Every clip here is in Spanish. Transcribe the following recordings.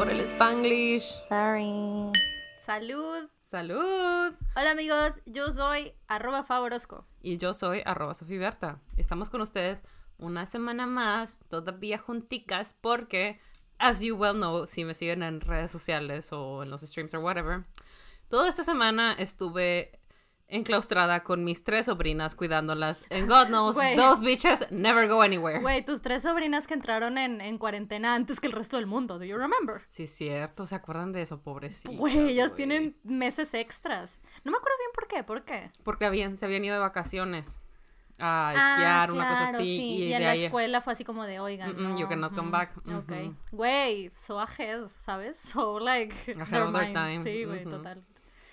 por el Spanglish. Sorry. Salud. ¡Salud! Hola amigos, yo soy arroba favorosco. Y yo soy arroba Berta. Estamos con ustedes una semana más, todavía junticas, porque, as you well know, si me siguen en redes sociales o en los streams o whatever, toda esta semana estuve enclaustrada con mis tres sobrinas cuidándolas. And God knows, Güey. those bitches never go anywhere. Güey, tus tres sobrinas que entraron en, en cuarentena antes que el resto del mundo, ¿do you remember? Sí, cierto, ¿se acuerdan de eso, pobrecito? Güey, ellas tienen meses extras. No me acuerdo bien por qué, ¿por qué? Porque habían, se habían ido de vacaciones a Ah, esquiar, una cosa así. sí. Y, Y, en la ahí- escuela fue así como de, oigan, Mm, mm, you no, cannot come ujú, back. Ok. Ujú. Güey, so ahead, ¿sabes? So, like, Ahead of their time. Sí, güey, Ujú. total.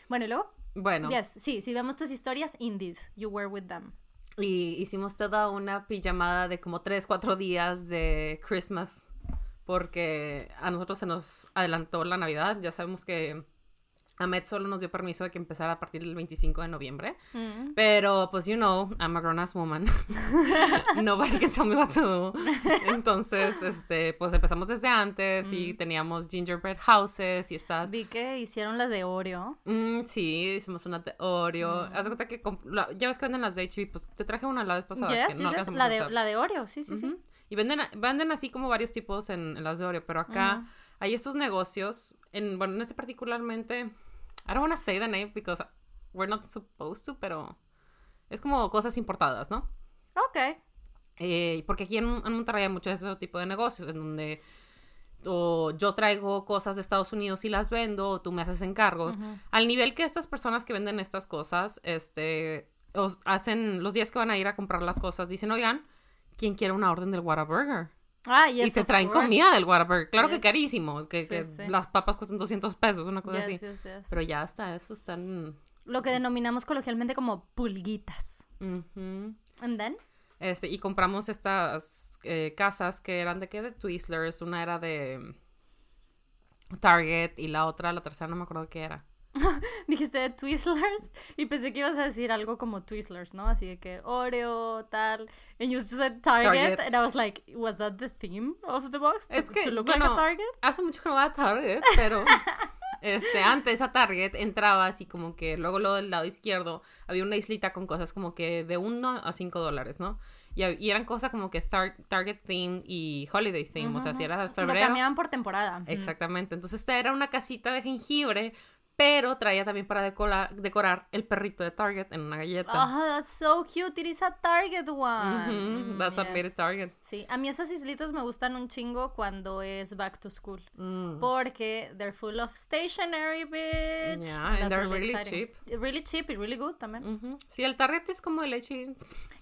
Bueno, y luego, Bueno, yes, sí, si vemos tus historias, indeed, you were with them. y hicimos toda una pijamada de como tres, cuatro días de Christmas. Porque a nosotros se nos adelantó la Navidad. Ya sabemos que Ahmed solo nos dio permiso de que empezara a partir del 25 de noviembre. Mm. Pero, pues, you know, I'm a grown-ass woman. Nobody can tell me what to do. Entonces, este, pues empezamos desde antes y teníamos gingerbread houses y estas... Vi que hicieron las de Oreo. Mm, sí, hicimos una de Oreo. Haz de cuenta que... la- ya ves que venden las de HB, pues te traje una la vez pasada. Yes, que yes, no yes, La de, la de Oreo, sí, sí, sí. Y venden, venden así como varios tipos en, en las de Oreo, pero acá hay estos negocios, en, bueno, en ese particularmente, I don't want to say the name because we're not supposed to, pero es como cosas importadas, ¿no? Ok. Eh, porque aquí en, en Monterrey hay mucho de ese tipo de negocios, en donde o yo traigo cosas de Estados Unidos y las vendo, o tú me haces encargos. Al nivel que estas personas que venden estas cosas, este, os- hacen los días que van a ir a comprar las cosas, dicen, oigan, ¿quién quiere una orden del Whataburger? Ah, yes, y se of traen course. comida del Whataburger. Claro que carísimo, que, Sí, que sí. las papas cuestan 200 pesos, una cosa Yes, así. Pero ya hasta eso están... Lo que denominamos coloquialmente como pulguitas. And then? Este, y compramos estas eh, casas que eran de qué? De Twizzlers. Una era de Target y la otra, la tercera no me acuerdo qué era. Dijiste de Twizzlers y pensé que ibas a decir algo como Twizzlers, ¿no? Así de que Oreo, tal. And you just said Target, Target. and I was like, was that the theme of the box? To, Es que, to look bueno, like a Target? Hace mucho que no voy a Target, pero este, antes a Target entrabas y como que luego lo del lado izquierdo había una islita con cosas como que de 1 a 5 dólares, ¿no? Y, eran cosas como que tar- Target theme y Holiday theme, o sea, si era Lo febrero. cambiaban por temporada. Exactamente. Entonces esta era una casita de jengibre, pero traía también para decorar, decorar el perrito de Target en una galleta. Oh, that's so cute. It is a Target one. Mm, That's what made yes. it Target. Sí, a mí esas islitas me gustan un chingo cuando es back to school. Mm. Porque they're full of stationery, bitch. Yeah, and they're really exciting. Really cheap y really good también. Ujú. Sí, el Target es como el H.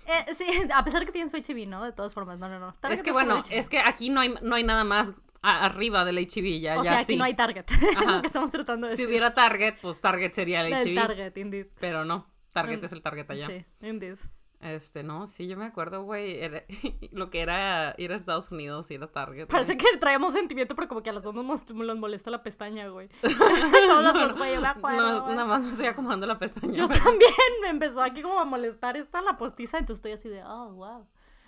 Eh, sí, a pesar que tienen su HB, ¿no? De todas formas, no, no, no. Target Es que como bueno, es que aquí no hay, no hay nada más arriba del HB, ya, O ya sea, aquí sí. no hay Target. es lo que estamos tratando de Si decir. hubiera Target, pues Target sería el El HB. Target, indeed. Pero no, Target Mm, es el Target allá. Sí, indeed. Este, no, sí, yo me acuerdo, güey, lo que era ir a Estados Unidos, ir a Target. Parece que traemos sentimiento, pero como que a las dos nos, nos molesta la pestaña, güey. Todos los dos, güey, yo me acuerdo, No, nada más me estoy acomodando la pestaña. Yo pero- también me empezó aquí como a molestar esta la postiza, entonces estoy así de, oh, wow.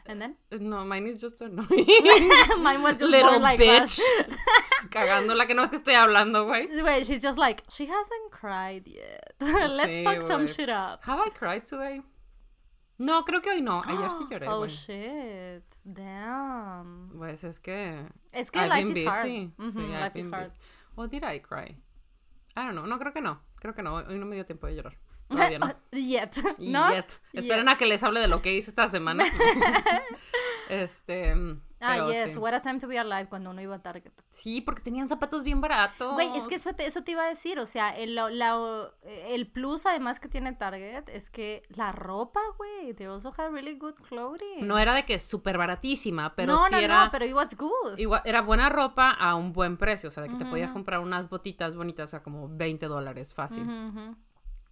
And then, No, mine is just annoying. mine was just Little like bitch. Cagándola que no es que estoy hablando, güey. Wait, she's just like, she hasn't cried yet. Let's Sí, fuck some güey. shit up. Have I cried today? No, creo que hoy no. Ayer sí lloré, Oh shit. Damn. Pues es que. Es que I've life been is hard. Sí, life is hard. Or did I cry? I don't know. No, creo que no. Creo que no. Hoy no me dio tiempo de llorar. Todavía no. Yet. Y ¿No? yet. Esperen a que les hable de lo que hice esta semana. este. Ah, yes. sí. What a time to be alive cuando uno iba a Target. Sí, porque tenían zapatos bien baratos. Güey, es que eso te, eso te iba a decir, o sea, el, la- el plus además que tiene Target es que la ropa, güey, they also have really good clothing. No era de que súper baratísima, pero no, sí no, era. no, pero it was good. Igual, era buena ropa a un buen precio, o sea, de que te podías comprar unas botitas bonitas a como 20 dólares fácil.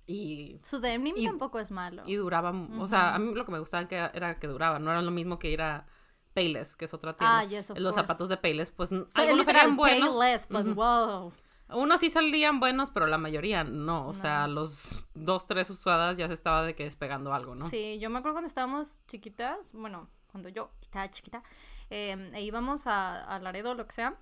Y, Su denim Y- tampoco es malo. y duraban, o sea, a mí lo que me gustaba era, que duraban, no era lo mismo que ir a Payless, que es otra tienda. Ah, yes, of Los course. zapatos de Payless, pues So, algunos pay buenos. less, but Ujú. wow. Unos sí salían buenos, pero la mayoría no. O sea, los dos, tres usadas ya se estaba de que despegando algo, ¿no? Sí, yo me acuerdo cuando estábamos chiquitas, bueno, cuando yo estaba chiquita, eh, e íbamos a, a Laredo, lo que sea,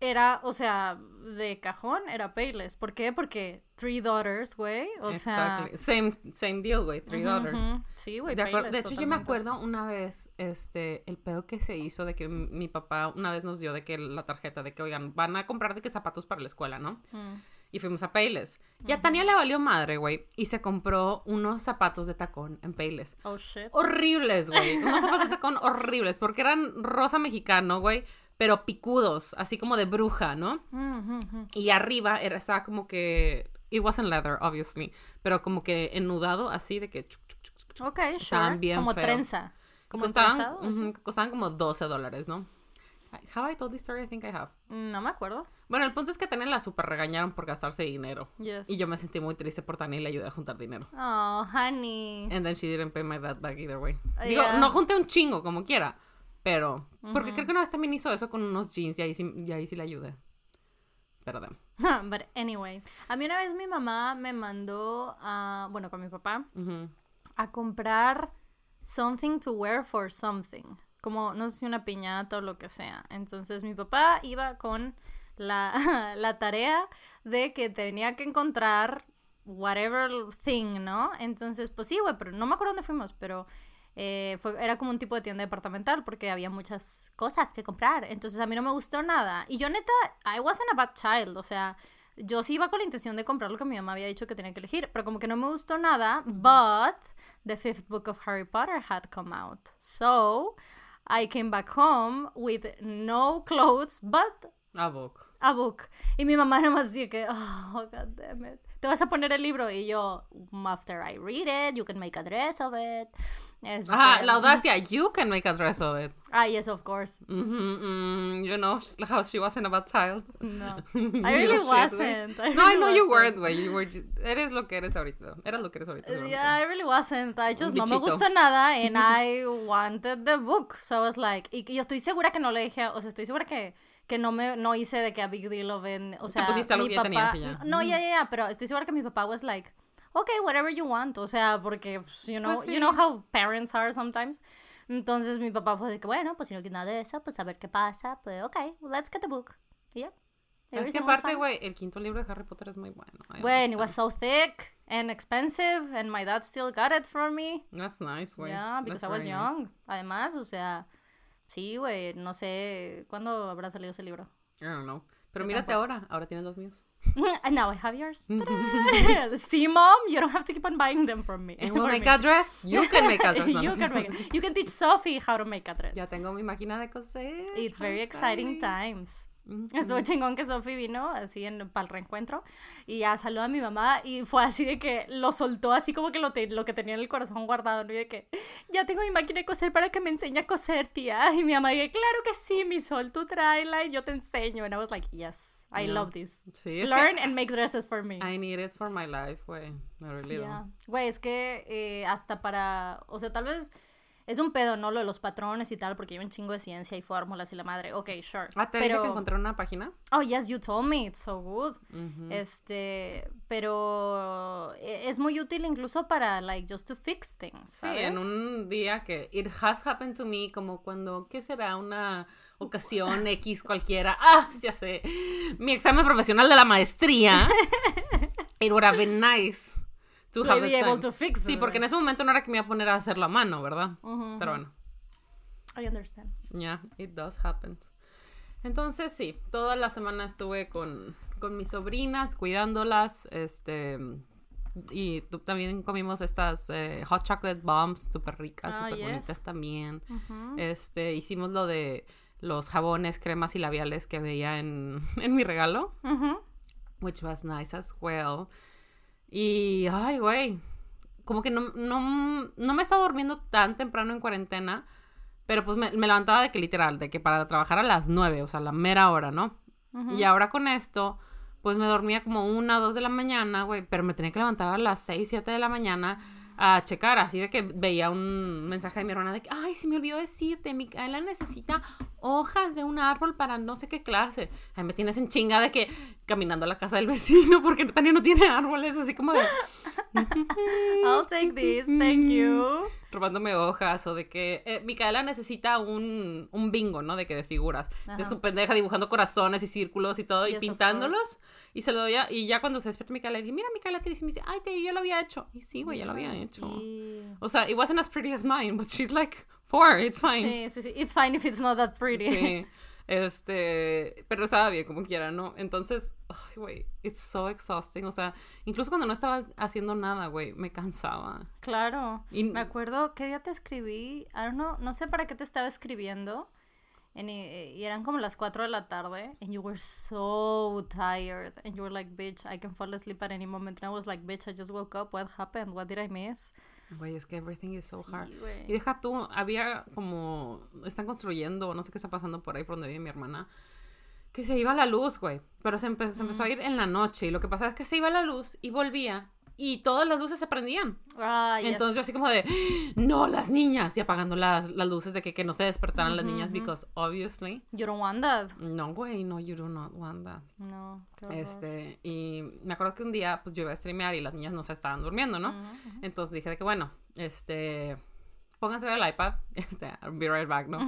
era, o sea, de cajón era Payless. ¿Por qué? Porque Three Daughters, güey. O sea. Exactly. Same, same deal, güey. Three daughters. ujú. Sí, güey. De, hecho, yo me acuerdo una vez, este, el pedo que se hizo de que mi papá una vez nos dio de que la tarjeta de que, oigan, van a comprar de que zapatos para la escuela, ¿no? Mm. Y fuimos a Payless. Y a Tania le valió madre, güey, y se compró unos zapatos de tacón en Payless. Oh, shit. Horribles, güey. Unos zapatos de tacón horribles, porque eran rosa mexicano, güey, pero picudos, así como de bruja, ¿no? Mm, ujú. Y arriba era, estaba como que, it wasn't leather, obviously, pero como que enudado, así de que... chuc, chuc, chuc. Ok, sure. bien Como feos. trenza. Como costaban, trenzado, ujú, costaban como 12 dólares, ¿no? Have I told this story? I think I have. Mm, No me acuerdo. Bueno, el punto es que Tania la super regañaron por gastarse dinero. Yes. Y yo me sentí muy triste por Tania y le ayudé a juntar dinero. Oh, honey. And then she didn't pay my dad back either way. Uh, Digo, yeah. no junté un chingo como quiera, pero... Porque creo que una vez también hizo eso con unos jeans y ahí sí, y ahí sí le ayudé. Pero damn. But anyway. A mí una vez mi mamá me mandó a, bueno, con mi papá, a comprar something to wear for something. Como, no sé si una piñata o lo que sea. Entonces mi papá iba con la, la tarea de que tenía que encontrar whatever thing, ¿no? Entonces, pues sí, güey, pero no me acuerdo dónde fuimos, pero eh, fue, era como un tipo de tienda departamental porque había muchas cosas que comprar. Entonces a mí no me gustó nada. Y yo neta, I wasn't a bad child, o sea, yo sí iba con la intención de comprar lo que mi mamá había dicho que tenía que elegir, pero como que no me gustó nada, but the fifth book of Harry Potter had come out. So I came back home with no clothes, but A book. A book. Y mi mamá nada más decía que, oh, god damn it. Te vas a poner el libro y yo, after I read it, you can make a dress of it. Este, Ajá, la audacia. You can make a dress of it. Ah, yes, of course. Mm, you know how she wasn't a bad child. No. You I really wasn't. I No, I know you wasn't. weren't, güey. You were just- Eres lo que eres ahorita. Eras lo que eres ahorita. Yeah, I really wasn't. I just no me gusta nada and I wanted the book. So I was like, y, y estoy segura que no le dije, o sea, estoy segura que, que no me no hice de que a big deal of it. O sea, algo mi ya papá, y ya. No, ya, ya, ya, pero estoy segura que mi papá was like, okay, whatever you want. O sea, porque, pues, you know, Pues you sí. know how parents are sometimes. Entonces mi papá fue de que, bueno, pues si no quieres nada de eso, pues a ver qué pasa. Pues, okay, let's get the book. Y ya. Es que aparte, güey, el quinto libro de Harry Potter es muy bueno. I When it was so thick and expensive, and my dad still got it for me. That's nice, güey. Yeah, because That's I was young. nice. Además, o sea, sí, güey, no sé cuándo habrá salido ese libro. I don't know. Pero Yo mírate tampoco. ahora. Ahora tienes los míos. and now I have yours. See, mom, you don't have to keep on buying them from me. And we'll make me. a dress. You can make a dress. No, you, no, can no. make it. you can teach Sophie how to make a dress. Ya tengo mi máquina de coser. It's very exciting. times. Estuvo chingón que Sophie vino así en, para el reencuentro y ya saludó a mi mamá y fue así de que lo soltó así como que lo, te- lo que tenía en el corazón guardado, ¿no? Y de que ya tengo mi máquina de coser para que me enseñe a coser, tía. Y mi mamá dije, claro que sí, mi sol, tú tráela y yo te enseño. And I was like, yes, I Yeah. love this. Sí, Learn and make dresses for me. I need it for my life, güey. I really Yeah. Güey, es que eh, hasta para, o sea, tal vez es un pedo, ¿no? Lo de los patrones y tal, porque hay un chingo de ciencia y fórmulas y la madre. Ok, sure. Ah, te pero... que encontré una página. Oh, yes, you told me. It's so good. Ujú. Este, pero e- es muy útil incluso para, like, just to fix things, Sí, ¿sabes? en un día que it has happened to me, como cuando, ¿qué será? Una ocasión X cualquiera. Ah, ya sé. Mi examen profesional de la maestría. It would have been nice to To have be the able time. to fix Sí, porque en ese momento no era que me iba a poner a hacerlo a mano, ¿verdad? Ujú, Pero ujú. bueno, I understand. yeah, it does happen. Entonces, sí, toda la semana estuve con, con mis sobrinas, cuidándolas, este... Y tú- también comimos estas eh, hot chocolate bombs súper ricas, Ah, súper bonitas yes. también. Ujú. Este, hicimos lo de los jabones, cremas y labiales que veía en, en mi regalo, Ujú. which was nice as well. Y, ay, güey, como que no, no, no me estaba durmiendo tan temprano en cuarentena, pero pues me, me levantaba de que literal, de que para trabajar a las nueve, o sea, la mera hora, ¿no? Y ahora con esto, pues me dormía como una o dos de la mañana, güey, pero me tenía que levantar a las seis, siete de la mañana a checar, así de que veía un mensaje de mi hermana de que, ay, se me olvidó decirte, Micaela necesita hojas de un árbol para no sé qué clase. Ahí me tienes en chinga de que caminando a la casa del vecino porque Tania no tiene árboles, así como de, I'll take this, thank you. robándome hojas o de que eh, Micaela necesita un, un bingo, ¿no? De que de figuras. Es con pendeja dibujando corazones y círculos y todo y Yes, pintándolos. Y se lo doy a, y ya cuando se despierta Micaela, le dije, mira Micaela, dice, me dice, ay, te, yo lo había hecho. Y sí, güey, ya lo había hecho. Y- O sea, it wasn't as pretty as mine, but she's like four, it's fine. Sí, sí, sí. It's fine if it's not that pretty. Sí. Este, pero estaba bien como quiera, ¿no? Entonces, güey, it's so exhausting. O sea, incluso cuando no estaba haciendo nada, güey, me cansaba. Claro. Y- Me acuerdo qué día te escribí. I don't know, no sé para qué te estaba escribiendo. And i- y eran como las 4 de la tarde. And you were so tired. And you were like, bitch, I can fall asleep at any moment. And I was like, bitch, I just woke up. What happened? What did I miss? Güey, es que everything is so hard. Sí, güey. Y deja tú, había como, están construyendo, no sé qué está pasando por ahí por donde vive mi hermana, que se iba la luz, güey, pero se, empe- se empezó a ir en la noche y lo que pasaba es que se iba la luz y volvía y todas las luces se prendían. Ah, yes. Entonces yo así como de, no, las niñas, y apagando las, las luces de que, que no se despertaran las niñas, because obviously, You don't want that. no, güey, no, you do not want that. No. Este, y me acuerdo que un día, pues yo iba a streamear y las niñas no se estaban durmiendo, ¿no? Entonces dije de que, bueno, este, pónganse a ver el iPad, este, I'll be right back, ¿no?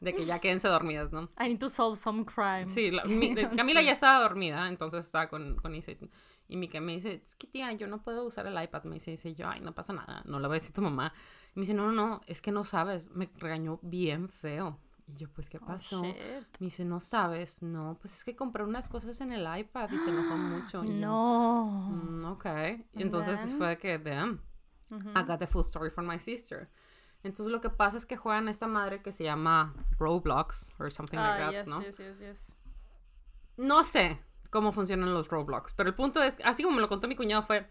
De que ya quédense dormidas, ¿no? I need to solve some crime. Sí, la- mi- Camila ya estaba dormida, entonces estaba con, con Isa y- y Mika me dice, es que tía, yo no puedo usar el iPad. Me dice, dice yo, ay, no pasa nada, no le voy a decir a tu mamá. Y me dice, no, no, no, es que no sabes, me regañó bien feo. Y yo, pues, ¿qué Oh, pasó? shit. Me dice, no sabes, no, pues es que compré unas cosas en el iPad y se enojó mucho. Y yo, No. "Mm, ok. Y entonces then? fue que, damn, I got the full story from my sister. Entonces lo que pasa es que juegan esta madre que se llama Roblox or something like Ah, that, yes, ¿no? yes, yes, yes. No sé cómo funcionan los Roblox, pero el punto es, así como me lo contó mi cuñado fue,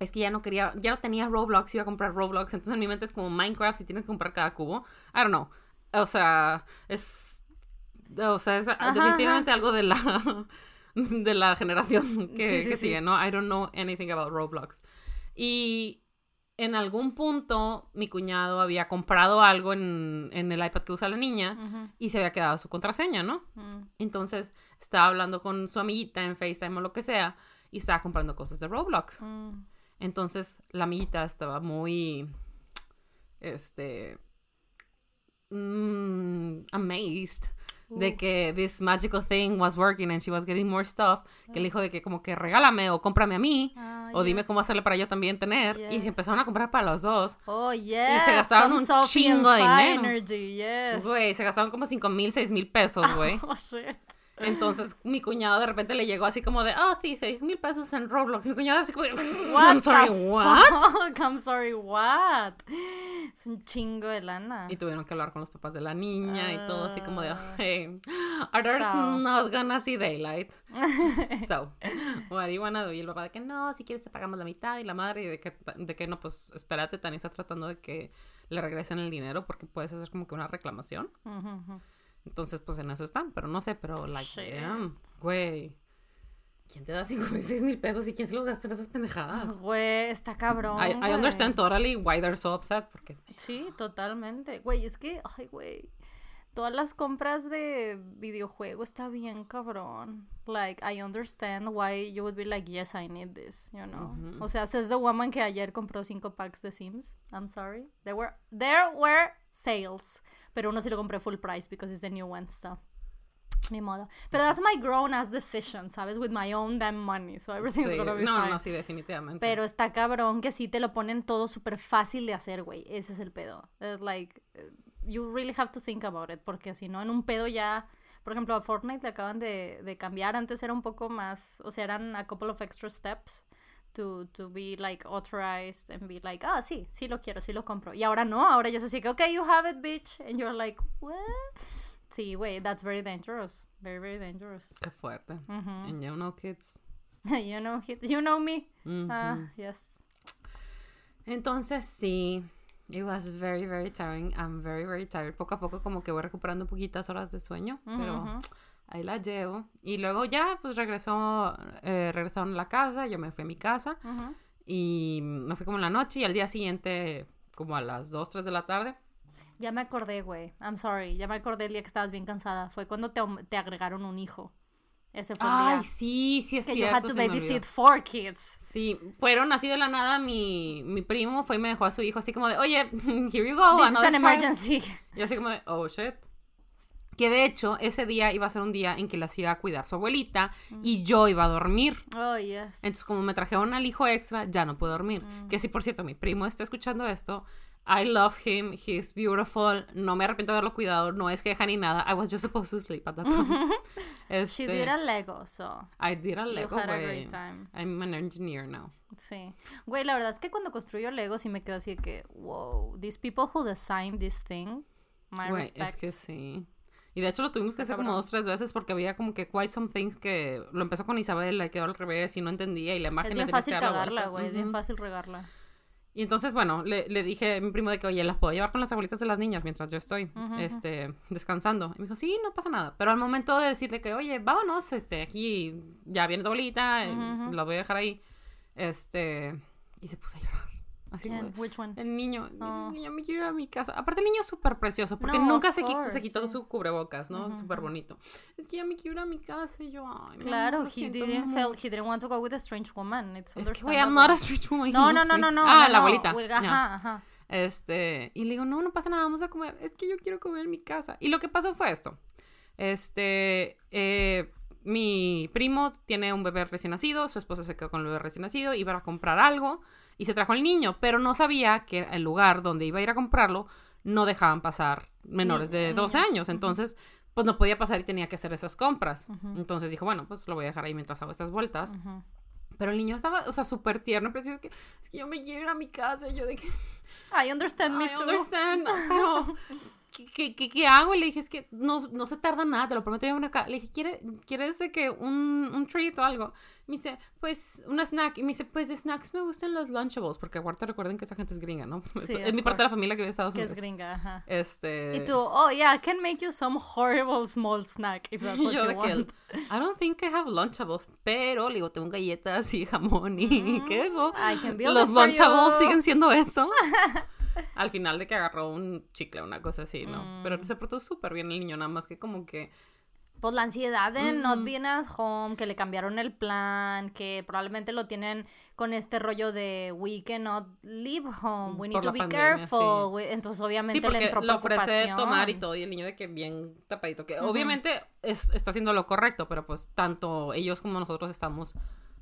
es que ya no quería, ya no tenía Roblox, iba a comprar Roblox, entonces en mi mente es como Minecraft y tienes que comprar cada cubo. I don't know. O sea, es, o sea, es definitivamente algo de la, de la generación que, Sí, sí, que sí. sigue, ¿no? I don't know anything about Roblox. Y en algún punto mi cuñado había comprado algo en, en el iPad que usa la niña y se había quedado su contraseña, ¿no? Mm. Entonces estaba hablando con su amiguita en FaceTime o lo que sea y estaba comprando cosas de Roblox. Mm. Entonces la amiguita estaba muy, este, mm, amazed de que this magical thing was working and she was getting more stuff. Que le dijo de que como que regálame o cómprame a mí Ah, o dime yes. cómo hacerle para yo también tener. Y se empezaron a comprar para los dos. Oh, yes. se gastaron un Sophie chingo de dinero. Energy, yes. Güey, se gastaron como 5 mil, 6 mil pesos, güey. Oh, shit. Entonces mi cuñado de repente le llegó así como de, oh, sí, 6 mil pesos en Roblox. Mi cuñado así como, What I'm sorry, what? fuck? I'm sorry, what? Es un chingo de lana. Y tuvieron que hablar con los papás de la niña y todo así como de, Ah. hey, our daughter's So. not gonna see daylight. so, what do you wanna do? Y el papá de que no, si quieres te pagamos la mitad y la madre y de que, de que no, pues espérate, Tani está tratando de que le regresen el dinero porque puedes hacer como que una reclamación. Ujú. Entonces, pues en eso están, pero no sé, pero like, damn, güey. ¿Quién te da 5 mil, 6 mil pesos y quién se los gasta en esas pendejadas? Güey, está cabrón. I, understand totally why they're so upset porque Sí, totalmente. Güey, es que, ay, güey. Todas las compras de videojuego está bien cabrón. Like, I understand why you would be like, yes, I need this, you know. O sea, says the woman que ayer compró cinco packs de Sims. I'm sorry. There were, there were sales. Pero uno sí lo compré full price because it's the new one, so. Ni modo. Pero that's my grown ass decision, ¿sabes? With my own damn money. So everything's Sí, gonna be no, fine. no, sí, definitivamente. Pero está cabrón que sí te lo ponen todo súper fácil de hacer, güey. Ese es el pedo. Es like, eh, you really have to think about it. Porque si no, en un pedo ya. Por ejemplo, a Fortnite le acaban de, de cambiar. Antes era un poco más. O sea, eran a couple of extra steps. To, to be like authorized and be like, ah, sí, sí lo quiero, sí lo compro. Y ahora no, ahora ya es así que, ok, you have it, bitch. And you're like, what? Sí, güey, that's very dangerous. Very, very dangerous. Qué fuerte. And you know, kids. you know, you know me. Ah, yes. Entonces, sí. It was very, very tiring. I'm very, very tired. Poco a poco como que voy recuperando poquitas horas de sueño, pero. Ahí la llevo. Y luego ya, pues regresó, eh, regresaron a la casa, yo me fui a mi casa Ujú. y me fui como en la noche y al día siguiente, como a las 2, 3 de la tarde, Ya me acordé, güey. I'm sorry. Ya me acordé el día que estabas bien cansada. Fue cuando te, te agregaron un hijo. Ese fue el Ay, día. sí, sí es que cierto. you had to babysit four kids. Sí, fueron así de la nada. Mi, mi primo fue y me dejó a su hijo así como de, oye, here you go. This is an child". emergency. Y así como de, oh shit. Que de hecho, ese día iba a ser un día en que las iba a cuidar su abuelita y yo iba a dormir. Oh, yes. Entonces, como me trajeron al hijo extra, ya no puedo dormir. Mm. Que sí, por cierto, mi primo está escuchando esto. I love him, he's beautiful. No me arrepiento de haberlo cuidado, no es queja ni nada. I was just supposed to sleep at that time. She Este, did a Lego, so I did a you Lego, had a great time. I'm an engineer now. Sí. Güey, la verdad es que cuando construyo Lego sí me quedo así de que, wow, these people who designed this thing, my Güey, respect. es que sí. Y de hecho lo tuvimos que hacer como dos, tres veces porque había como que quite some things que lo empezó con Isabel, le quedó al revés y no entendía y la imagen Es bien fácil cagarla, güey, es bien Ujú. fácil regarla. Y entonces, bueno, le, le dije a mi primo de que, oye, las puedo llevar con las abuelitas de las niñas mientras yo estoy, este, descansando. Y me dijo, sí, no pasa nada. Pero al momento de decirle que, oye, vámonos, este, aquí ya viene tu abuelita, eh, la voy a dejar ahí, este, y se puso a llorar. Así ¿Quién? Which one? el niño, Oh. "Es que ya me quiero ir a mi casa. Aparte, el niño es súper precioso, porque No, nunca se, course, se quitó sí. su cubrebocas, ¿no? Súper bonito. Es que ya me quiero ir a mi casa y yo, ay, Claro, he didn't mucho". feel, he didn't want to go with a strange woman. It's Es que, güey, I'm not a street woman. No, no, no, no, no. Ah, no, la no. abuelita. Ya. Ajá, ajá. Este, y le digo, no, no pasa nada, vamos a comer. Es que yo quiero comer en mi casa. Y lo que pasó fue esto. Este, eh, mi primo tiene un bebé recién nacido, su esposa se quedó con el bebé recién nacido, iba a comprar algo y se trajo al niño, pero no sabía que el lugar donde iba a ir a comprarlo no dejaban pasar menores de 12 niños, años. Entonces, pues no podía pasar y tenía que hacer esas compras. Entonces dijo, bueno, pues lo voy a dejar ahí mientras hago estas vueltas. Pero el niño estaba, o sea, súper tierno, pero que es que yo me quiero ir a mi casa. Y yo de que, I understand me I too. understand, pero ¿qué, qué, qué, hago? Le dije, es que no, no se tarda nada, te lo prometo. yo acá. Le dije, ¿Quiere, ¿quieres de que un, un treat o algo? Me dice, pues, un snack. Y me dice, pues, de snacks me gustan los Lunchables, porque aparte recuerden que esa gente es gringa, ¿no? Sí, es mi parte de la familia que vive en Estados Que es Unidos. gringa, ajá. Este... Y tú, oh yeah, I can make you some horrible small snack if that's what yo you want. I don't think I have Lunchables, pero le digo, tengo galletas y jamón y queso. Mm, I can build Los Lunchables siguen siendo eso. Al final de que agarró un chicle, una cosa así, ¿no? Mm. Pero se portó súper bien el niño, nada más que como que... Pues la ansiedad de not being at home, que le cambiaron el plan, que probablemente lo tienen con este rollo de we cannot leave home, we need Por to be pandemia, careful. Entonces obviamente Sí, porque le entró ofrece tomar y todo, y el niño de que bien tapadito, que obviamente es, está haciendo lo correcto, pero pues tanto ellos como nosotros estamos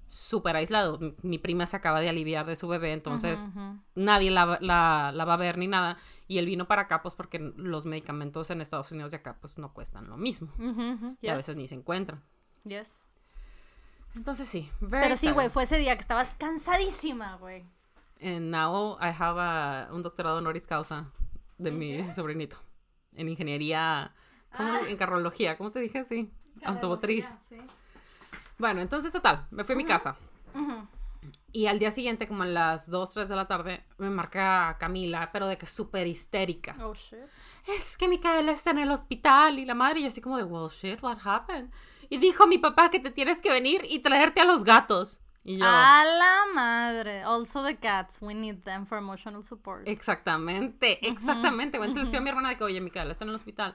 súper aislados. Mi- prima se acaba de aliviar de su bebé, entonces nadie la, la, la va a ver ni nada. Y él vino para acá, pues porque los medicamentos en Estados Unidos de acá, pues no cuestan lo mismo. Y a veces ni se encuentran. yes. Entonces sí, Pero sí, güey, fue ese día que estabas cansadísima, güey. And now I have a- un doctorado honoris causa de mi sobrinito. En ingeniería, ¿cómo? Ah. En carrología, ¿cómo te dije? Sí, automotriz. Sí. Bueno, entonces total, me fui a mi casa. Y al día siguiente, como a las 2, 3 de la tarde, me marca Camila, pero de que súper histérica. Oh, shit. Es que Micaela está en el hospital y la madre, y yo así como de, well, shit, what happened? Y dijo mi papá que te tienes que venir y traerte a los gatos. Y yo, A la madre. Also the cats, we need them for emotional support. exactamente, exactamente. Bueno, entonces le escribí a mi hermana de que, oye, Micaela está en el hospital.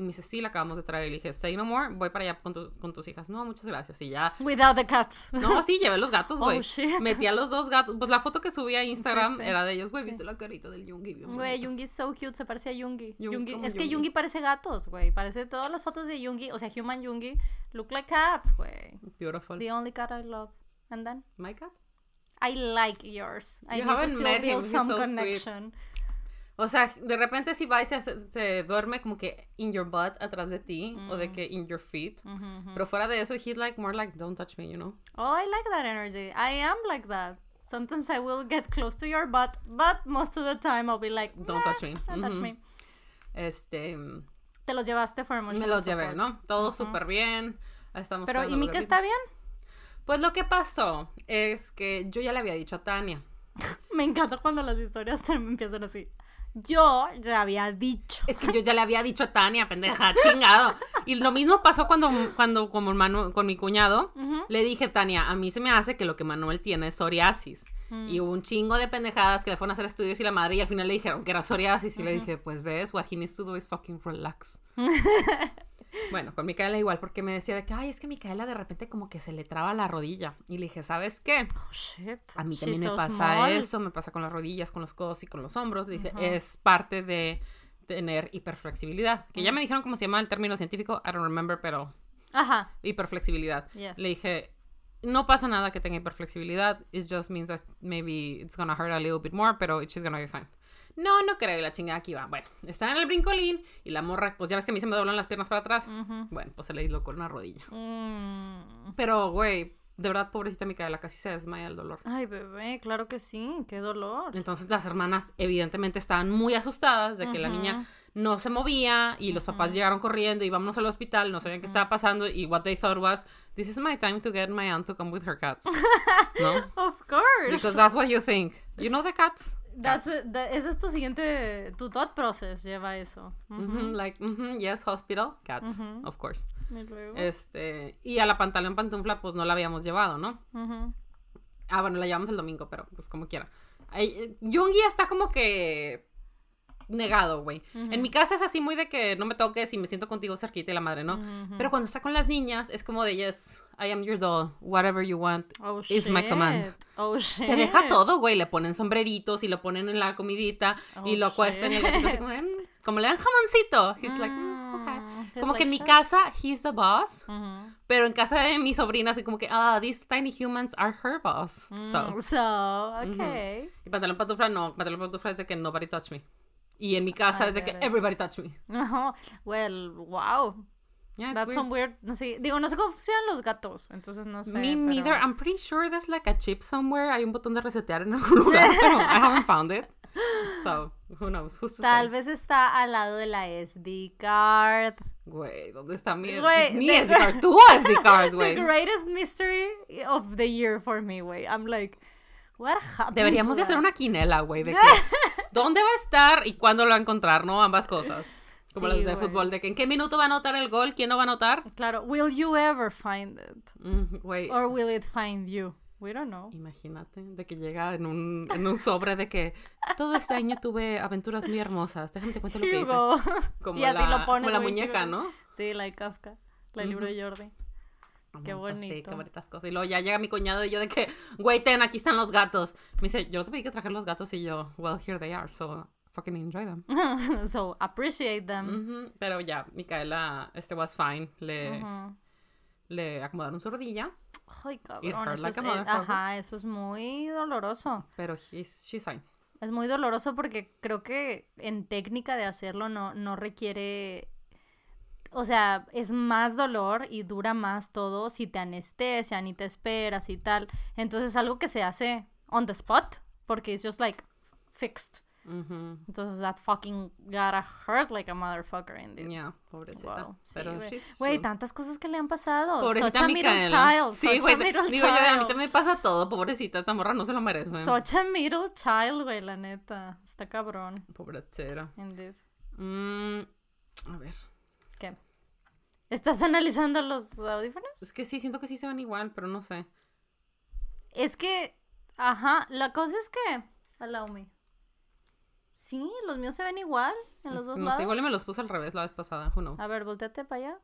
Y me dice, sí, la acabamos de traer. Y le dije, say no more, voy para allá con, tu- con tus hijas. No, muchas gracias. Y ya Without the cats. No, sí, llevé los gatos, Oh, güey. shit. Metí a los dos gatos. Pues la foto que subí a Instagram sí. era de ellos, güey. ¿Viste la carita del Yungi? Güey. Yungi es so cute, se parece a Yungi. Yungi es que Yungi. Parece gatos, güey. Parece todas las fotos de Yungi, o sea, Human Yungi, look like cats, güey. Beautiful. The only cat I love. And then My cat. I like yours. I You haven't met him, he's some so sweet. O sea, de repente si va y se, se duerme como que in your butt atrás de ti o Mm. de que in your feet. Ujú, ujú. Pero fuera de eso, he's like more like don't touch me, you know. Oh, I like that energy. I am like that. Sometimes I will get close to your butt, but most of the time I'll be like, Don't "Nah, touch me." Don't touch me. Este, Te los llevaste for me emotional los llevé. ¿no? Todo súper bien. Estamos Pero, ¿y Mika está bien? Pues lo que pasó es que yo ya le había dicho a Tania. Me encanta cuando las historias empiezan así. Yo ya había dicho. Es que yo ya le había dicho a Tania, pendeja, chingado. Y lo mismo pasó cuando, cuando como Manu- con mi cuñado. Le dije, Tania, a mí se me hace que lo que Manuel tiene es psoriasis. Y hubo un chingo de pendejadas que le fueron a hacer estudios y la madre, y al final le dijeron que era psoriasis. Y le dije, pues ves, what he needs to do is fucking relax. Bueno, con Micaela igual, porque me decía de que, ay, es que Micaela de repente como que se le traba la rodilla. Y le dije, ¿sabes qué? Oh, shit. A mí She's también me so pasa small. eso, me pasa con las rodillas, con los codos y con los hombros. Dice, es parte de tener hiperflexibilidad. Que ya me dijeron cómo se llama el término científico, I don't remember, pero Ajá. hiperflexibilidad. Yes. Le dije, no pasa nada que tenga hiperflexibilidad, it just means that maybe it's gonna hurt a little bit more, pero she's gonna be fine. No, no creo, y la chingada aquí va. Bueno, está en el brincolín y la morra, pues ya ves que a mí se me doblan las piernas para atrás. Bueno, pues se le dislocó una rodilla. Mm. Pero, güey, de verdad, pobrecita Micaela, casi se desmaya el dolor. Ay, bebé, claro que sí. Qué dolor. Entonces las hermanas evidentemente estaban muy asustadas de que la niña no se movía y los papás llegaron corriendo y vámonos al hospital, no sabían qué estaba pasando y what they thought was, this is my time to get my aunt to come with her cats. ¿No? Of course. Because that's what you think. You know the cats? That's that- ese es tu siguiente, tu thought process lleva eso. Like, mhm, yes, hospital, cats, of course. Y luego, Este, y a la pantalón pantufla, pues no la habíamos llevado, ¿no? Ah, bueno, la llevamos el domingo, pero pues como quiera. Ay, eh, está como que negado, güey. En mi casa es así muy de que no me toques y me siento contigo cerquita y la madre, ¿no? Pero cuando está con las niñas es como de, yes, I am your doll, whatever you want Oh, is my command. Oh, shit. Se deja todo, güey, le ponen sombreritos y lo ponen en la comidita y Oh, lo acuestan y el así como, "Mm", como le dan jamoncito. He's like, "Mm, Mm, okay". he's Como que en mi like, casa, he's the boss. Ujú. Pero en casa de mi sobrina, así como que, ah, these tiny humans are her boss. So. Mm, So, okay. Y pantalón pantufla no, pantalón pantufla es de que nobody touch me. Y en mi casa I es de que everybody touch me. Ajá. Well, wow. Yeah, That's weird. some weird. No sé. Digo, no sé cómo funcionan los gatos. Entonces no sé. Me pero- neither. I'm pretty sure there's like a chip somewhere. Hay un botón de resetear en algún lugar, pero I haven't found it. So, who knows? Who's to Tal say? vez está al lado de la SD card. Güey, ¿dónde está mi, Güey, mi SD card? Tu SD card, The güey. greatest mystery of the year for me, güey. I'm like, what happened Deberíamos de hacer una quinela, güey, de que dónde va a estar y cuándo lo va a encontrar, ¿no? Ambas cosas. Como Sí, las de fútbol, de que en qué minuto va a anotar el gol, quién no va a anotar. Claro, will you ever find it? Mm, Güey, Or will it find you? We don't know. Imagínate, de que llega en un, en un sobre de que todo este año tuve aventuras muy hermosas. Déjame te cuento lo que hice. Como y así la, lo pones, como la muñeca, chido. ¿no? Sí, like Kafka. La libro de Jordi. Qué Pues sí, bonito. qué bonitas cosas. Y luego ya llega mi cuñado y yo de que, güey, ten, aquí están los gatos. Me dice, yo no te pedí que trajeras los gatos y yo, well, here they are, so fucking enjoy them. so, appreciate them. Ujú, Pero ya, Micaela, este was fine. Le, le acomodaron su rodilla, Ay, cabrón. Eso like es, ajá, eso es muy doloroso. pero he's, she's fine. Es muy doloroso porque creo que en técnica de hacerlo no, no requiere. O sea, es más dolor y dura más todo si te anestesian y te esperas y tal. Entonces es algo que se hace on the spot porque it's just like fixed. Entonces that fucking gotta hurt like a motherfucker indeed. Ya, pobrecita. Wow, sí, pero güey. tantas cosas que le han pasado. Pobrecita Such a middle Micaela. child. Sí, güey. Digo yo, a mí child. también me pasa todo, pobrecita. Esta morra no se lo merece. Such a middle child, güey, la neta. Está cabrón. Pobrecera. Indeed. Mm, a ver. ¿Qué? ¿Estás analizando los audífonos? Es que sí, siento que sí se van igual, pero no sé. Es que, ajá, la cosa es que, allow me. Sí, los míos se ven igual en los Es- dos no lados. sé, igual y me los puse al revés la vez pasada. Who knows? A ver, volteate para allá.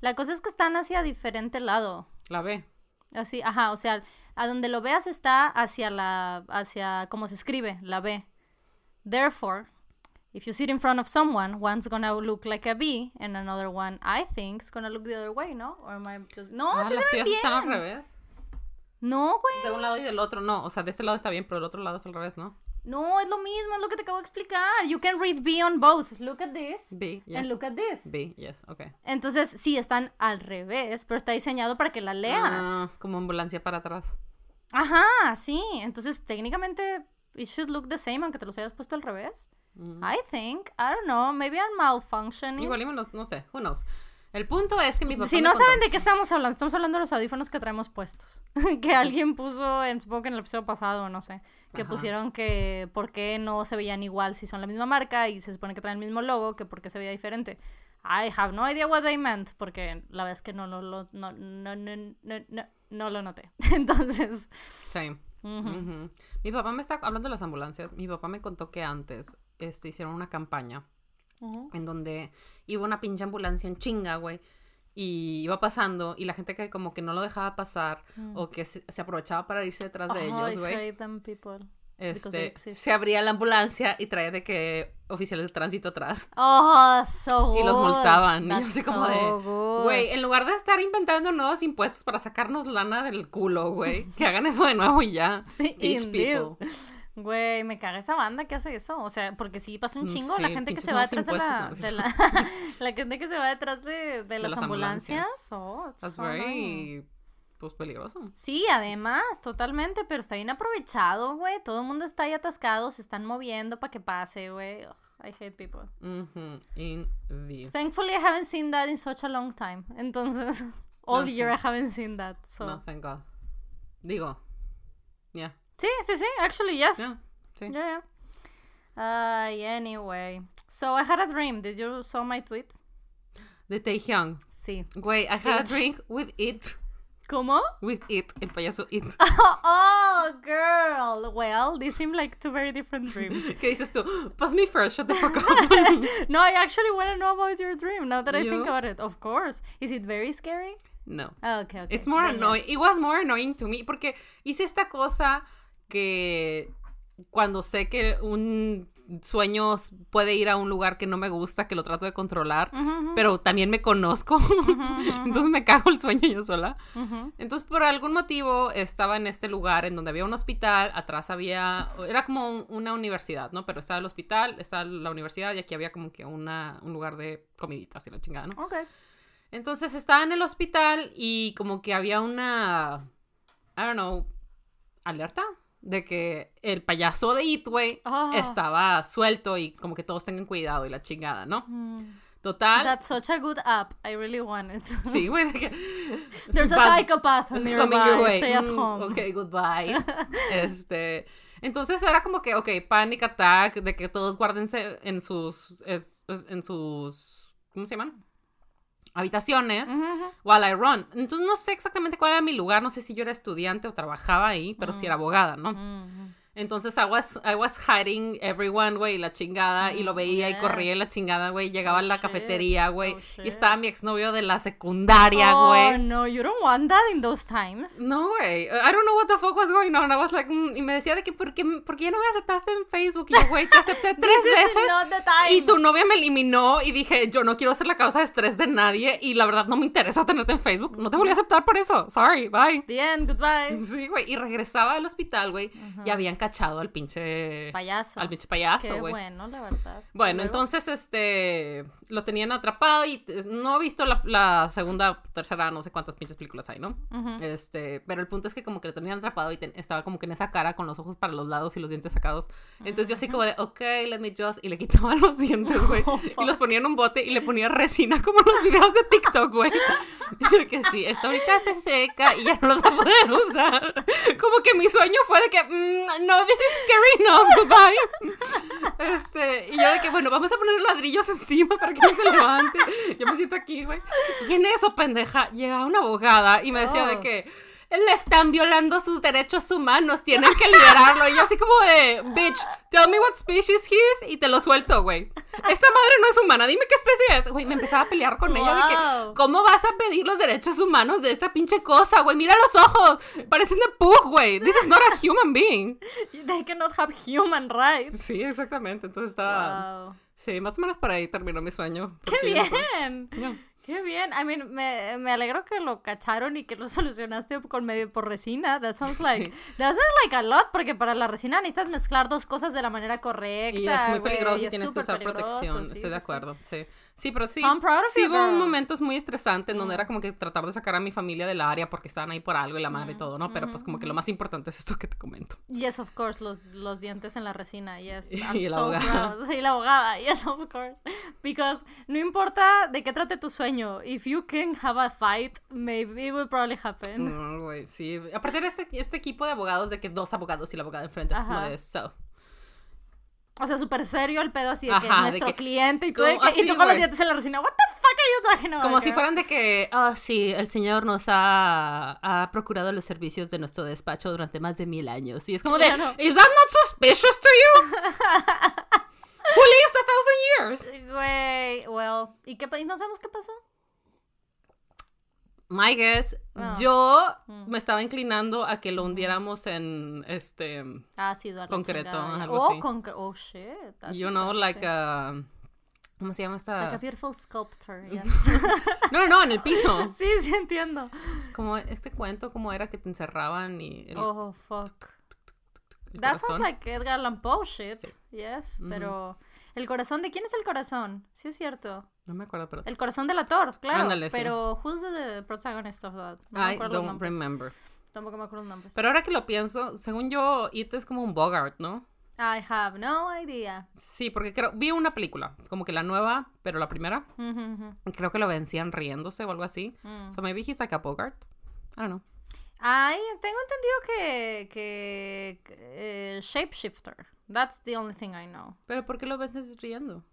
La cosa es que están hacia diferente lado. La B. Así, ajá, o sea, a donde lo veas está hacia la, hacia, como se escribe, la B. Therefore, if you sit in front of someone, one's gonna look like a B, and another one, I think, is gonna look the other way, ¿no? Or am I just... No, ah, sí se ven tuyas están al bien. revés. No, güey. De un lado y del otro, no. O sea, de este lado está bien, pero del otro lado es al revés, ¿no? No, es lo mismo, es lo que te acabo de explicar. You can read B on both. Look at this. B, yes. And look at this. B, yes, ok. Entonces, sí, están al revés, pero está diseñado para que la leas. Ah, como ambulancia para atrás. Ajá, sí. Entonces, técnicamente, it should look the same aunque te los hayas puesto al revés. I think. I don't know. Maybe I'm malfunctioning. Mm. Igual no sé, who knows. El punto es que mi papá si no contó- saben de qué estamos hablando, estamos hablando de los audífonos que traemos puestos. que alguien puso, en, supongo que en el episodio pasado, no sé, que Ajá. pusieron que por qué no se veían igual si son la misma marca y se supone que traen el mismo logo, que por qué se veía diferente. I have no idea what they meant, porque la verdad es que no lo, no, no, no, no, no, no lo noté. Entonces, Same. Ujú. Mi papá me está hablando de las ambulancias. Mi papá me contó que antes este, hicieron una campaña en donde iba una pinche ambulancia en chinga, güey. Y iba pasando y la gente que como que no lo dejaba pasar o que se, se aprovechaba para irse detrás de Oh, ellos, güey. Este, se abría la ambulancia y traía de que oficiales de tránsito atrás. Oh, so Y los good. multaban. Y yo así como so de, good. güey, en lugar de estar inventando nuevos impuestos para sacarnos lana del culo, güey, que hagan eso de nuevo y ya. Bitch people. Güey, me caga esa banda que hace eso. O sea, porque sí pasa un Mm, chingo. la gente que se va detrás de la, de la, la gente que se va detrás de, de las, las ambulancias. ambulancias. Oh, That's so pues, peligroso. Sí, además, totalmente, pero está bien aprovechado, güey. Todo el mundo está ahí atascado, se están moviendo para que pase, güey. Ugh, I hate people. Ujú, Indeed. Thankfully, I haven't seen that in such a long time. Entonces, all year I haven't seen that. So. No, thank God. Digo, yeah, Sí, sí, sí. Actually, yes. yeah, sí. Yeah, yeah. Ay, anyway. So I had a dream. Did you saw my tweet? De Taehyung. Sí. Wait, I had a drink with it. ¿Cómo? With it, el payaso it. oh, girl. Well, they seem like two very different dreams. ¿Qué dices tú? Pass me first, shut the fuck up. no, I actually want to know about your dream now that I think about it. Of course. Is it very scary? no. Oh, okay, okay. It's more annoying. yes. It was more annoying to me porque hice esta cosa que cuando sé que un sueño puede ir a un lugar que no me gusta, que lo trato de controlar, pero también me conozco. Entonces me cago el sueño yo sola. Entonces, por algún motivo, estaba en este lugar en donde había un hospital, atrás había, era como un- una universidad, ¿no? Pero estaba el hospital, estaba la universidad y aquí había como que una, un lugar de comiditas y la chingada, ¿no? Okay. Entonces estaba en el hospital y como que había una, I don't know, alerta de que el payaso de It, güey, Oh. estaba suelto y como que todos tengan cuidado y la chingada, ¿no? Mm. Total. That's such a good app. I really want it. Sí, güey, de que... There's a psychopath nearby. Stay at Mm, home. Ok, goodbye. este, entonces era como que, ok, panic attack, de que todos guárdense en sus, en sus, ¿cómo se llaman? Habitaciones. Ujú, ujú. While I run. Entonces no sé exactamente cuál era mi lugar, no sé si yo era estudiante o trabajaba ahí, pero sí era abogada, ¿no? Entonces I was, I was hiding everyone, güey, la chingada, y lo Mm, veía y corría la chingada, güey, llegaba a la shit. cafetería, güey, Oh, shit. y estaba mi exnovio de la secundaria, Oh, güey. no, you don't want that in those times. No, güey. I don't know what the fuck was going on. I was like, mm, y me decía de que, ¿por qué, por qué no me aceptaste en Facebook? Y yo, güey, te acepté tres veces. Y tu novia me eliminó y dije, yo no quiero ser la causa de estrés de nadie y la verdad no me interesa tenerte en Facebook. No te volví a aceptar por eso. Sorry, bye. The end, goodbye. Sí, güey. Y regresaba al hospital, güey. Y habían cachado al pinche... Payaso. Al pinche payaso, güey. bueno, la verdad. Bueno, Luego- entonces, este, lo tenían atrapado y eh, no he visto la, la segunda, tercera, no sé cuántas pinches películas hay, ¿no? Ujú. Este, pero el punto es que como que lo tenían atrapado y te- estaba como que en esa cara con los ojos para los lados y los dientes sacados. Entonces yo así como de, ok, let me just, y le quitaban los dientes, güey. Oh, y los ponía en un bote y le ponía resina como los videos de TikTok, güey. Que sí, esto ahorita se seca y ya no lo va a poder usar. Como que mi sueño fue de que, "Mm, no, this is scary enough, goodbye. Este, y yo de que, bueno, vamos a poner ladrillos encima para que no se levante. Yo me siento aquí, güey. Y en eso, pendeja, llega una abogada y me decía de Oh. que le están violando sus derechos humanos, tienen que liberarlo. Y yo así como de, bitch, tell me what species he is y te lo suelto, güey. Esta madre no es humana, dime qué especie es. Güey, me empezaba a pelear con ella de que, Wow. ¿cómo vas a pedir los derechos humanos de esta pinche cosa, güey? Mira los ojos, parecen de pug, güey. This is not a human being. They cannot have human rights. Sí, exactamente. Entonces estaba... Wow. Sí, más o menos por ahí terminó mi sueño. ¡Qué no- bien! ¡Qué bien! I mean, me, me alegro que lo cacharon y que lo solucionaste con medio por resina. That sounds like, Sí. that sounds like a lot, porque para la resina necesitas mezclar dos cosas de la manera correcta. Y es muy peligroso y y es tienes que usar protección. sí, Estoy sí, de acuerdo, sí. Sí, pero sí. So I'm proud of sí you, hubo girl. Mm. momentos muy estresantes en donde era como que tratar de sacar a mi familia del área porque estaban ahí por algo y la madre y todo, ¿no? Pero pues como que lo más importante es esto que te comento. Yes, of course, los, los dientes en la resina, yes. Y I'm la so abogada. proud. Y la abogada, yes, of course. Because no importa de qué trate tu sueño, if you can have a fight, maybe it will probably happen. No, güey, sí. Aparte de este, este equipo de abogados, de que dos abogados y la abogada enfrente es como Ajá. de so. O sea, súper serio el pedo así de que Ajá, de nuestro que- cliente y tú, como de que- así, y tú con los dientes en la resina. What the fuck are you talking about? Como si fueran de que, ah, sí, el señor nos ha, ha procurado los servicios de nuestro despacho durante más de mil años. Y es como de. ¿is that not suspicious to you? Who lives a thousand years? Güey, well, ¿y, qué, ¿y no sabemos qué pasó? My guess, Ah. yo Mm. me estaba inclinando a que lo hundiéramos en este, Ácido, a la Concreto, algo oh, así. concre- oh, shit. you know, like a, ¿cómo se llama esta? Like a beautiful sculptor, yes. No, no, no, en el piso. sí, sí entiendo. Como este cuento, como era que te encerraban y el, Oh, fuck. That sounds like Edgar Allan Poe shit. Sí. Yes, pero... ¿El corazón de quién es el corazón? Sí es cierto. No me acuerdo, pero El corazón del actor, claro. Ándale, sí. pero who's the protagonist of that? No me I acuerdo los don't nombres. remember. Tampoco me acuerdo los nombres. Pero ahora que lo pienso, según yo, It es como un Bogart, ¿no? I have no idea. Sí, porque creo, vi una película, como que la nueva, pero la primera, creo que lo vencían riéndose o algo así. Mm. So maybe he's like a Bogart. I don't know. Ay, tengo entendido que, que eh, shapeshifter. That's the only thing I know. Pero ¿por qué lo vences riendo?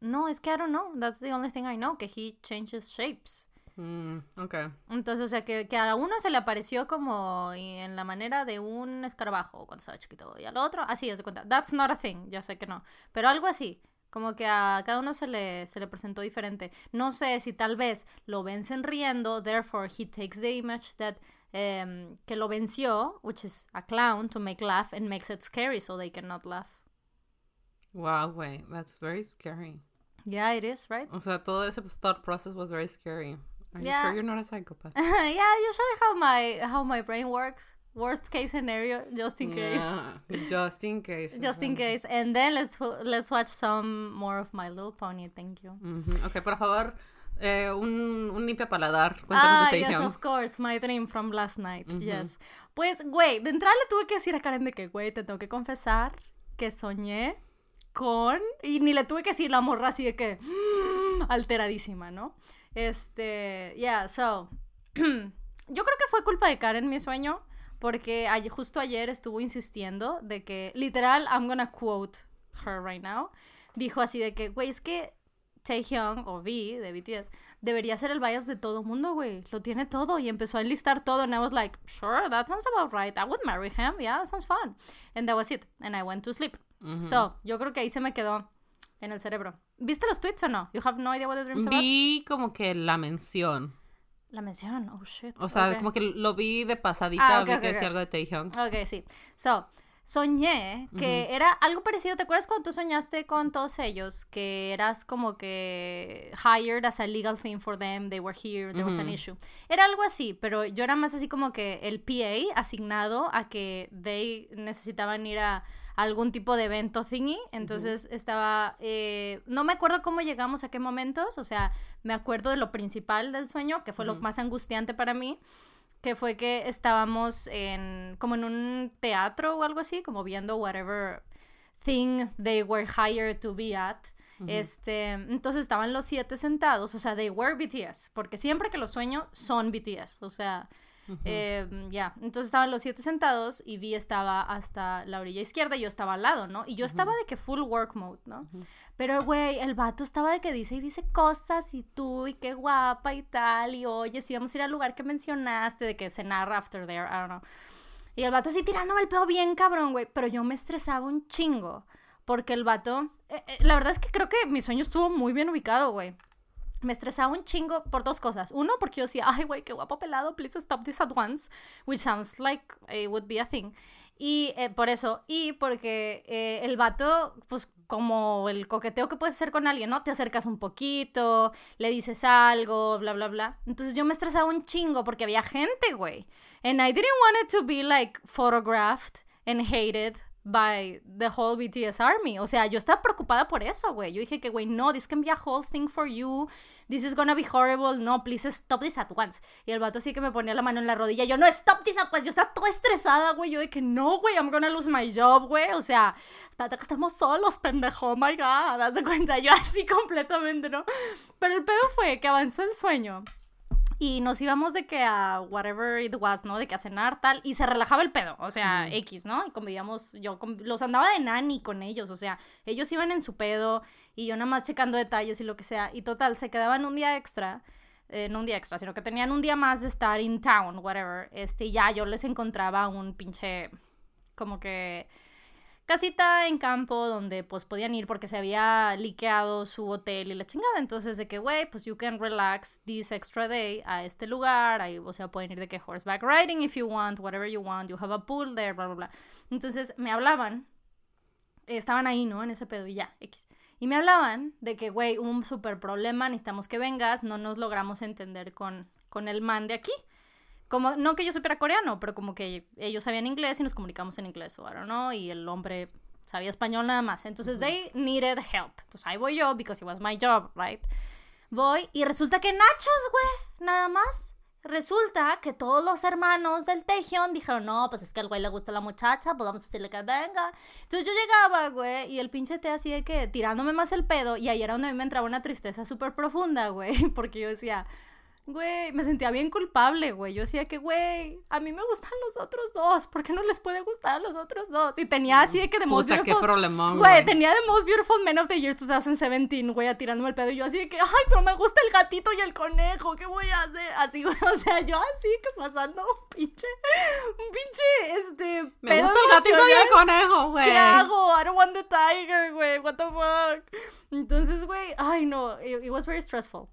No, es que I don't know. That's the only thing I know. Que he changes shapes. Mm, ok. Entonces, o sea, que, que a uno se le apareció como en la manera de un escarabajo cuando estaba chiquito. Y al otro, así, es de cuenta. That's not a thing. Ya sé que no. Pero algo así. Como que a cada uno se le, se le presentó diferente. No sé si tal vez lo vencen riendo, therefore he takes the image that em, que lo venció, which is a clown, to make laugh and makes it scary so they cannot laugh. Wow, wait, that's very scary. Yeah, it is, right? O sea, todo ese thought process was very scary. Are you sure you're not a psychopath? yeah, usually how my how my brain works. Worst case scenario, just in case. Yeah, Just in case. Just in case. And then let's let's watch some more of My Little Pony. Thank you. Ujú. Ok, por favor, eh, un, un limpia paladar. Cuéntanos Ah, de yes, of course. My dream from last night. Ujú. Yes. Pues, güey, de entrada le tuve que decir a Karen de que, güey, te tengo que confesar que soñé con... Y ni le tuve que decir la morra así de que... alteradísima, ¿no? Este... Yeah, so... Yo creo que fue culpa de Karen mi sueño. Porque ayer- justo ayer estuvo insistiendo de que, literal, I'm gonna quote her right now. Dijo así de que, güey, es que Taehyung o V de BTS debería ser el bias de todo mundo, güey. Lo tiene todo y empezó a enlistar todo and I was like, sure, that sounds about right. I would marry him. Yeah, that sounds fun. And that was it. And I went to sleep. So, yo creo que ahí se me quedó en el cerebro. ¿Viste los tweets o no? You have no idea what the dream's about? Vi como que la mención. La mención. Oh, shit. O sea, como que lo vi de pasadita, Ah, ok, vi ok, que decía algo de Taehyung. Ok, sí. So, soñé que era algo parecido. ¿Te acuerdas cuando tú soñaste con todos ellos? Que eras como que hired as a legal thing for them, they were here, there was an issue. Era algo así, pero yo era más así como que el PA asignado a que they necesitaban ir a algún tipo de evento thingy. Entonces estaba. eh, no me acuerdo cómo llegamos a qué momentos. O sea, me acuerdo de lo principal del sueño, que fue lo más angustiante para mí que fue que estábamos en como en un teatro o algo así, como viendo whatever thing they were hired to be at. Este, entonces estaban los siete sentados, o sea, they were BTS, porque siempre que los sueño son BTS, o sea, eh, ya, entonces estaban los siete sentados y Vi estaba hasta la orilla izquierda y yo estaba al lado, ¿no? Y yo estaba de que full work mode, ¿no? Pero, güey, el vato estaba de que dice y dice cosas y tú y qué guapa y tal, y oye, si vamos a ir al lugar que mencionaste, de que cenar after there, I don't know. Y el vato así tirándome el pedo bien cabrón, güey, pero yo me estresaba un chingo, porque el vato, eh, eh, la verdad es que creo que mi sueño estuvo muy bien ubicado, güey. Me estresaba un chingo por dos cosas. Uno, porque yo decía, ay, güey, qué guapo pelado, please stop this at once, which sounds like it would be a thing. Y eh, por eso, y porque eh, el vato, pues como el coqueteo que puedes hacer con alguien, ¿no? Te acercas un poquito, le dices algo, bla, bla, bla. Entonces yo me estresaba un chingo porque había gente, güey. And I didn't want it to be like photographed and hated by the whole BTS army. O sea, yo estaba preocupada por eso, güey. Yo dije que, güey, no, this can be a whole thing for you. This is gonna be horrible. No, please stop this at once. Y el vato sí que me ponía la mano en la rodilla. Yo, no, stop this at once. Yo estaba toda estresada, güey. Yo de que, no, güey, I'm gonna lose my job, güey. O sea, espérate que estamos solos, pendejo. Oh my God. Das cuenta, yo así completamente, ¿no? Pero el pedo fue que avanzó el sueño. Y nos íbamos de que a whatever it was, ¿no? De que a cenar, tal. Y se relajaba el pedo, o sea, X, ¿no? Y convivíamos, yo con- los andaba de nani con ellos, o sea, ellos iban en su pedo y yo nada más checando detalles y lo que sea. Y total, se quedaban un día extra. eh, no un día extra, sino que tenían un día más de estar in town, whatever. Este, y ya yo les encontraba un pinche, como que casita en campo donde pues podían ir porque se había liqueado su hotel y la chingada. Entonces de que, güey, pues you can relax this extra day a este lugar. Ahí, o sea, pueden ir de que horseback riding if you want, whatever you want, you have a pool there, bla, bla, bla. Entonces me hablaban, estaban ahí, ¿no? En ese pedo y ya, X. Y me hablaban de que, güey, un súper problema, necesitamos que vengas, no nos logramos entender con, con el man de aquí. Como, no que yo supiera coreano, pero como que ellos sabían inglés y nos comunicamos en inglés, o no, y el hombre sabía español nada más. Entonces, they needed help. Entonces, ahí voy yo, because it was my job, right? Voy, y resulta que nachos, güey, nada más. Resulta que todos los hermanos del Tejion dijeron, no, pues es que al güey le gusta la muchacha, pues vamos a decirle que venga. Entonces yo llegaba, güey, y el pinche te así de que tirándome más el pedo, y ahí era donde a mí me entraba una tristeza súper profunda, güey, porque yo decía, Güey, me sentía bien culpable, güey. Yo decía que, güey, a mí me gustan los otros dos. ¿Por qué no les puede gustar a los otros dos? Y tenía así de que de Most Beautiful. qué problemón, güey. Tenía de Most Beautiful Men of the Year 2017, güey, tirándome el pedo. Y yo así de que, ay, pero me gusta el gatito y el conejo. ¿Qué voy a hacer? Así, güey. O sea, yo así que pasando un pinche. Un pinche, este. Me gusta el gatito y el conejo, güey. ¿Qué hago? I don't want the tiger, güey. What the fuck. Entonces, güey, ay, no. it was very stressful.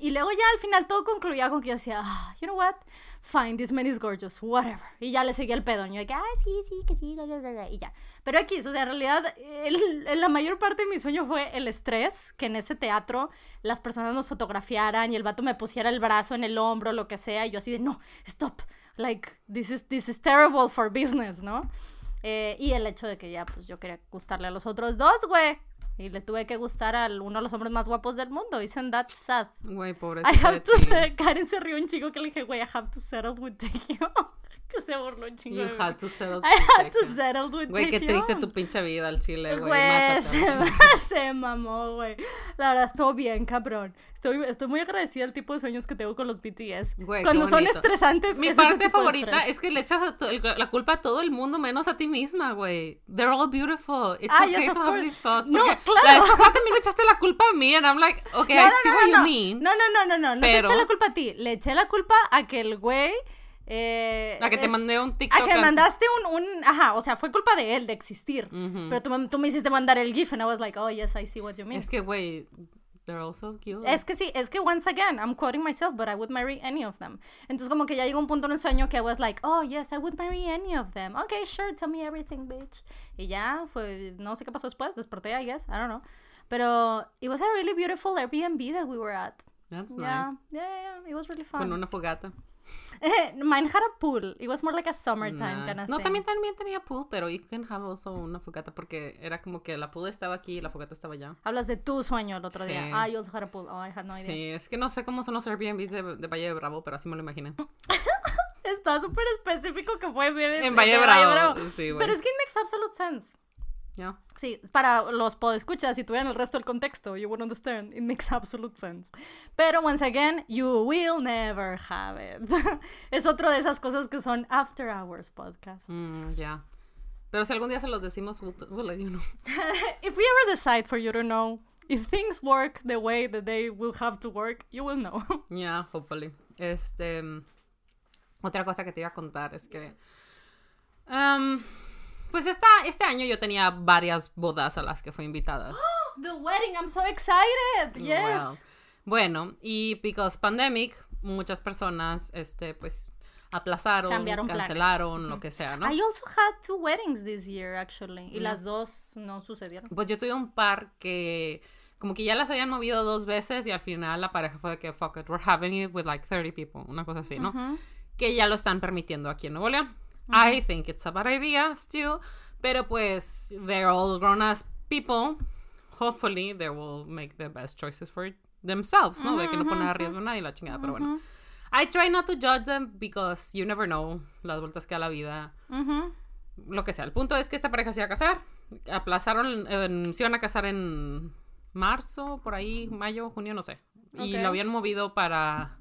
Y luego ya al final todo concluía con que yo decía, ah, you know what, fine, this man is gorgeous, whatever. Y ya le seguía el pedo. Y yo, ah, sí, sí, que sí, y ya. Pero aquí, o sea, en realidad, la mayor parte de mi sueño fue el estrés, que en ese teatro las personas nos fotografiaran y el vato me pusiera el brazo en el hombro, lo que sea, y yo así de, no, stop, like, this is, this is terrible for business, ¿no? Eh, y el hecho de que ya, pues yo quería gustarle a los otros dos, güey. Y le tuve que gustar a uno de los hombres más guapos del mundo. Isn't that sad? Güey, pobre. I have to Karen se rió un chico que le dije, güey, I have to settle with you que se burló un chingo. You had to settle I had to settle with Güey, qué triste tu pinche vida al chile, güey. Güey, se, se, mamó, güey. La verdad, estuvo bien, cabrón. Estoy, estoy muy agradecida al tipo de sueños que tengo con los BTS. Güey, Cuando son estresantes. Mi parte favorita es que le echas la culpa a todo el mundo menos a ti misma, güey. They're all beautiful. It's ah, okay to have these thoughts. No, claro. La vez pasada también le echaste la culpa a mí, and I'm like, okay, I see what you mean. No, no, no, no, no. No Pero... te eché la culpa a ti. Le eché la culpa a que el güey eh, a que te mandé un TikTok. A que mandaste un, un, Ajá, o sea, fue culpa de él de existir. Pero tú, tú, me hiciste mandar el GIF and I was like, oh, yes, I see what you mean. Es que, güey, they're also cute. Es que sí, es que once again, I'm quoting myself, but I would marry any of them. Entonces, como que ya llegó un punto en el sueño que I was like, oh, yes, I would marry any of them. Okay, sure, tell me everything, bitch. Y ya, fue, no sé qué pasó después, desperté, I guess, I don't know. Pero it was a really beautiful Airbnb that we were at. That's yeah, nice. Yeah, yeah, it was really fun. Con una fogata. Mine had a pool. It was more like a summertime kind of No, también, también tenía pool, pero you can have also una fogata porque era como que la pool estaba aquí y la fogata estaba allá. Hablas de tu sueño el otro día. Ah, you also had a pool. Oh, I had no idea. Sí, es que no sé cómo son los Airbnbs de, de Valle de Bravo, pero así me lo imaginé. Está súper específico que fue bien en Valle de Bravo. Sí, Pero es que it makes absolute sense. Sí, para los podescuchas, si tuvieran el resto del contexto, you would understand. It makes absolute sense. Pero, once again, you will never have it. es otro de esas cosas que son after hours podcast. Mm, ya. Pero si algún día se los decimos, we'll, let you know. if we ever decide for you to know, if things work the way that they will have to work, you will know. yeah, hopefully. Este. Otra cosa que te iba a contar es que. Um, pues esta, este año yo tenía varias bodas a las que fui invitada. the wedding, I'm so excited. Yes. Bueno, y because pandemic, muchas personas, este, pues aplazaron, cancelaron, lo que sea, ¿no? I also had two weddings this year, actually, y las dos no sucedieron. Pues yo tuve un par que como que ya las habían movido dos veces y al final la pareja fue de que, fuck it, we're having it with like 30 people, una cosa así, ¿no? Que ya lo están permitiendo aquí en Nuevo León. I think it's a bad idea still. Pero pues, they're all grown as people. Hopefully, they will make the best choices for themselves, ¿no? De que no ponen a riesgo a nadie la chingada, pero bueno. I try not to judge them because you never know las vueltas que da la vida. Lo que sea. El punto es que esta pareja se iba a casar. Aplazaron, se iban a casar en marzo, por ahí, mayo, junio, no sé. Y lo habían movido para,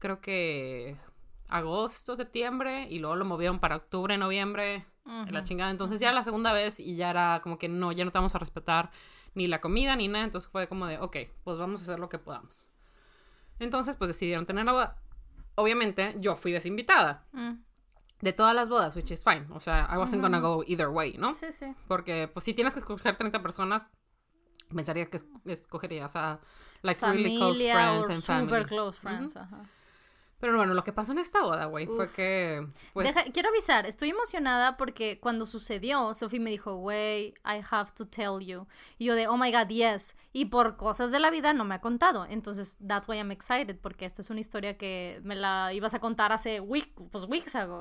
creo que agosto, septiembre, y luego lo movieron para octubre, noviembre, la chingada. Entonces ya la segunda vez y ya era como que no, ya no te vamos a respetar ni la comida ni nada. Entonces fue como de, ok, pues vamos a hacer lo que podamos. Entonces pues decidieron tener la Obviamente yo fui desinvitada. Mm. de todas las bodas, which is fine. O sea, I wasn't gonna go either way, ¿no? Sí, sí. Porque, pues, si tienes que escoger 30 personas, pensaría que es- escogerías a, like, really close Familia friends and super family. close friends. ajá. Pero bueno, lo que pasó en esta boda, güey, fue que, pues, Deja- quiero avisar, estoy emocionada porque cuando sucedió, Sophie me dijo, güey, I have to tell you. Y yo de, oh my god, yes. Y por cosas de la vida no me ha contado. Entonces, that's why I'm excited, porque esta es una historia que me la ibas a contar hace week, pues weeks ago.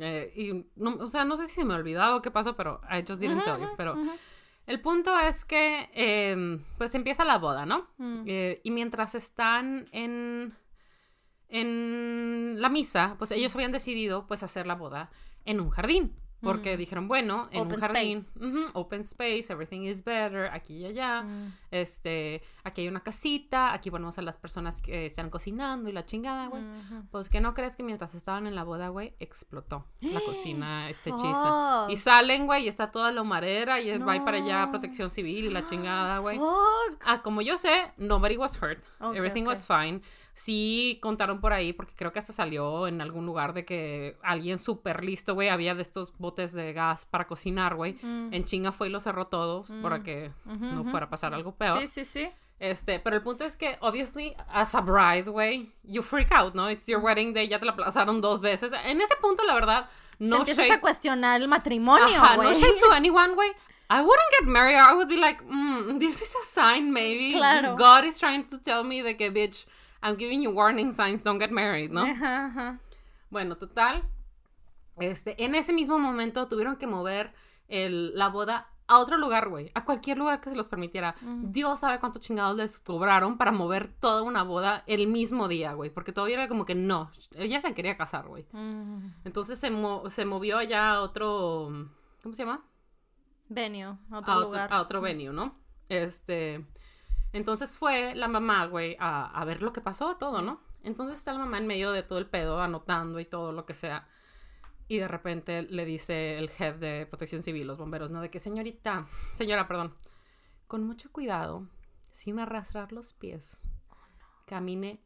eh, y, no, o sea, no sé si me ha olvidado qué pasó, pero I just didn't tell you. Pero el punto es que, eh, pues, empieza la boda, ¿no? Mm. Eh, y mientras están en, en la misa, pues ellos habían decidido, pues, hacer la boda en un jardín. Porque dijeron, bueno, en Open un jardín, space. ujú, open space, everything is better, aquí y allá, Mm. este, aquí hay una casita, aquí ponemos a las personas que están cocinando y la chingada, güey. Ujú. Pues que no crees que mientras estaban en la boda, güey, explotó la cocina, este hechizo. Fuck. Y salen, güey, y está toda la humarera y va para allá No. protección civil y la chingada, güey. Ah, como yo sé, nobody was hurt. Ok, Everything ok. was fine. Sí contaron por ahí, porque creo que hasta salió en algún lugar de que alguien súper listo, güey, había de estos botes de gas para cocinar, güey. Mm. En chinga fue y los cerró todos para que Ujú, no fuera a pasar algo peor. Sí, sí, sí. Este, pero el punto es que, obviously, as a bride, güey, you freak out, ¿no? It's your wedding day, ya te la aplazaron dos veces. En ese punto, la verdad, no empiezas shade- a cuestionar el matrimonio, Ajá, no shade to anyone, güey. I wouldn't get married. I would be like, mm, this is a sign, maybe. Claro. God is trying to tell me de que, bitch, I'm giving you warning signs, don't get married, ¿no? Ajá, ajá. Bueno, total. Este, en ese mismo momento tuvieron que mover el- la boda a otro lugar, güey. A cualquier lugar que se los permitiera. Dios sabe cuántos chingados les cobraron para mover toda una boda el mismo día, güey. Porque todavía era como que no. Ella se quería casar, güey. Mm. Entonces se, mo- se movió allá a otro. ¿Cómo se llama? Venue, otro a, otro, lugar. a otro venue, ¿no? Este. Entonces fue la mamá, güey, a, a ver lo que pasó, todo, ¿no? Entonces está la mamá en medio de todo el pedo, anotando y todo lo que sea. Y de repente le dice el jefe de protección civil, los bomberos, ¿no? De que señorita, señora, perdón, con mucho cuidado, sin arrastrar los pies, camine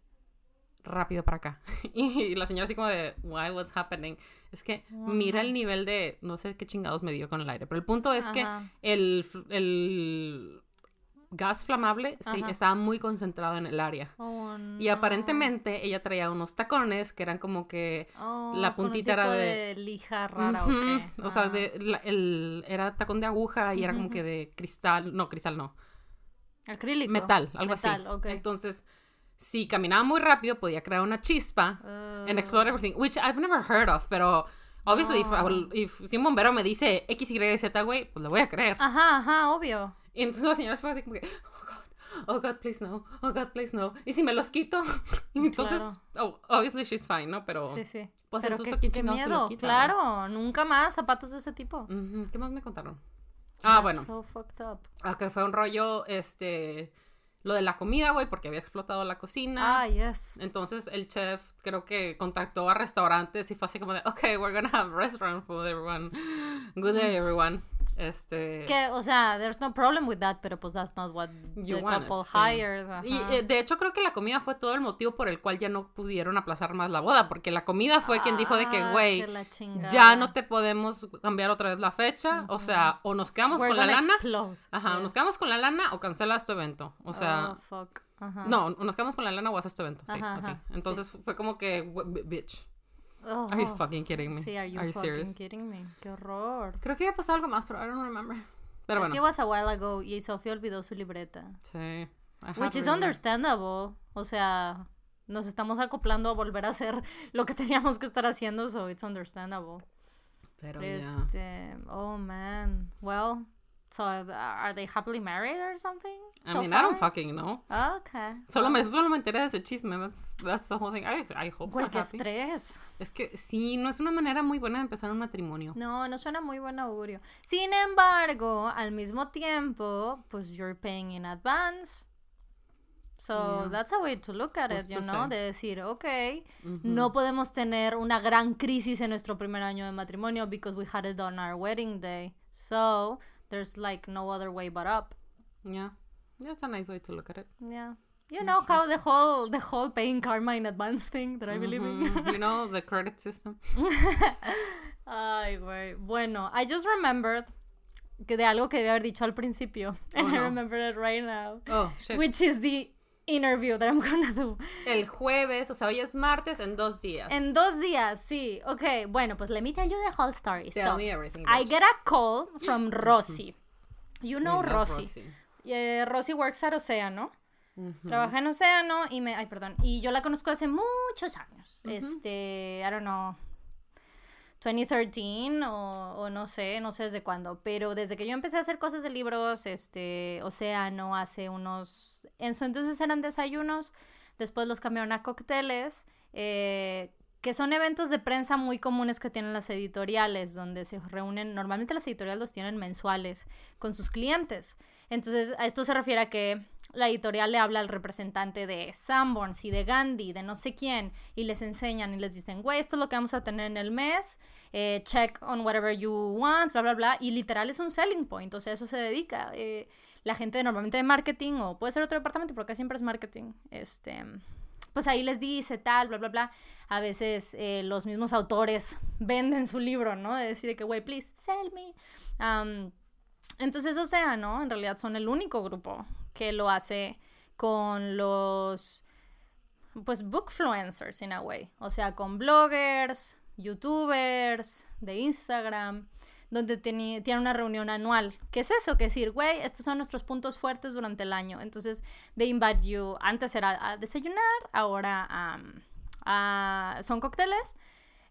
rápido para acá. Y la señora así como de, why, what's happening? Es que mira el nivel de, no sé qué chingados me dio con el aire, pero el punto es que el, el gas flamable sí, estaba muy concentrado en el área. Oh, Y aparentemente ella traía unos tacones que eran como que Oh, la con un puntita era de- lija rara, ¿o qué? O sea, Ah. de, la- el, era tacón de aguja y era como que de cristal, no, cristal no, Acrílico. metal, algo Metal, así. ok. Entonces, si caminaba muy rápido podía crear una chispa en Ah. Explode Everything, which I've never heard of, pero obviously if, Ah. if- si un bombero me dice X, Y, Z, güey, pues le voy a creer. Ajá, ajá, obvio. Y entonces la señora fue así como que, oh God, oh God, please no, oh God, please no. Y si me los quito, y entonces, oh, obviously she's fine, ¿no? Pero, Sí, sí. pues el Pero susto, qué, ¿quién qué chingados se lo miedo. quita, claro, nunca más zapatos de ese tipo. ¿qué más me contaron? Ah, That's bueno, So fucked up. ah, que fue un rollo, este, lo de la comida, güey, porque había explotado la cocina. Ah, yes. Entonces el chef creo que contactó a restaurantes y fue así como de, ok, we're gonna have restaurant food, everyone. Good day, everyone. Este... Que, o sea, there's no problem with that, pero pues that's not what You the it, couple sí. hired. Y eh, de hecho creo que la comida fue todo el motivo por el cual ya no pudieron aplazar más la boda, porque la comida fue quien dijo de que, Ah, güey, ya no te podemos cambiar otra vez la fecha, o sea, o nos quedamos We're con la lana, explode. ajá, o nos quedamos con la lana o cancelas tu evento, o sea, Oh, fuck. Ajá. no, nos quedamos con la lana o haces tu evento, sí, Ajá, así. Entonces fue como que, "Wh- bitch, Oh, are you fucking kidding me? Sí, are you Are you fucking serious? kidding me? Qué horror. Creo que había pasado algo más, pero I don't remember. Pero es que bueno, was a while ago y Sofía olvidó su libreta. sí. Which is understandable. O sea, nos estamos acoplando a volver a hacer lo que teníamos que estar haciendo, so it's understandable. Pero. Este, oh man. Well, so are they happily married or something? I so mean, I don't fucking know. Okay. Solo well, me, solo me enteré de ese chisme. That's, that's the whole thing. I, I hope Güey, qué happy. estrés. Es que sí, no es una manera muy buena de empezar un matrimonio. No, no suena muy buen augurio. Sin embargo, al mismo tiempo, pues you're paying in advance. So Yeah. that's a way to look at it, Justo you know, de decir, ok, no podemos tener una gran crisis en nuestro primer año de matrimonio because we had it on our wedding day. So there's like no other way but up. Yeah. That's a nice way to look at it. Yeah. you know how the whole the whole paying karma in advance thing that I believe in. Mhm. you know, the credit system. Ay, güey. Bueno, I just remembered que de algo que debía haber dicho al principio. Oh, and I remember it right now. Oh, shit. Which is the interview that I'm gonna do. El jueves, o sea, hoy es martes en dos días. En dos días, sí. Okay, bueno, pues let me tell you the whole story. Tell so, me everything. I get a call from Rosy. You know Rosy. Rosy. Eh, Rosy works at Océano. Ujú. Trabaja en Océano y me... Ay, perdón. Y yo la conozco hace muchos años. Este, I don't know, 2013 o, o no sé, no sé desde cuándo. Pero desde que yo empecé a hacer cosas de libros, este, Océano hace unos... En su entonces eran desayunos, después los cambiaron a cócteles, eh, que son eventos de prensa muy comunes que tienen las editoriales, donde se reúnen, normalmente las editoriales los tienen mensuales con sus clientes. Entonces, a esto se refiere a que la editorial le habla al representante de Sanborns y de Gandhi, de no sé quién, y les enseñan y les dicen, güey, esto es lo que vamos a tener en el mes, eh, check on whatever you want, bla, bla, bla, y literal es un selling point, o sea, eso se dedica. eh, la gente normalmente de marketing, o puede ser otro departamento, porque siempre es marketing, este pues ahí les dice tal, bla, bla, bla. A veces eh, los mismos autores venden su libro, ¿no? De decir de que, güey, please, sell me. Entonces, o sea, ¿no? En realidad son el único grupo que lo hace con los, pues, bookfluencers, in a way. O sea, con bloggers, youtubers, de Instagram, donde tienen una reunión anual. ¿Qué es eso? Que decir, güey, estos son nuestros puntos fuertes durante el año. Entonces, they invite you, antes era a desayunar, ahora am, a- son cócteles.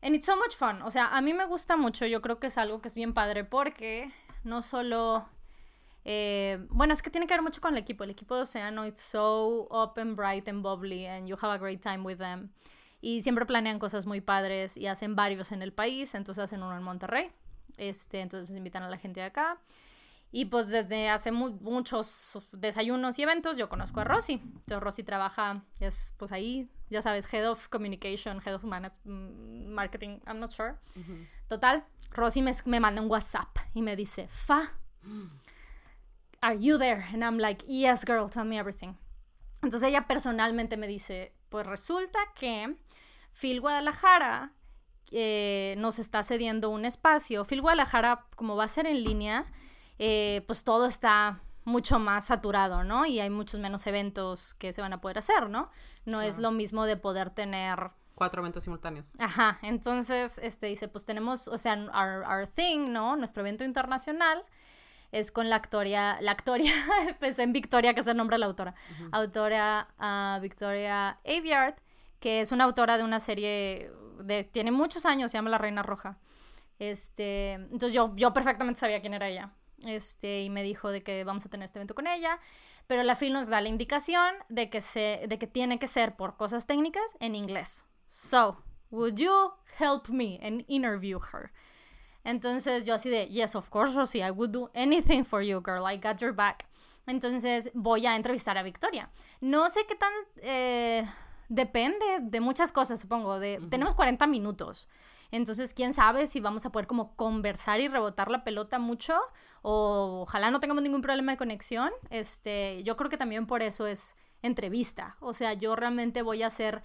And it's so much fun. O sea, a mí me gusta mucho. Yo creo que es algo que es bien padre porque no solo... eh, bueno, es que tiene que ver mucho con el equipo. El equipo de Océano, it's so open, bright and bubbly and you have a great time with them. Y siempre planean cosas muy padres y hacen varios en el país. Entonces hacen uno en Monterrey. Este, entonces invitan a la gente de acá. Y pues desde hace mu- muchos desayunos y eventos yo conozco a Rosy. Entonces Rosy trabaja, es pues ahí, ya sabes, Head of Communication, Head of Manag- mm, Marketing, I'm not sure. Total, Rosy me, me manda un WhatsApp y me dice, Fa, are you there? And I'm like, yes, girl, tell me everything. Entonces ella personalmente me dice, pues resulta que Phil Guadalajara eh, nos está cediendo un espacio. Phil Guadalajara, como va a ser en línea, eh, pues todo está mucho más saturado, ¿no? Y hay muchos menos eventos que se van a poder hacer, ¿no? No es lo mismo de poder tener Cuatro eventos simultáneos. Ajá, entonces, este dice, pues tenemos, o sea, our, our thing, ¿no? Nuestro evento internacional es con la actoria, la actoria, pensé en Victoria, que es el nombre de la autora, autora ah, Victoria Aveyard, que es una autora de una serie, de, tiene muchos años, se llama La Reina Roja. Este, entonces yo, yo perfectamente sabía quién era ella. Este, y me dijo de que vamos a tener este evento con ella, pero la FIL nos da la indicación de que, se, de que tiene que ser por cosas técnicas en inglés. So, would you help me and interview her? Entonces yo así de, yes, of course, Rosie, I would do anything for you, girl, I got your back. Entonces voy a entrevistar a Victoria. No sé qué tan... eh, depende de muchas cosas, supongo. De, Tenemos 40 minutos. Entonces, quién sabe si vamos a poder como conversar y rebotar la pelota mucho. O ojalá no tengamos ningún problema de conexión. Este, yo creo que también por eso es entrevista. O sea, yo realmente voy a hacer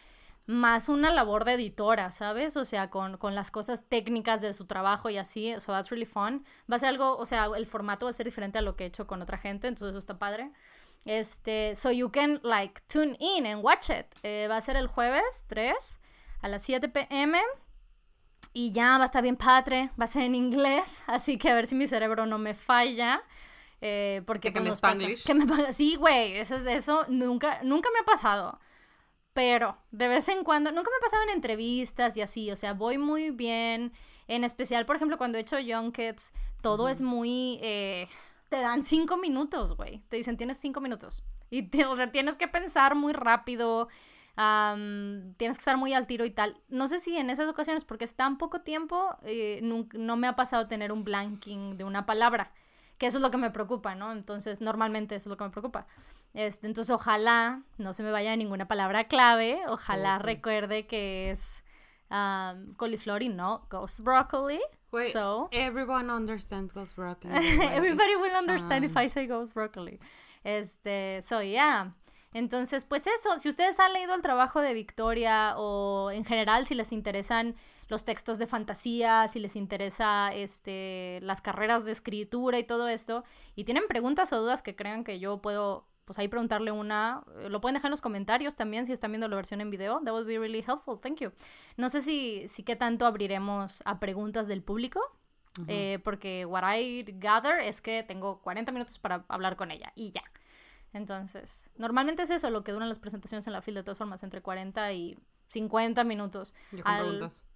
más una labor de editora, ¿sabes? O sea, con, con las cosas técnicas de su trabajo y así, so that's really fun. Va a ser algo, o sea, el formato va a ser diferente a lo que he hecho con otra gente, entonces eso está padre. Este, so you can like tune in and watch it. Eh, va a ser el jueves 3 a las 7 pm. Y ya va a estar bien padre, va a ser en inglés, así que a ver si mi cerebro no me falla. Eh, porque ¿De que pues, pasa- Spanglish? que me sí, güey, eso, es- eso nunca, nunca me ha pasado. Pero de vez en cuando, nunca me ha pasado en entrevistas y así, o sea, voy muy bien. En especial, por ejemplo, cuando he hecho Young Kids, todo es muy... eh, te dan cinco minutos, güey. Te dicen, tienes cinco minutos. Y, te- o sea, tienes que pensar muy rápido, am, tienes que estar muy al tiro y tal. No sé si en esas ocasiones, porque es tan poco tiempo, eh, no me ha pasado tener un blanking de una palabra. Que eso es lo que me preocupa, ¿no? Entonces, normalmente eso es lo que me preocupa. Este, entonces, ojalá no se me vaya ninguna palabra clave. Ojalá recuerde que es um, coliflor y no ghost broccoli. Wait, so, everyone understands Ghost Broccoli. everybody will understand if. I say ghost broccoli. Este, so yeah. Entonces, pues eso, si ustedes han leído el trabajo de Victoria o en general si les interesan los textos de fantasía, si les interesa este las carreras de escritura y todo esto y tienen preguntas o dudas que crean que yo puedo pues ahí preguntarle una, eh, lo pueden dejar en los comentarios también si están viendo la versión en video. That would be really helpful. Thank you. No sé si si qué tanto abriremos a preguntas del público. eh, porque what I gather es que tengo 40 minutos para hablar con ella y ya. Entonces, normalmente es eso lo que duran las presentaciones en la fila, de todas formas, entre 40 y 50 minutos. Ya con Al- preguntas.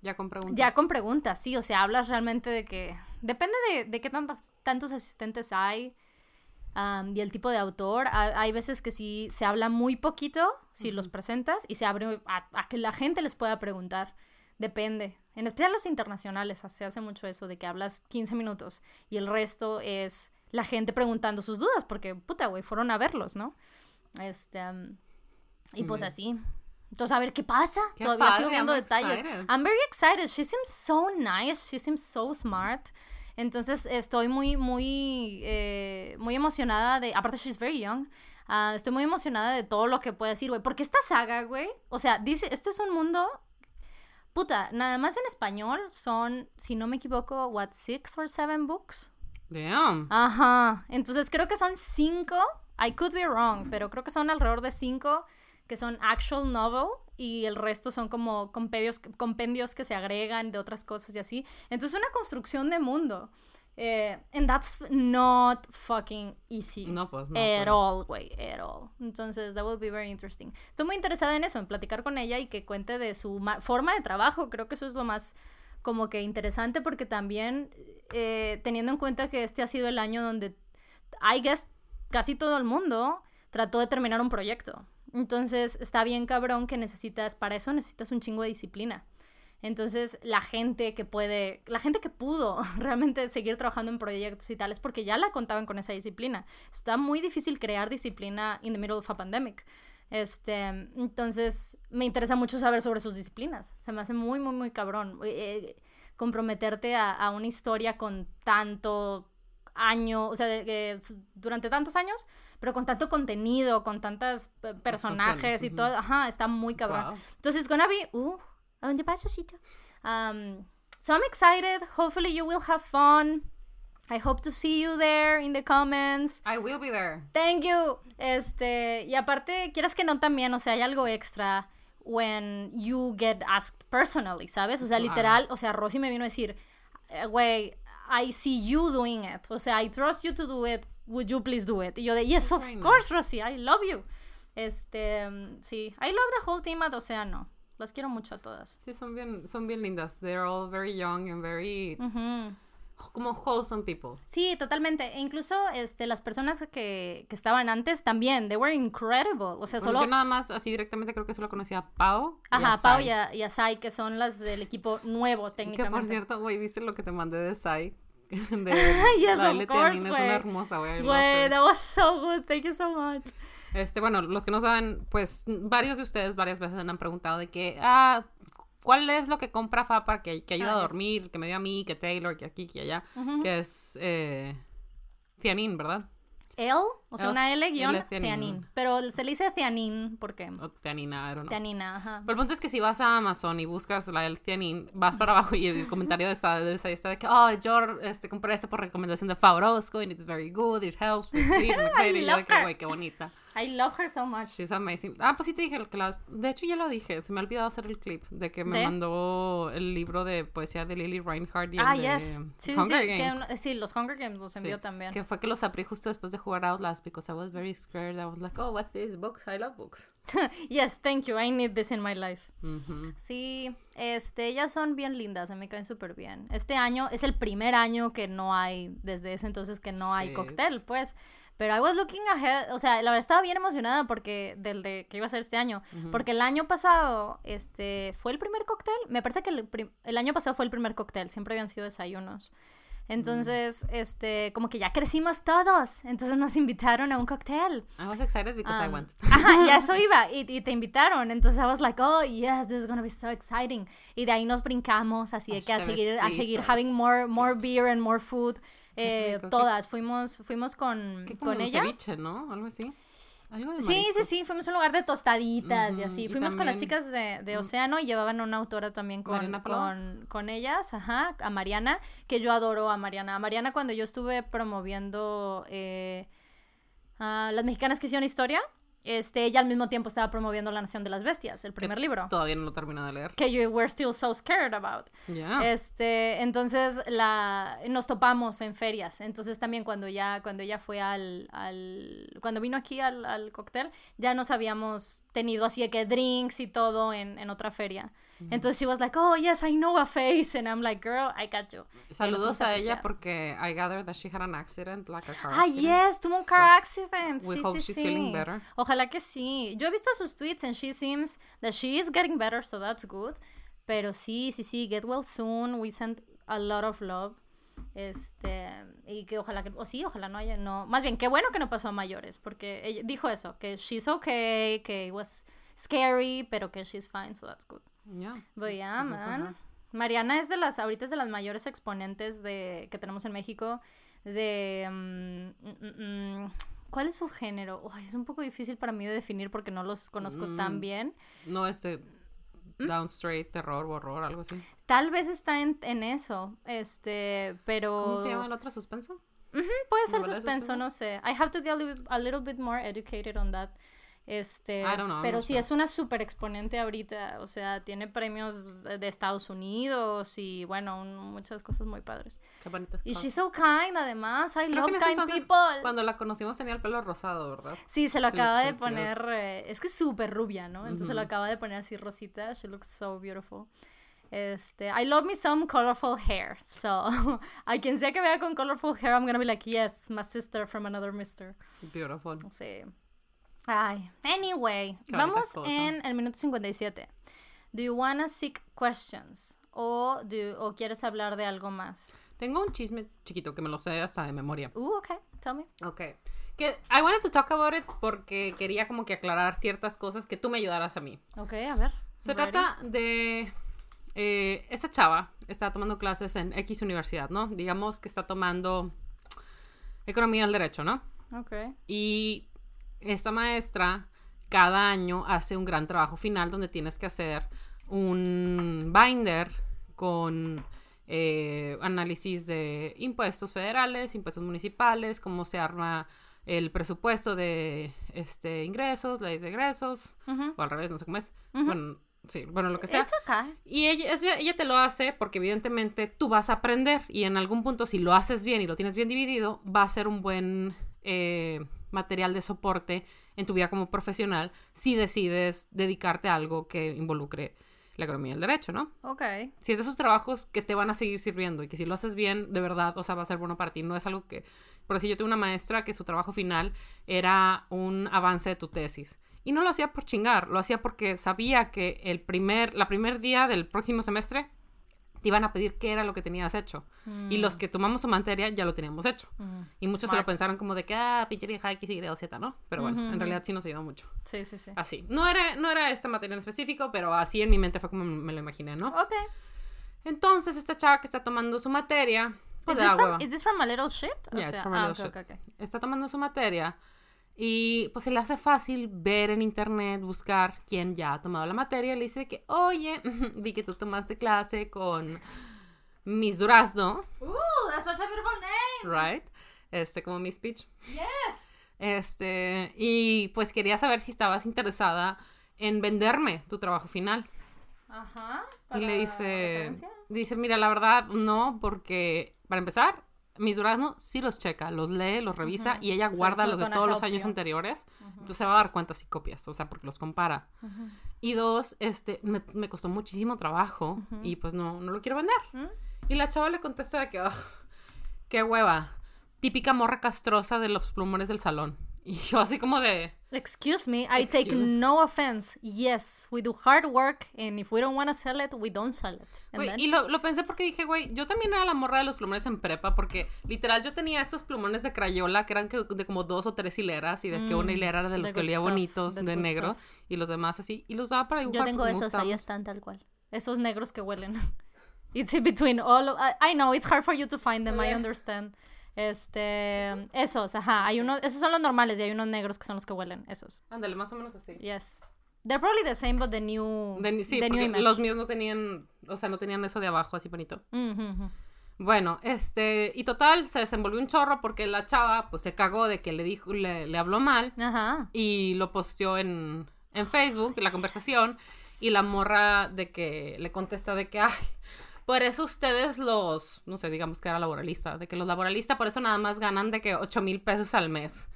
Ya con preguntas. Ya con preguntas, sí, o sea, hablas realmente de que... Depende de, de qué tantos, tantos asistentes hay am, y el tipo de autor. Ha- hay veces que sí se habla muy poquito si los presentas y se abre a, a que la gente les pueda preguntar. Depende. En especial los internacionales, se hace mucho eso de que hablas 15 minutos y el resto es la gente preguntando sus dudas, porque, puta, güey, fueron a verlos, ¿no? Este... am, y pues así. Entonces, a ver qué pasa. Qué Todavía sigo padre, viendo I'm detalles. excited. I'm very excited. She seems so nice. She seems so smart. Entonces estoy muy, muy, eh, muy emocionada de. Aparte, she's very young. Ah, estoy muy emocionada de todo lo que puede decir, güey. Porque esta saga, güey. O sea, dice, este es un mundo. Puta, nada más en español son, si no me equivoco, what, six or seven books? Damn. Ajá. Entonces creo que son cinco. I could be wrong, pero creo que son alrededor de cinco que son actual novel y el resto son como compendios, compendios que se agregan de otras cosas y así. Entonces una construcción de mundo. Eh, and that's not fucking easy. No, pues no. At pero- all, güey, at all. Entonces, that will be very interesting. Estoy muy interesada en eso, en platicar con ella y que cuente de su ma- forma de trabajo. Creo que eso es lo más como que interesante porque también eh, teniendo en cuenta que este ha sido el año donde, I guess, casi todo el mundo trató de terminar un proyecto. Entonces, está bien cabrón que necesitas, para eso necesitas un chingo de disciplina. Entonces, la gente que puede, la gente que pudo realmente seguir trabajando en proyectos y tal, es porque ya la contaban con esa disciplina. Está muy difícil crear disciplina in the middle of a pandemic. Este, entonces, me interesa mucho saber sobre sus disciplinas. Se me hace muy, muy, muy cabrón. eh, comprometerte a, a una historia con tanto año, o sea, de- de- su- durante tantos años, pero con tanto contenido, con tantos eh, personajes y todo, ajá, está muy cabrón. Wow. Entonces, it's gonna be, uh, ¿a dónde vas, osito? Um, so I'm excited. Hopefully you will have fun. I hope to see you there in the comments. I will be there. Thank you. Este, y aparte, quieras que no también, o sea, hay algo extra when you get asked personally, ¿sabes? O sea, Claro. literal, o sea, Rosy me vino a decir, eh, güey, I see you doing it. O sea, I trust you to do it. Would you please do it? Y yo de, yes, of course, Rosy, I love you. Este, mm, sí, I love the whole team at Océano. Las quiero mucho a todas. Sí, son bien, son bien lindas. They're all very young and very, Ujú. como wholesome people. Sí, totalmente. E incluso este, las personas que, que estaban antes también, they were incredible. O sea, Bueno, solo... Yo nada más, así directamente, creo que solo conocía a Pau. y Ajá, a Pau y a, y a Sai, que son las del equipo nuevo Que técnicamente. por cierto, güey, ¿viste lo que te mandé de Sai? De Yes, la of course, Anina, Es güey. una hermosa, güey. Güey, that was so good. Thank you so much. Este, bueno, los que no saben, pues varios de ustedes varias veces me han preguntado de que, ah, ¿cuál es lo que compra Fa para que, que ayuda Ah, a dormir? Que me dio a mí, que Taylor, que aquí, que allá. Que es eh, Cianin, ¿verdad? L, o sea, L- una L guion, theanine. Pero se le dice theanine, ¿por qué? O I don't know. Theanina, ajá. Pero el punto es que si vas a Amazon y buscas la del Cianin, vas para abajo y el comentario de esa, de esa está de que, oh, yo este, compré este por recomendación de Fa Orozco and it's very good, it helps with sleep, y yo de que, güey, qué bonita. I love her so much. She's amazing. Ah, pues sí te dije que la... De hecho, ya lo dije. Se me ha olvidado hacer el clip de que me ¿De? mandó el libro de poesía de Lily Reinhardt y el Ah, de yes. Sí, sí, Hunger sí. que Games. uno- sí, los Hunger Games los envió Sí, también. Que fue que los abrí justo después de jugar Outlast because I was very scared. I was like, oh, what's this? Books? I love books. yes, thank you. I need this in my life. Sí, este, ellas son bien lindas, se me caen súper bien. Este año es el primer año que no hay, desde ese entonces que no hay Sí. cóctel, pues. Pero I was looking ahead, o sea, la verdad estaba bien emocionada porque del de que iba a ser este año, porque el año pasado, este, fue el primer cóctel. Me parece que el, el año pasado fue el primer cóctel, siempre habían sido desayunos. Entonces, este, como que ya crecimos todos, entonces nos invitaron a un cóctel. I was excited because I Um, went. Ajá, y eso iba, y, y te invitaron, entonces I was like, oh, yes, this is gonna be so exciting. Y de ahí nos brincamos, así de que a seguir, a seguir having more, more beer and more food. Eh, rico, qué- todas, fuimos, fuimos con, como con ella. ceviche, ¿no? Algo así. Algo de Sí, sí, sí, fuimos a un lugar de tostaditas y así. y Fuimos con las chicas de, de Océano y llevaban a una autora también con, con, con ellas, ajá, a Mariana, que yo adoro a Mariana. A Mariana cuando yo estuve promoviendo eh, a las mexicanas que hicieron historia, este, ella al mismo tiempo estaba promoviendo La Nación de las Bestias, el primer libro. Todavía no lo termino de leer. Que you were still so scared about. Ya. Este, entonces la nos topamos en ferias. Entonces también cuando ya cuando ella fue al, al cuando vino aquí al, al cóctel, ya nos habíamos tenido así de que drinks y todo en, en otra feria. Entonces she was like, "Oh, yes, I know a face." And I'm like, "Girl, I got you." Saludos fuimos a ella porque I gather that she had an accident, like a car Ah, accident. yes, tuvo un car So, accident. we sí, hope sí, she's sí. feeling better. Ojalá que sí. Yo he visto sus tweets and she seems that she is getting better, so that's good. Pero sí, sí, sí, get well soon. We send a lot of love. Este, y que ojalá que, o sí, ojalá no haya, no, más bien, qué bueno que no pasó a mayores, porque ella dijo eso, que she's okay, que it was scary, pero que she's fine, so that's good. Ya. But yeah, man. Mariana es de las, ahorita es de las mayores exponentes de, que tenemos en México de... mm, mm, mm, ¿Cuál es su género? Uy, es un poco difícil para mí de definir porque no los conozco tan Mm. bien. No es de down straight, terror, horror, algo así. Tal vez está en, en eso, este, pero... ¿Cómo se llama el otro suspenso? Ujú, puede ser ¿Novela de suspenso, suspenso? no sé. I have to get a little, a little bit more educated on that. Este, know, pero sí sure. es una super exponente ahorita, o sea, tiene premios de Estados Unidos y bueno, un- muchas cosas muy padres. Qué bonitas Y cosas. she's so kind, además, I Creo love kind entonces, people. cuando la conocimos tenía el pelo rosado, ¿verdad? Sí, se lo She acaba de so poner, eh, es que es súper rubia, ¿no? Entonces lo Ujú. acaba de poner así rosita, she looks so beautiful. Este, I love me some colorful hair, so a quien sea que vea con colorful hair, I'm gonna be like, yes, my sister from another mister. Beautiful. Sí. Ay, anyway, vamos cosa. en el minuto 57. Do you wanna seek questions? O, do, o quieres hablar de algo más? Tengo un chisme chiquito que me lo sé hasta de memoria. Uh, okay, tell me. Ok. Que I wanted to talk about it porque quería como que aclarar ciertas cosas que tú me ayudaras a mí. Ok, a ver. Se ready. trata de... Eh, esta chava está tomando clases en X universidad, ¿no? Digamos que está tomando economía del derecho, ¿no? Ok. Y esta maestra cada año hace un gran trabajo final donde tienes que hacer un binder con eh, análisis de impuestos federales, impuestos municipales, cómo se arma el presupuesto de este ingresos, ley de egresos, o al revés, no sé cómo es. Bueno, sí, bueno, lo que sea. Okay. Y ella, ella te lo hace porque evidentemente tú vas a aprender y en algún punto si lo haces bien y lo tienes bien dividido, va a ser un buen eh, material de soporte en tu vida como profesional si decides dedicarte a algo que involucre la economía y el derecho, ¿no? Ok. Si es de esos trabajos que te van a seguir sirviendo y que si lo haces bien, de verdad, o sea, va a ser bueno para ti. No es algo que, por decir, yo tuve una maestra que su trabajo final era un avance de tu tesis. Y no lo hacía por chingar, lo hacía porque sabía que el primer, la primer día del próximo semestre te iban a pedir qué era lo que tenías hecho. Y los que tomamos su materia ya lo teníamos hecho. Mm. Y muchos se Smart. lo pensaron como de que, ah, pinche vieja X, Y, o Z, ¿no? Pero bueno, en realidad sí nos ayudó mucho. Sí, sí, sí. Así. No era, no era esta materia en específico, pero así en mi mente fue como me lo imaginé, ¿no? Ok. Entonces, esta chava que está tomando su materia, pues Is this, from, is this from a little shit? O Yeah, it's sea, from a ah, little ok, shit. ok, ok. Está tomando su materia y pues se le hace fácil ver en internet, buscar quién ya ha tomado la materia. Le dice que, oye, vi que tú tomaste clase con Miss Durazno, Ooh, that's such a beautiful name. right? Este, como Miss Peach. Yes. Este, y pues quería saber si estabas interesada en venderme tu trabajo final. Ajá. Y le dice, dice, mira, la verdad no, porque para empezar, Miss Durazno sí los checa, los lee, los revisa y ella guarda los de todos los años you. anteriores, entonces se va a dar cuenta si copias, o sea, porque los compara. Y dos, este, me, me costó muchísimo trabajo y pues no, no lo quiero vender. ¿Mm? Y la chava le contesta de que, "Ugh, qué hueva, típica morra castrosa de los plumones del salón. Y yo así como de, Excuse me, I take Excuse me. no offense. Yes, we do hard work, and if we don't want to sell it, we don't sell it. And Güey, then- y lo, lo pensé porque dije, güey, yo también era la morra de los plumones en prepa, porque literal yo tenía estos plumones de crayola que eran que- de como dos o tres hileras y de que una Mm, hilera era de los que olía stuff, bonitos de negro stuff. y los demás así. Y los usaba para dibujar. Yo tengo esos, ahí están tal cual. Esos negros que huelen. It's in between all of, I, I know, it's hard for you to find them, I understand. Este, esos, ajá, hay unos, esos son los normales y hay unos negros que son los que huelen, esos. Ándale, más o menos así. Yes. They're probably the same, but the new, De- sí, the new image. los míos no tenían, o sea, no tenían eso de abajo así bonito. Mhm, mhm. Bueno, este, y total, se desenvolvió un chorro porque la chava, pues, se cagó de que le dijo, le, le habló mal Ajá. y lo posteó en, en Facebook, la conversación, y la morra de que le contesta de que, ay, por eso ustedes los, no sé, digamos que era laboralista, de que los laboralistas por eso nada más ganan de que 8 mil pesos al mes.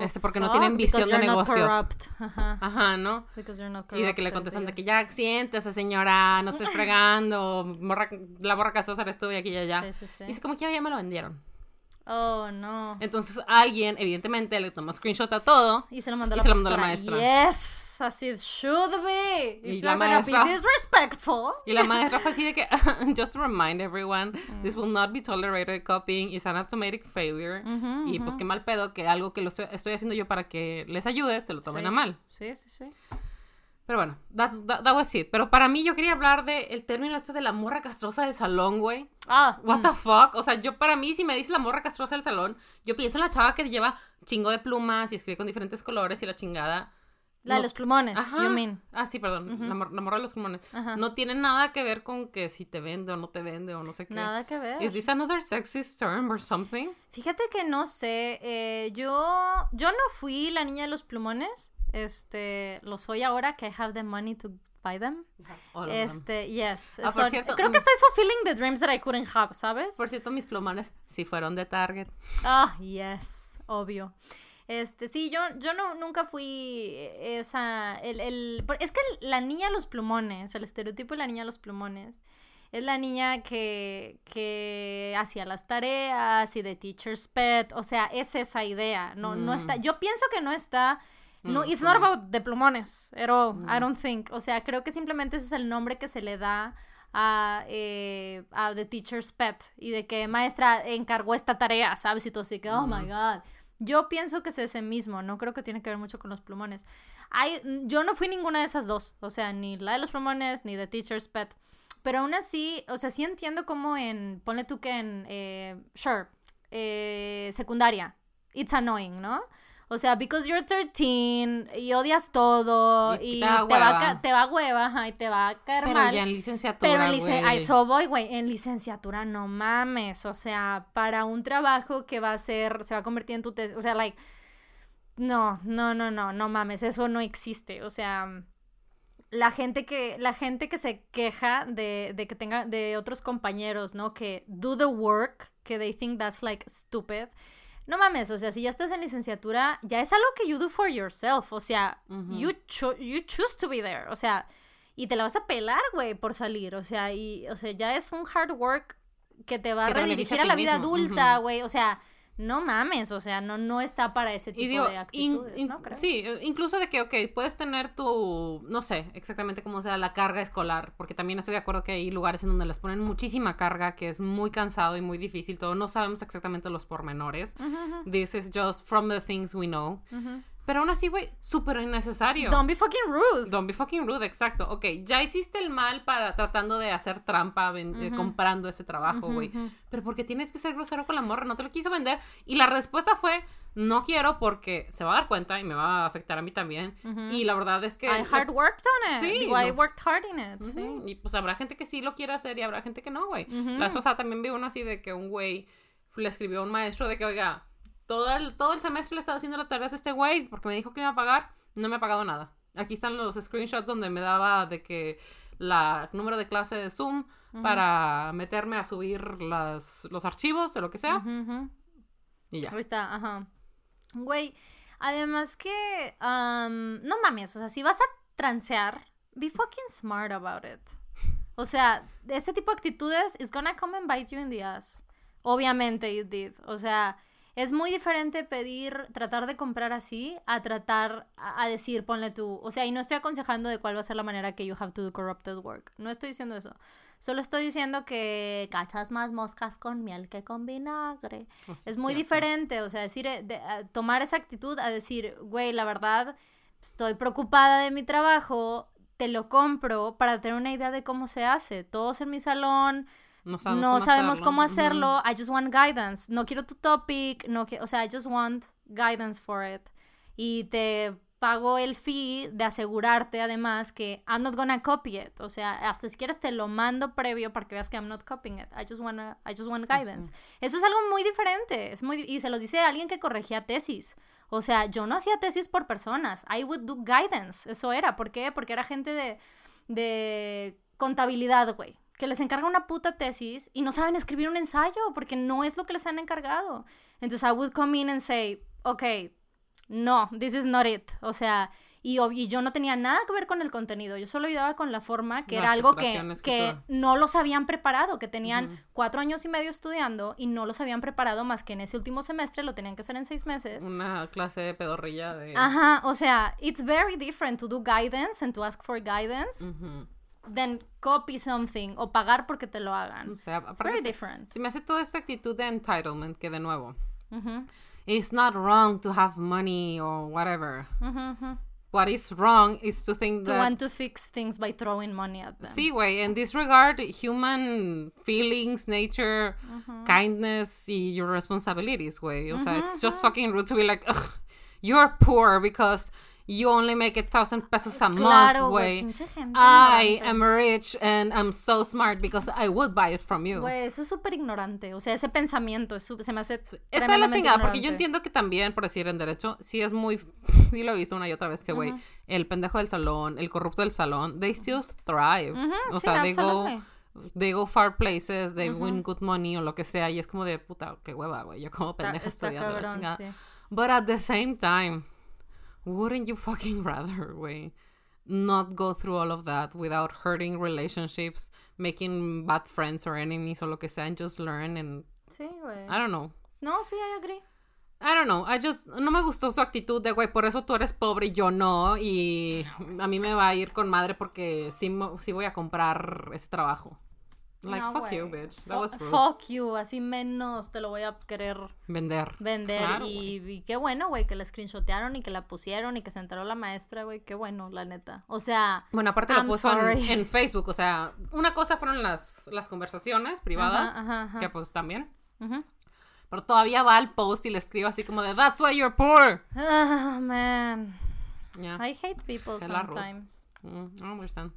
Este, porque no tienen visión de negocios. corrupt. Ajá. Ajá, ¿no? Not Y de que le corrupt, contestan de que ya siéntese, señora, no estés fregando, morra, la morra casosa eres tú y aquí y allá. Sí, sí, sí. Y si como quiera ya me lo vendieron. Oh, no. Entonces alguien, evidentemente, le tomó screenshot a todo. Y se lo mandó Y la se lo mandó la profesora. maestra. Yes, así it should be. Y If la you're gonna maestra- be disrespectful. Y la maestra fue así de que, just to remind everyone, Mm. this will not be tolerated. Copying is an automatic failure. y pues qué mal pedo que algo que lo estoy, estoy haciendo yo para que les ayude, se lo tomen Sí. a mal. Sí, sí, sí. Pero bueno, that, that, that was it. Pero para mí yo quería hablar del el término este de la morra castrosa del salón, güey. Ah, What mm, the fuck? O sea, yo para mí, si me dice la morra castrosa del salón, yo pienso en la chava que lleva chingo de plumas y escribe con diferentes colores y la chingada. La de no- los plumones, Ajá. you mean. Ah, sí, perdón. la, mor- la morra de los plumones. Ajá. No tiene nada que ver con que si te vende o no te vende o no sé qué. Nada que ver. ¿Is this another sexist term or something? Fíjate que no sé, eh, yo, yo no fui la niña de los plumones, este, lo soy ahora que I have the money to buy them. Este, yes. Ah, son- cierto, creo que mm. estoy fulfilling the dreams that I couldn't have, ¿sabes? Por cierto, mis plumones sí fueron de Target. Ah, yes, obvio. Este, sí, yo, yo no, nunca fui esa, el, el, es que la niña de los plumones, el estereotipo de la niña de los plumones, es la niña que, que hacía las tareas y de teacher's pet, o sea, es esa idea, no, no Mm. está, yo pienso que no está, no, Mm, it's not about the plumones at all, I don't think, o sea, creo que simplemente ese es el nombre que se le da a, eh, a The Teacher's Pet y de que maestra encargó esta tarea, ¿sabes? Y todo así que, oh my god. Yo pienso que es ese mismo, no creo que tiene que ver mucho con los plumones. Hay, yo no fui ninguna de esas dos, o sea, ni la de los plumones ni The Teacher's Pet. Pero aún así, o sea, sí entiendo como en, ponle tú que en, eh, sure, eh, secundaria, it's annoying, ¿no? O sea, because you're 13 y odias todo Y y, te va te va hueva ajá, y te va a caer Pero mal. ya en licenciatura, Pero en lice- a güey. eso voy, güey. En licenciatura no mames. O sea, para un trabajo que va a ser, se va a convertir en tu tesis. O sea, like. No, no, no, no, no mames. Eso no existe. O sea. La gente que, la gente que se queja de, de que tenga, de otros compañeros, ¿no? Que do the work, que they think that's like stupid. No mames, o sea, si ya estás en licenciatura, ya es algo que you do for yourself. O sea, you, cho- you choose to be there. O sea, y te la vas a pelar, güey, por salir. O sea, y, o sea, ya es un hard work que te va Que a redirigir a la vida mismo, adulta, güey. O sea, no mames, o sea, no, no está para ese tipo digo, de actitudes, in- ¿no? Creo. sí, incluso de que, ok, puedes tener tu, no sé exactamente cómo sea la carga escolar, porque también estoy de acuerdo que hay lugares en donde les ponen muchísima carga, que es muy cansado y muy difícil, todo, no sabemos exactamente los pormenores. This is just from the things we know. Pero aún así, güey, súper innecesario. Don't be fucking rude. Don't be fucking rude, exacto. Ok, ya hiciste el mal para tratando de hacer trampa ven- eh, Ujú. comprando ese trabajo, güey. Pero porque tienes que ser grosero con la morra, no te lo quiso vender. Y la respuesta fue, no quiero porque se va a dar cuenta y me va a afectar a mí también. Y la verdad es que... I hard worked on it. Sí, Digo, I worked hard in it. Sí. Y pues habrá gente que sí lo quiere hacer y habrá gente que no, güey. La vez pasada también vi uno así de que un güey le escribió a un maestro de que, oiga, todo el, todo el semestre le he estado haciendo las tareas a este güey porque me dijo que me iba a pagar, no me ha pagado nada. Aquí están los screenshots donde me daba de que la número de clase de Zoom para meterme a subir las, los archivos o lo que sea. Ujú, ujú. Y ya. Ahí está, ajá. Güey, además que, am, no mames, o sea, si vas a transear, be fucking smart about it. O sea, ese tipo de actitudes is gonna come and bite you in the ass. Obviamente you did. O sea, es muy diferente pedir, tratar de comprar así, a tratar a, a decir, ponle tú. O sea, y no estoy aconsejando de cuál va a ser la manera que you have to do corrupted work. No estoy diciendo eso. Solo estoy diciendo que cachas más moscas con miel que con vinagre. O sea, Es muy cierto. diferente, o sea, decir, eh, de- a tomar esa actitud a decir, güey, la verdad, estoy preocupada de mi trabajo, te lo compro para tener una idea de cómo se hace. Todos en mi salón No sabemos, no cómo, sabemos hacerlo. cómo hacerlo. I just want guidance. No quiero tu topic. No que, o sea, I just want guidance for it. Y te pago el fee de asegurarte además que I'm not gonna copy it. O sea, hasta si quieres te lo mando previo para que veas que I'm not copying it. I just wanna, I just want guidance. Eso es algo muy diferente. Es muy, y se los dice alguien que corregía tesis. O sea, yo no hacía tesis por personas. I would do guidance. Eso era. ¿Por qué? Porque era gente de, de contabilidad, güey. Que les encarga una puta tesis y no saben escribir un ensayo porque no es lo que les han encargado. Entonces, I would come in and say, ok, no, this is not it. O sea, y, yo no tenía nada que ver con el contenido. Yo solo ayudaba con la forma, que era algo que, que no los habían preparado, que tenían cuatro años y medio estudiando y no los habían preparado más que en ese último semestre, lo tenían que hacer en seis meses. Una clase de pedorrilla de... Ajá, o sea, it's very different to do guidance and to ask for guidance Ujú. Than copy something o pagar porque te lo hagan. O sea, It's very se- different. se me hace toda esta actitud de entitlement que de nuevo... Ujú, It's not wrong to have money or whatever. ujú. What is wrong is to think To that... want to fix things by throwing money at them. Sí, güey, en disregard human feelings, nature, kindness y your responsibilities, güey. O sea, it's just fucking rude to be like, Ugh, you're poor because you only make a thousand pesos a Claro, month, güey. I ignorante. am rich and I'm so smart because I would buy it from you. Güey, eso es súper ignorante. O sea, ese pensamiento es su- se me hace. Está de la chingada, porque yo entiendo que también, por decir en derecho, sí es muy. Sí lo he visto una y otra vez que, güey, el pendejo del salón, el corrupto del salón, they still thrive. o sí, sea, they go, they go far places, they win good money o lo que sea, y es como de puta, qué hueva, güey. Yo como pendeja está estudiando la chingada. sí. But at the same time, wouldn't you fucking rather, güey? Not go through all of that without hurting relationships, making bad friends or enemies o lo que sea, and just learn and Sí, güey. I don't know. No, sí, I agree. I don't know, I just, no me gustó su actitud de, güey, por eso tú eres pobre y yo no, y a mí me va a ir con madre porque sí, sí voy a comprar ese trabajo. Like, No, fuck you, bitch. That was rude. Fuck you, así menos te lo voy a querer Vender. vender. Claro, y, y qué bueno, güey, que la screenshotearon y que la pusieron y que se enteró la maestra, güey. Qué bueno, la neta. O sea. Bueno, aparte lo I'm puso en, Facebook, o sea, una cosa fueron las, las conversaciones privadas, Ajá, ajá, ajá. que pues también, pero todavía va al post y le escribe así como de, that's why you're poor. Ah, man. Yeah, I hate people sometimes. Mm, I understand.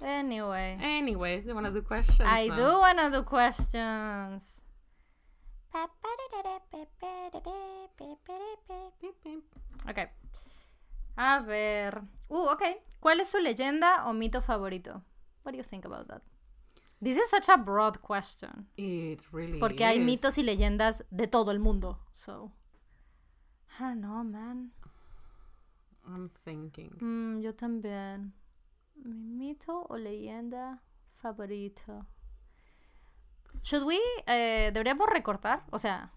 Anyway. Anyway, they wanna do questions I now. do wanna do questions. Beep, beep. Ok. A ver. Uh, ok. ¿Cuál es su leyenda o mito favorito? What do you think about that? This is such a broad question. It really Porque hay is. mitos y leyendas de todo el mundo. So. I don't know, man. I'm thinking. Mm, yo también. Mi mito o leyenda favorito. Should we, eh, deberíamos recortar, o sea,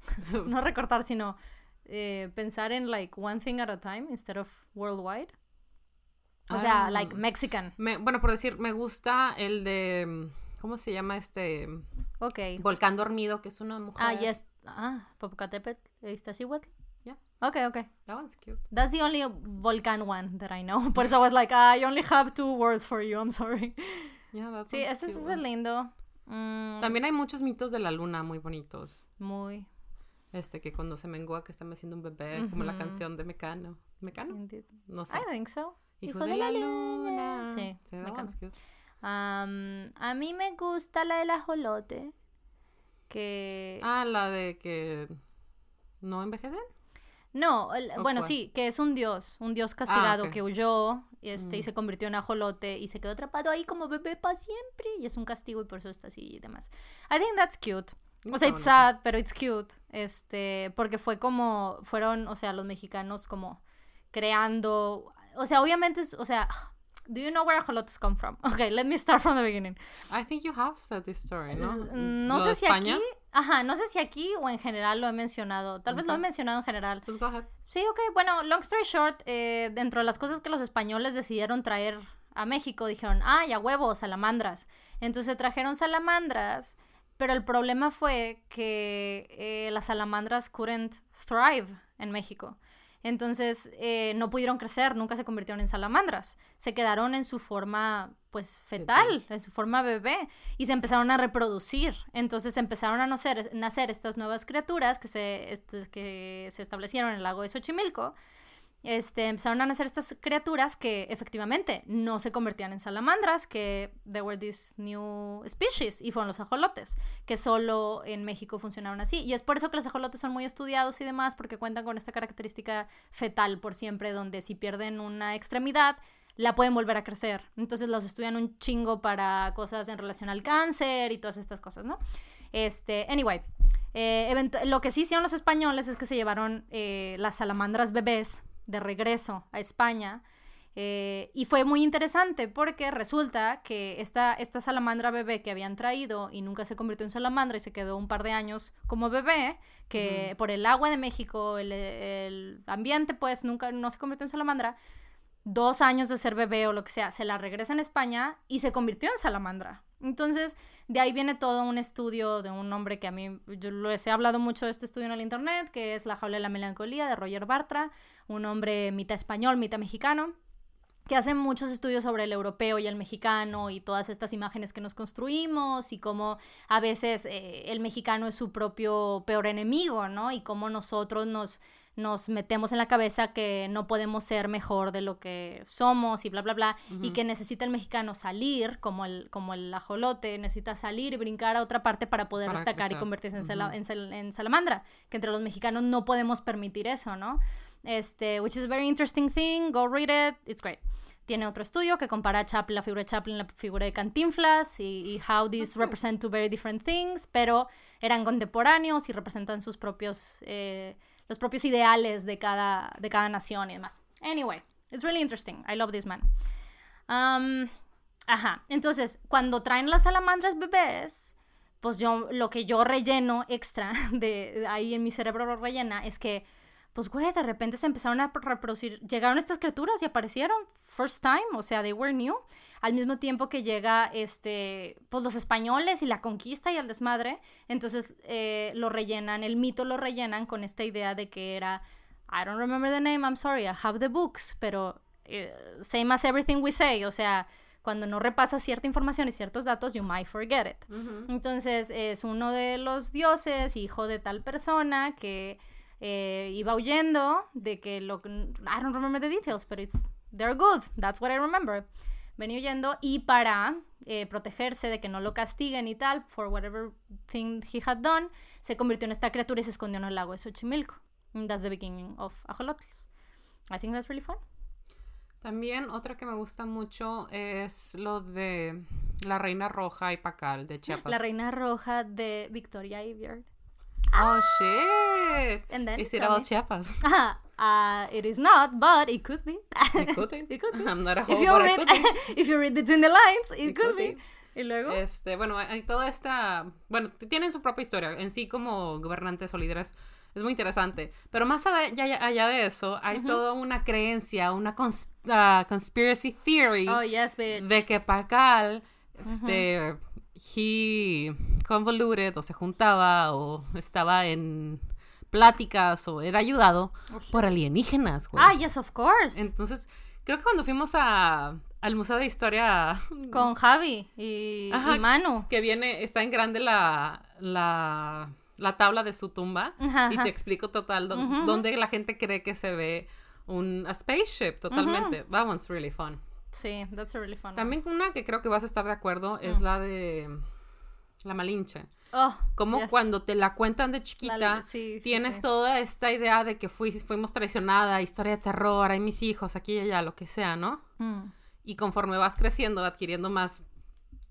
no recortar, sino eh, pensar en like one thing at a time instead of worldwide. O sea, Ah. like Mexican. Me- bueno, por decir, me gusta el de, ¿cómo se llama este? Ok. Volcán dormido, que es una mujer. Ah, yes. Ah, Popocatépetl, Iztaccíhuatl. Yeah. Okay, okay. That one's cute. That's the only volcán one that I know. Por eso I was like, I only have two words for you. I'm sorry. Yeah, Sí, ese es el lindo. Mm, También hay muchos mitos de la luna muy bonitos. muy. Este, que cuando se mengua que está haciendo un bebé, como la canción de Mecano. ¿Mecano? Indeed. No sé. I think so. Hijo, de, la luna. Sí, that Mecano. Am, a mí me gusta la del ajolote. Que. Ah, la de que no envejecen. No, el- ¿o bueno, cuál? sí, que es un dios. Un dios castigado ok. que huyó este, y Mm. se convirtió en ajolote y se quedó atrapado ahí como bebé para siempre. Y es un castigo y por eso está así y demás. I think that's cute. O sea, it's sad, pero it's cute. Este, porque fue como, fueron, o sea, los mexicanos como creando, o sea, obviamente, es- o sea, do you know where ajolotes come from? Okay, let me start from the beginning. I think you have said this story, ¿no? No sé si España. aquí, ajá, no sé si aquí o en general lo he mencionado. Tal vez lo he mencionado en general. Pues go ahead. Sí, ok, bueno, long story short, eh, dentro de las cosas que los españoles decidieron traer a México, dijeron, ah, ya huevos, salamandras. Entonces trajeron salamandras, pero el problema fue que eh, las salamandras couldn't thrive en México. Entonces eh, no pudieron crecer, nunca se convirtieron en salamandras. Se quedaron en su forma, pues, fetal, en su forma bebé, y se empezaron a reproducir. Entonces empezaron a nacer, nacer estas nuevas criaturas que se, este, que se establecieron en el lago de Xochimilco este, empezaron a nacer estas criaturas que efectivamente no se convertían en salamandras, que there were these new species, y fueron los ajolotes, que solo en México funcionaron así. Y es por eso que los ajolotes son muy estudiados y demás, porque cuentan con esta característica fetal por siempre, donde si pierden una extremidad, la pueden volver a crecer. Entonces los estudian un chingo para cosas en relación al cáncer y todas estas cosas, ¿no? Este, anyway, eh, lo que sí hicieron los españoles es que se llevaron eh, las salamandras bebés de regreso a España. Eh, y fue muy interesante porque resulta que esta, esta salamandra bebé que habían traído y nunca se convirtió en salamandra y se quedó un par de años como bebé, que por el agua de México, el, ambiente, pues nunca no se convirtió en salamandra, dos años de ser bebé o lo que sea, se la regresa en España y se convirtió en salamandra. Entonces, de ahí viene todo un estudio de un hombre que a mí, yo les he hablado mucho de este estudio en el internet, que es La jaula de la melancolía de Roger Bartra, un hombre mitad español, mitad mexicano, que hace muchos estudios sobre el europeo y el mexicano y todas estas imágenes que nos construimos y cómo a veces eh, el mexicano es su propio peor enemigo, ¿no? Y cómo nosotros nos nos metemos en la cabeza que no podemos ser mejor de lo que somos y bla, bla, bla, y que necesita el mexicano salir, como el, como el ajolote, necesita salir y brincar a otra parte para poder destacar y convertirse en, en, salamandra, que entre los mexicanos no podemos permitir eso, ¿no? Este, which is a very interesting thing, go read it, it's great. Tiene otro estudio que compara a Chaplin, la figura de Chaplin, la figura de Cantinflas y, how these represent two very different things, pero eran contemporáneos y representan sus propios... Eh, los propios ideales de cada, de cada nación y demás. Anyway, it's really interesting. I love this man. Um, ajá, entonces, cuando traen las salamandras bebés, pues yo, lo que yo relleno extra de, ahí en mi cerebro lo rellena es que pues güey, de repente se empezaron a reproducir, llegaron estas criaturas y aparecieron first time, o sea, they were new, al mismo tiempo que llega, este, pues los españoles y la conquista y el desmadre, entonces eh, lo rellenan, el mito lo rellenan con esta idea de que era, I don't remember the name, I'm sorry, I have the books, pero eh, same as everything we say, o sea, cuando no repasas cierta información y ciertos datos, you might forget it. Entonces es uno de los dioses, hijo de tal persona, que eh, iba huyendo de que lo... I don't remember the details, but it's... They're good. That's what I remember. Venía huyendo y para eh, protegerse de que no lo castiguen y tal, for whatever thing he had done, se convirtió en esta criatura y se escondió en el lago de Xochimilco. that's the beginning of Ajolotls. I think that's really fun. También otra que me gusta mucho es lo de la Reina Roja y Pacal de Chiapas. La Reina Roja de Victoria Aveyard. Oh shit! And then is it all Chiapas? Uh, it is not, but it could be. It could be. it could be. I'm not a if you read, if you read between the lines, it, could, be. Y luego. Este, bueno, hay toda esta. Bueno, tienen su propia historia. En sí, como gobernantes o líderes, es muy interesante. Pero más allá, allá de eso, hay toda una creencia, una uh, conspiracy theory. Oh, yes, bitch. De que Pacal, este he convoluted o se juntaba o estaba en pláticas o era ayudado oh, por alienígenas, Ah, yes, of course. Entonces, creo que cuando fuimos a, al Museo de Historia... Con Javi y, Manu. Que viene, está en grande la, la, la tabla de su tumba y te explico total dónde la gente cree que se ve un spaceship totalmente. That one's really fun. Sí, that's a really fun También una que creo que vas a estar de acuerdo es mm. la de la Malinche. Oh, Como cuando te la cuentan de chiquita, tienes toda esta idea de que fuimos traicionada, historia de terror, hay mis hijos, aquí y allá, lo que sea, ¿no? Mm. Y conforme vas creciendo, adquiriendo más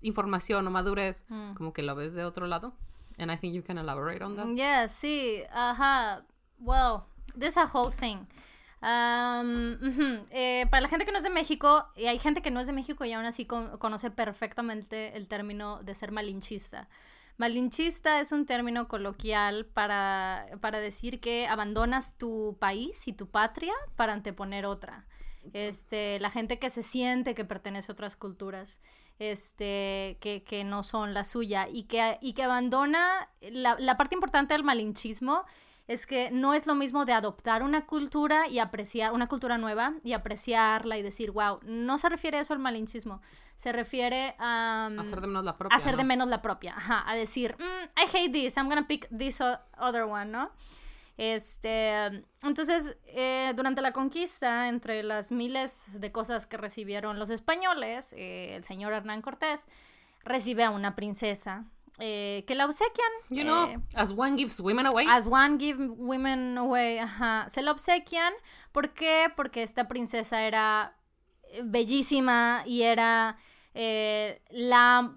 información o madurez, mm. como que lo ves de otro lado. And I think you can elaborate on that. Yeah, sí, ajá. Well, there's a whole thing. Eh, para la gente que no es de México, y hay gente que no es de México y aún así conoce perfectamente el término de ser malinchista. Malinchista es un término coloquial para, para decir que abandonas tu país y tu patria para anteponer otra. Este, la gente que se siente que pertenece a otras culturas, este, que, que no son la suya y que, y que abandona la, la parte importante del malinchismo es que no es lo mismo de adoptar una cultura y apreciar una cultura nueva y apreciarla y decir, wow, no se refiere eso al malinchismo, se refiere a mm, hacer de menos la propia. Hacer de menos la propia, ajá, a decir, mm, I hate this, I'm gonna pick this other one, ¿no? Este, entonces, eh, durante la conquista, entre las miles de cosas que recibieron los españoles, eh, el señor Hernán Cortés recibe a una princesa eh, que la obsequian. You know, as one gives women away. As one gives women away, ajá. Se la obsequian. ¿Por qué? Porque esta princesa era bellísima y era la,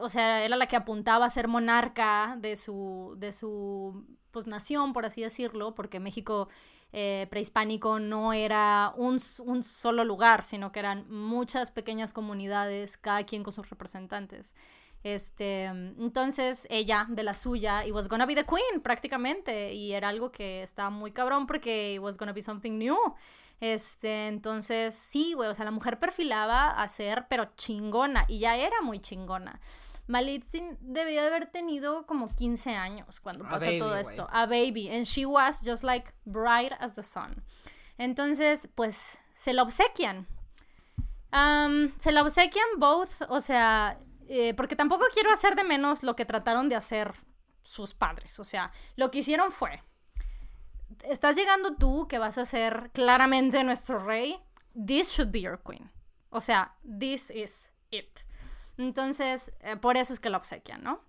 o sea, era la que apuntaba a ser monarca de su, de su pues, nación, por así decirlo, porque México eh, prehispánico no era un, un, solo lugar, sino que eran muchas pequeñas comunidades, cada quien con sus representantes. Este, entonces ella de la suya, y was gonna be the queen prácticamente, y era algo que estaba muy cabrón porque it was gonna be something new. Este, entonces sí, güey, o sea, la mujer perfilaba a ser, pero chingona, y ya era muy chingona. Malitzin debía de haber tenido como 15 años cuando pasó todo esto. A baby. And she was just like bright as the sun. Entonces, pues, se la obsequian. se la obsequian both, o sea, eh, porque tampoco quiero hacer de menos lo que trataron de hacer sus padres. O sea, lo que hicieron fue, estás llegando tú que vas a ser claramente nuestro rey. This should be your queen. O sea, this is it. Entonces, eh, por eso es que la obsequian, ¿no?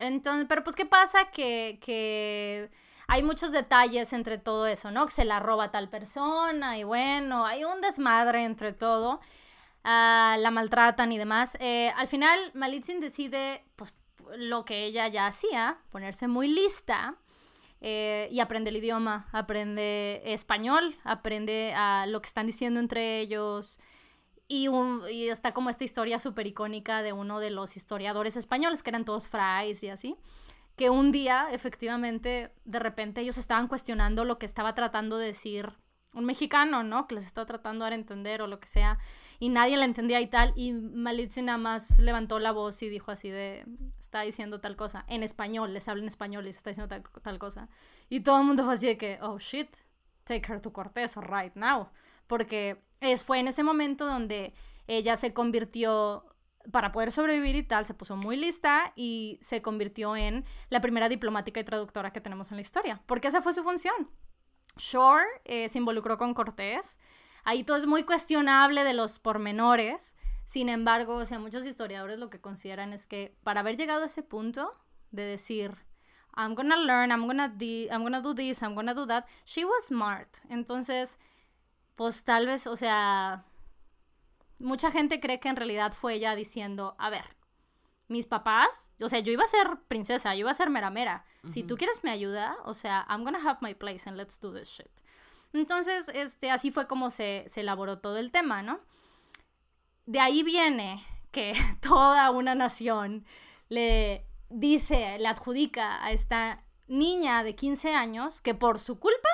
Entonces, pero pues, ¿qué pasa? Que, que hay muchos detalles entre todo eso, ¿no? Que se la roba tal persona y bueno, hay un desmadre entre todo. Ah, la maltratan y demás. Eh, al final, Malitzin decide, pues, lo que ella ya hacía, ponerse muy lista eh, y aprende el idioma, aprende español, aprende a lo que están diciendo entre ellos. Y, y está como esta historia súper icónica de uno de los historiadores españoles, que eran todos frais y así, que un día, efectivamente, de repente ellos estaban cuestionando lo que estaba tratando de decir un mexicano, ¿no? Que les estaba tratando de entender o lo que sea, y nadie le entendía y tal, y Malitzi nada más levantó la voz y dijo así de, está diciendo tal cosa, en español, les habla en español y está diciendo tal, tal cosa. Y todo el mundo fue así de que, oh shit, take her to Cortés right now, porque es, fue en ese momento donde ella se convirtió, para poder sobrevivir y tal, se puso muy lista y se convirtió en la primera diplomática y traductora que tenemos en la historia, porque esa fue su función. Shore eh, se involucró con Cortés, ahí todo es muy cuestionable de los pormenores, sin embargo, o sea, muchos historiadores lo que consideran es que para haber llegado a ese punto de decir, I'm gonna learn, I'm gonna, I'm gonna do this, I'm gonna do that, she was smart. Entonces, pues tal vez, o sea, mucha gente cree que en realidad fue ella diciendo, a ver, mis papás, o sea, yo iba a ser princesa, yo iba a ser mera mera. Si tú quieres mi ayuda, o sea, I'm gonna have my place and let's do this shit. Entonces, este, así fue como se, se elaboró todo el tema, ¿no? De ahí viene que toda una nación le dice, le adjudica a esta niña de 15 años que por su culpa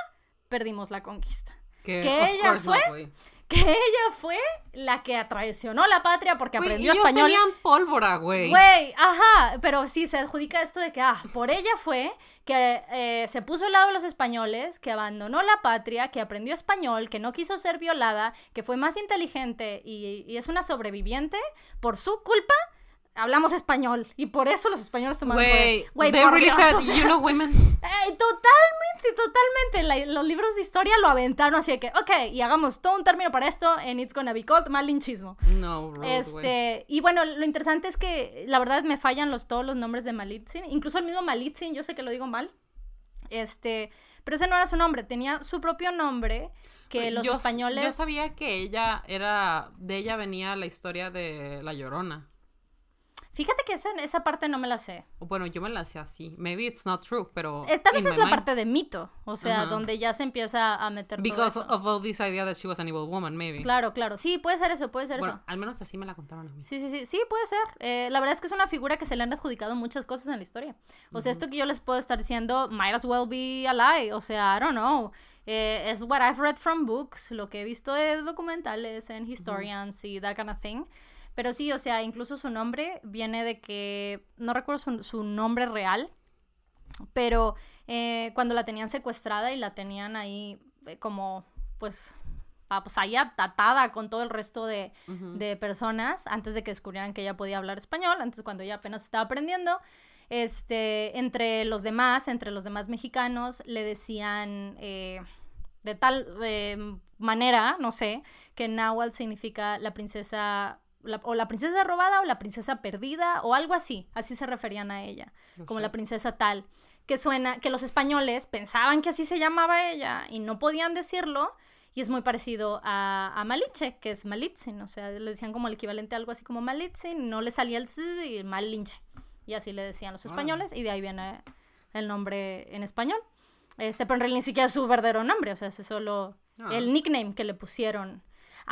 perdimos la conquista. Que, ella fue que ella fue la que traicionó la patria porque aprendió ellos español. tenían pólvora, güey. Güey, ajá, pero sí se adjudica esto de que, ah, por ella fue que eh, se puso al lado de los españoles, que abandonó la patria, que aprendió español, que no quiso ser violada, que fue más inteligente y, y es una sobreviviente por su culpa hablamos español y por eso los españoles tomaron Güey, they really said, you know women. totalmente, totalmente. los libros de historia lo aventaron así de que, ok, y hagamos todo un término para esto en It's Gonna Be Called Malinchismo. No, bro, Este, y bueno, lo interesante es que la verdad me fallan los, todos los nombres de Malitzin, incluso el mismo Malitzin, yo sé que lo digo mal. Este, pero ese no era su nombre, tenía su propio nombre que los españoles... Yo sabía que ella era, de ella venía la historia de La Llorona. Fíjate que esa, esa parte no me la sé. Bueno, yo me la sé así. Maybe it's not true, pero. Esta vez es la parte de mito. O sea, donde ya se empieza a meter Because todo eso. of all this idea that she was an evil woman, maybe. Claro, claro. Sí, puede ser eso, puede ser bueno, eso. Al menos así me la contaron a mí. Sí, sí, sí. Sí, puede ser. Eh, la verdad es que es una figura que se le han adjudicado muchas cosas en la historia. O sea, esto que yo les puedo estar diciendo, might as well be a lie. O sea, I don't know. Eh, es what I've read from books, lo que he visto de documentales en historians y that kind of thing. Pero sí, o sea, incluso su nombre viene de que, no recuerdo su, nombre real, pero eh, cuando la tenían secuestrada y la tenían ahí eh, como, pues, ah, pues ahí atada con todo el resto de, de personas antes de que descubrieran que ella podía hablar español, antes cuando ella apenas estaba aprendiendo este, entre los demás, entre los demás mexicanos, le decían eh, de tal eh, manera, no sé, que Nahual significa la princesa, o la princesa robada o la princesa perdida o algo así, así se referían a ella, como la princesa tal, que suena, que los españoles pensaban que así se llamaba ella y no podían decirlo. Y es muy parecido a, a Malinche, que es Malitzin, o sea, le decían como el equivalente a algo así como Malitzin, no le salía el z y Malinche. Y así le decían los españoles, y de ahí viene el nombre en español. Este, pero en realidad ni siquiera es su verdadero nombre, o sea, es solo ah. el nickname que le pusieron.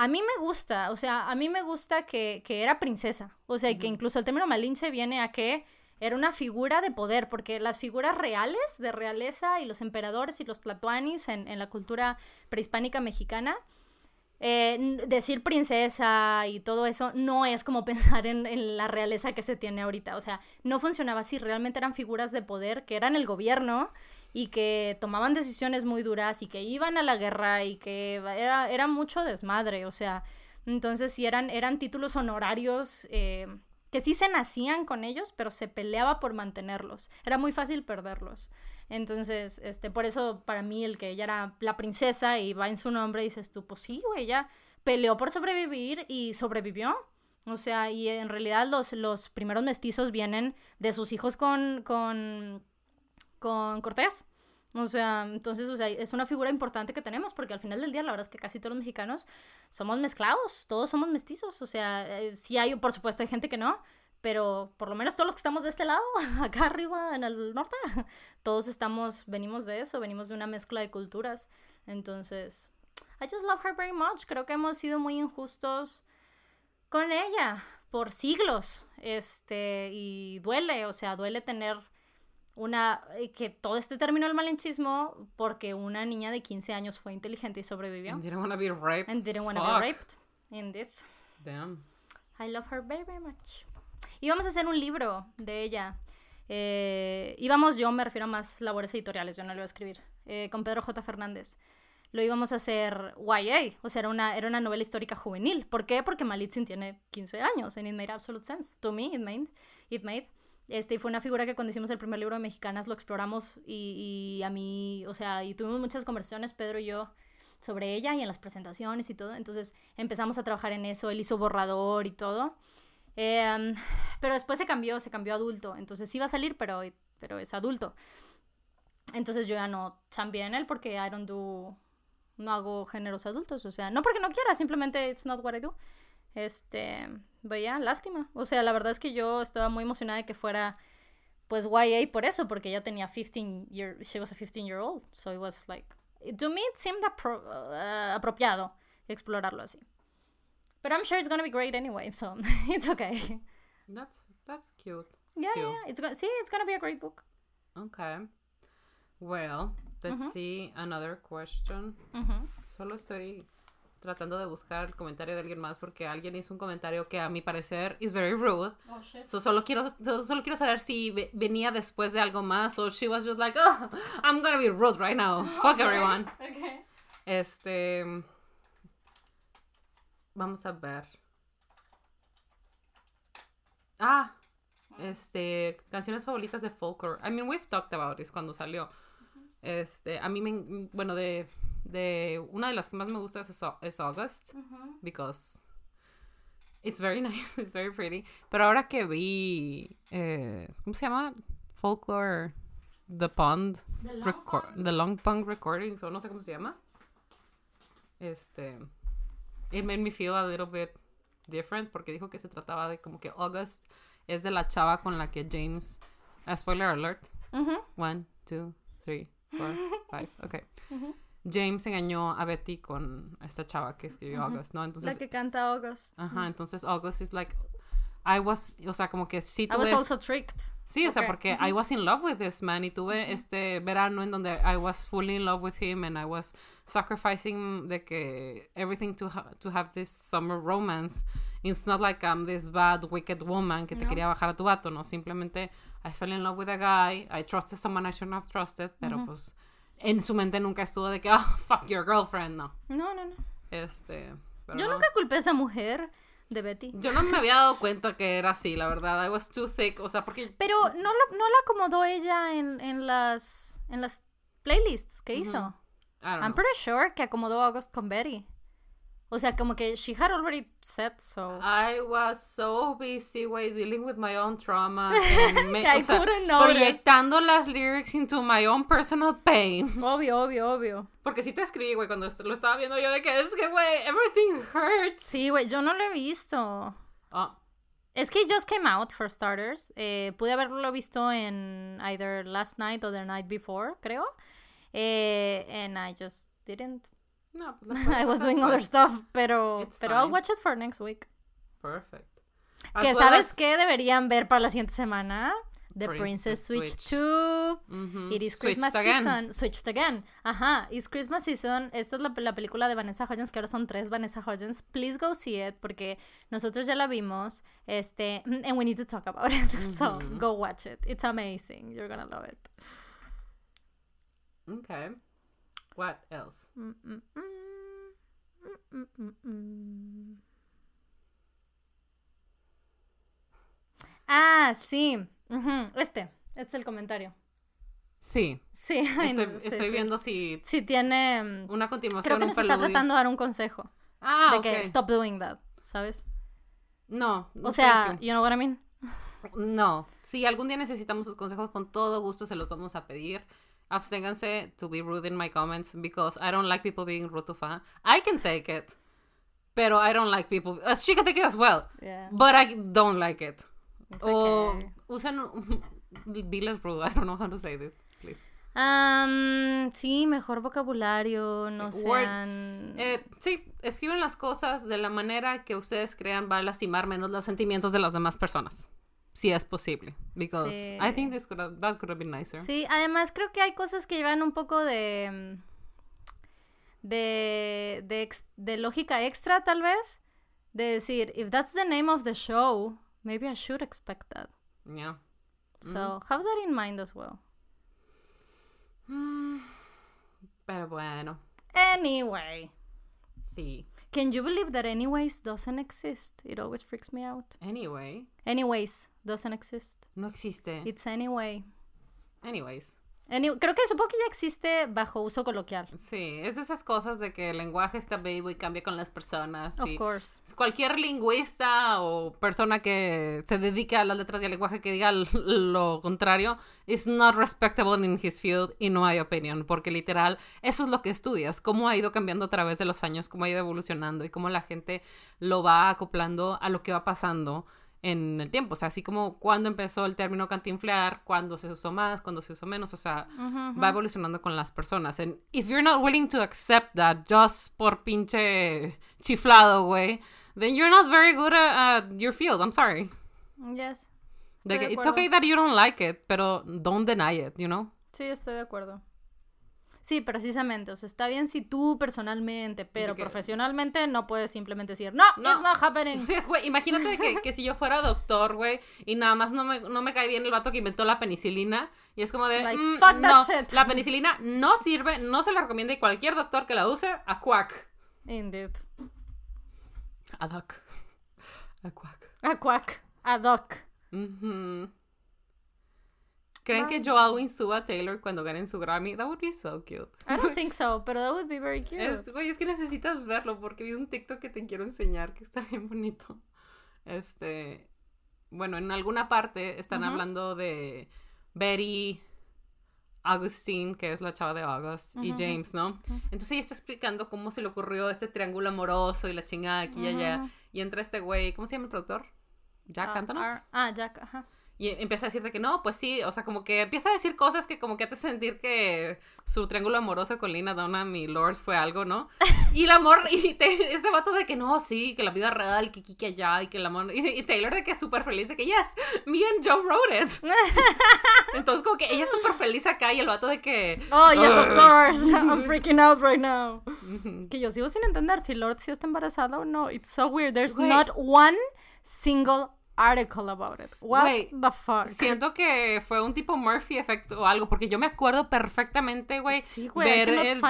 A mí me gusta, o sea, a mí me gusta que, que era princesa, o sea, que incluso el término Malinche viene a que era una figura de poder, porque las figuras reales de realeza y los emperadores y los tlatoanis en, en la cultura prehispánica mexicana eh, decir princesa y todo eso no es como pensar en, la realeza que se tiene ahorita. O sea, no funcionaba así. Realmente eran figuras de poder que eran el gobierno y que tomaban decisiones muy duras y que iban a la guerra y que era, era mucho desmadre. O sea, entonces sí eran, eran títulos honorarios. Eh, que sí se nacían con ellos, pero se peleaba por mantenerlos. Era muy fácil perderlos. Entonces, este, por eso para mí el que ella era la princesa y va en su nombre, dices tú, pues sí, güey, ella peleó por sobrevivir y sobrevivió. O sea, y en realidad los, los primeros mestizos vienen de sus hijos con, con, con Cortés. O sea, entonces, o sea, es una figura importante que tenemos porque al final del día la verdad es que casi todos los mexicanos somos mezclados, todos somos mestizos. O sea, eh, sí hay, por supuesto, hay gente que no, pero por lo menos todos los que estamos de este lado, acá arriba en el norte, todos estamos, venimos de eso, venimos de una mezcla de culturas. Entonces, I just love her very much. Creo que hemos sido muy injustos con ella por siglos. Este, y duele, o sea, duele tener una eh, que todo este término del malinchismo porque una niña de 15 años fue inteligente y sobrevivió. And didn't want to be raped. And didn't want to be raped. Indeed. Damn. I love her very, very much. Íbamos a hacer un libro de ella. Eh, íbamos, yo me refiero a más labores editoriales, yo no lo iba a escribir, eh, con Pedro J. Fernández. Lo íbamos a hacer YA, o sea, era una, era una novela histórica juvenil. ¿Por qué? Porque Malitzin tiene 15 años, and it made absolute sense. To me, it made. It made. Este, fue una figura que cuando hicimos el primer libro de Mexicanas lo exploramos y, y, a mí, o sea, y tuvimos muchas conversaciones, Pedro y yo, sobre ella y en las presentaciones y todo. Entonces empezamos a trabajar en eso, él hizo borrador y todo. Em, pero después se cambió, se cambió adulto. Entonces sí va a salir, pero, pero es adulto. Entonces yo ya no también él porque I don't do, no hago géneros adultos. O sea, no porque no quiera, simplemente it's not what I do. Este, veía, lástima. O sea, la verdad es que yo estaba muy emocionada de que fuera pues YA por eso, porque ella tenía 15 year, she was a 15 year old. So it was like, to me it seemed uh, apropiado explorarlo así. But I'm sure it's gonna be great anyway, so it's okay. That's that's cute. Yeah, yeah, it's gonna see, it's gonna be a great book. Okay. Well, let's see another question. Solo estoy tratando de buscar el comentario de alguien más porque alguien hizo un comentario que a mi parecer is very rude. Oh, shit. So solo quiero solo quiero saber si venía después de algo más o she was just like, "Oh, I'm gonna be rude right now. Fuck everyone." Okay. Este Vamos a ver. Ah, este, canciones favoritas de folklore. I mean, we've talked about this cuando salió. Este, a mí me, bueno, de, de, una de las que más me gusta es, es August, because it's very nice, it's very pretty. Pero ahora que vi, eh, ¿cómo se llama? Folklore, The Pond, The Long, The Long Pond Recordings, o no sé cómo se llama. Este, it made me feel a little bit different porque dijo que se trataba de como que August es de la chava con la que James uh, spoiler alert one two three four five okay James engañó a Betty con esta chava que escribió August no entonces la que canta August ajá entonces August es like I was, o sea, como que sí I was tuve... also tricked. Sí, o sea, porque I was in love with this man y tuve este verano en donde I was fully in love with him and I was sacrificing de que everything to, ha- to have this summer romance. It's not like I'm this bad, wicked woman que te No. quería bajar a tu vato, no. Simplemente I fell in love with a guy, I trusted someone I shouldn't have trusted, pero pues en su mente nunca estuvo de que, oh, fuck your girlfriend, no. No, no, no. Este. pero Yo no. nunca culpé a esa mujer de Betty. Yo no me había dado cuenta que era así, la verdad. I was too thick, o sea, porque Pero no, lo- no la acomodó ella en, en las en las playlists que hizo. I don't I'm know. pretty sure que acomodó a August con Betty. O sea, como que she had already said so. I was so busy, güey, dealing with my own trauma. and Que I o sea, proyectando las lyrics into my own personal pain. Obvio, obvio, obvio. Porque sí te escribí, güey, cuando lo estaba viendo yo de que es que, güey, everything hurts. Sí, güey, yo no lo he visto. Ah, Es que just came out, for starters. Eh, pude haberlo visto en either last night or the night before, creo. Eh, and I just didn't. No, pues I was doing other stuff, pero, It's pero I'll watch it for next week. Perfect. Que well sabes as- qué deberían ver para la siguiente semana? The Princess Princess, Switch, Switch. 2. Mhm. It is Switched Christmas again. season. Switched again. Ajá. It's Christmas season. Esta es la, la película de Vanessa Hudgens, que ahora son tres Vanessa Hudgens. Please go see it, porque nosotros ya la vimos. Este, and we need to talk about it. So go watch it. It's amazing. You're gonna love it. Okay. What else? Mm, mm, mm. Ah, sí. Este. Este es el comentario. Sí. Sí, ay, Estoy, no, sí, estoy sí. viendo si Sí, tiene. una continuación, Creo que un nos está tratando de dar un consejo. Ah, de que stop doing that, ¿sabes? No. O sea, you know what I mean? No, si algún día necesitamos sus consejos, con todo gusto se los vamos a pedir. Absténganse to be rude in my comments because I don't like people being rude to fan. I can take it, pero I don't like people. she can take it as well, Yeah. but I don't like it. It's O okay. usen. Be less rude. I don't know how to say this, please. Um, sí, mejor vocabulario, no Sí, sean... Eh, sí, escriben las cosas de la manera que ustedes crean va a lastimar menos los sentimientos de las demás personas. Si es posible. Because Sí. I think this could have, that could have been nicer. Sí, además creo que hay cosas que llevan un poco de... De, de, ex- de lógica extra, tal vez. De decir, if that's the name of the show, maybe I should expect that. Yeah. So, have that in mind as well. Mm, Pero bueno, Anyway. sí. Can you believe that anyways doesn't exist? It always freaks me out. Anyway, Anyways doesn't exist. no existe. It's anyway. Anyways, Any- creo que supongo que ya existe bajo uso coloquial. sí, es de esas cosas de que el lenguaje está vivo y cambia con las personas. Of course. Cualquier lingüista o persona que se dedique a las letras y al lenguaje que diga lo contrario is not respectable in his field y no hay opinión, porque literal eso es lo que estudias, cómo ha ido cambiando a través de los años, cómo ha ido evolucionando y cómo la gente lo va acoplando a lo que va pasando en el tiempo, o sea, así como cuando empezó el término cantinflear, cuando se usó más, cuando se usó menos, o sea, va evolucionando con las personas. And if you're not willing to accept that just por pinche chiflado, güey, then you're not very good at, at your field. I'm sorry. Yes. De Estoy que de it's okay that you don't like it, pero don't deny it, you know? Sí, estoy de acuerdo. Sí, precisamente. O sea, está bien si tú personalmente, pero que- profesionalmente no puedes simplemente decir, no, No. it's not happening. Sí, güey, imagínate que, que si yo fuera doctor, güey, y nada más no me, no me cae bien el vato que inventó la penicilina, y es como de, Like, mm, fuck that no, shit. la penicilina no sirve, no se la recomienda y cualquier doctor que la use, a quack. Indeed. A doc. A quack. A quack. A doc. Ujú. ¿Creen que Joe Alwyn suba a Taylor cuando ganen su Grammy? That would be so cute. I don't think so, pero that would be very cute. Es, güey, es que necesitas verlo porque vi un TikTok que te quiero enseñar que está bien bonito. Este, bueno, en alguna parte están Ujú. hablando de Betty, Augustine, que es la chava de August, y Ujú, James, ¿no? Entonces ella está explicando cómo se le ocurrió este triángulo amoroso y la chingada aquí y allá. Y entra este güey, ¿cómo se llama el productor? Jack Ah, Antonoff. Ah, Jack, ajá. Y empieza a decir de que no, pues sí, o sea, como que empieza a decir cosas que como que hace sentir que su triángulo amoroso con Lina Dunham y Lord fue algo, ¿no? Y el amor, y te- este vato de que no, sí, que la vida real, que que allá, y que el amor, y, y Taylor de que es súper feliz, de que yes, me and Joe wrote it. Entonces como que ella es súper feliz acá y el vato de que... Oh, yes, of course. I'm freaking out right now. Que yo sigo sin entender si Lord sí está embarazada o no. It's so weird. There's not one single article about it. What the fuck? Siento que fue un tipo Murphy effect o algo, porque yo me acuerdo perfectamente, güey, Sí, ver el,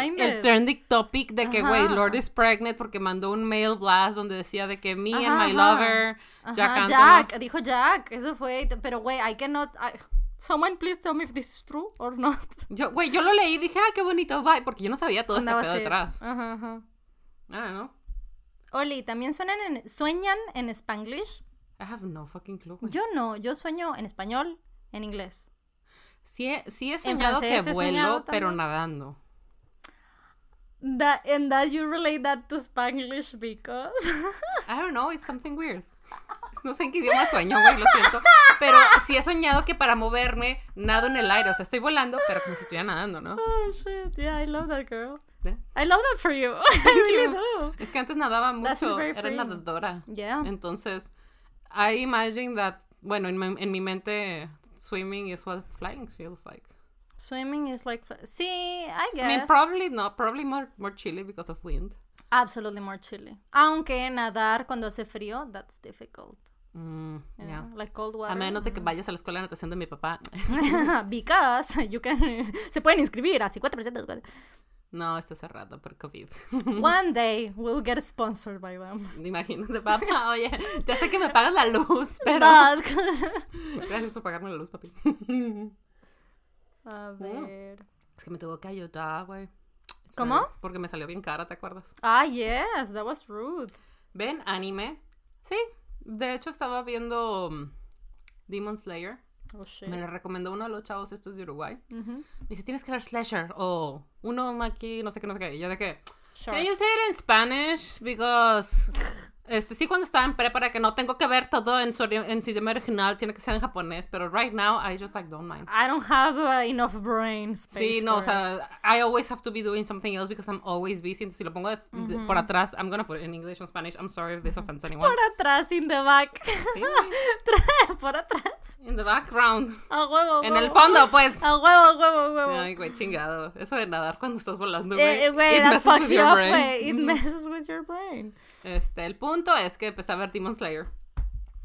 trending topic de que, güey. Lord is pregnant porque mandó un mail blast donde decía de que me and Ajá, my ajá. lover, Jack Ajá, Antonoff. Jack, dijo Jack. Eso fue. Pero, güey, I cannot. I- Someone please tell me if this is true or not. Yo, güey, yo lo leí y dije, ah, qué bonito, bye, porque yo no sabía todo este pedo detrás. Ajá, ajá. Ah, ¿no? Oli, ¿también suenan en, sueñan en Spanglish? I have no fucking clue. Yo no, yo sueño en español, en inglés. Sí, he, sí he soñado que he vuelo, pero nadando. That, and that you relate that to Spanglish because... I don't know, it's something weird. No sé en qué idioma sueño, güey, lo siento. Pero sí he soñado que para moverme nado en el aire. O sea, estoy volando, pero como si estuviera nadando, ¿no? oh, shit. Yeah, I love that girl. ¿Eh? I love that for you. I really do. Es que antes nadaba mucho, era nadadora. Yeah. Entonces, I imagine that, bueno, en, mi- en mi mente, swimming is what flying feels like. Swimming is like... See, I guess. I mean, probably not, probably more, more chilly because of wind. Absolutely more chilly. Aunque nadar cuando hace frío, that's difficult. Mm, Yeah, yeah. Like cold water. A menos de que vayas a la escuela de natación de mi papá. Because you can... Se pueden inscribir a 50% de descuento. No, está cerrado por COVID. One day we'll get sponsored by them. Imagínate, papá, oye, ya sé que me pagas la luz, pero... Gracias por pagarme la luz, papi. A ver. Es que me tuvo que ayudar, güey. ¿Cómo? Porque me salió bien cara, ¿te acuerdas? Ah, yes, that was rude. ¿Ven anime? Sí. De hecho, estaba viendo um, Demon Slayer. Oh, shit. Me lo recomendó uno de los chavos estos de Uruguay. Ujú. Me dice, tienes que ver Slasher. O uno aquí, no sé qué, no sé qué. Y yo de que... Sure. Can you say it in Spanish? Because... Este, sí, cuando estaba en prepa, era que no tengo que ver todo en su, en su idioma original, tiene que ser en japonés, pero right now, I just like don't mind. I don't have uh, enough brain space. Sí, no, o sea, I always have to be doing something else because I'm always busy. Entonces, si lo pongo de- de- por atrás, I'm gonna put it in English and Spanish. I'm sorry if this offends anyone. Por atrás, in the back. Sí, por atrás. In the background. A huevo, En el huevo. fondo, pues. A huevo, huevo, huevo. Ay, güey, chingado. Eso de nadar cuando estás volando, güey. Eh, güey, it that messes fucks with you your up, brain. güey. It Mhm. messes with your brain. Este, el punto es que empecé a ver Demon Slayer.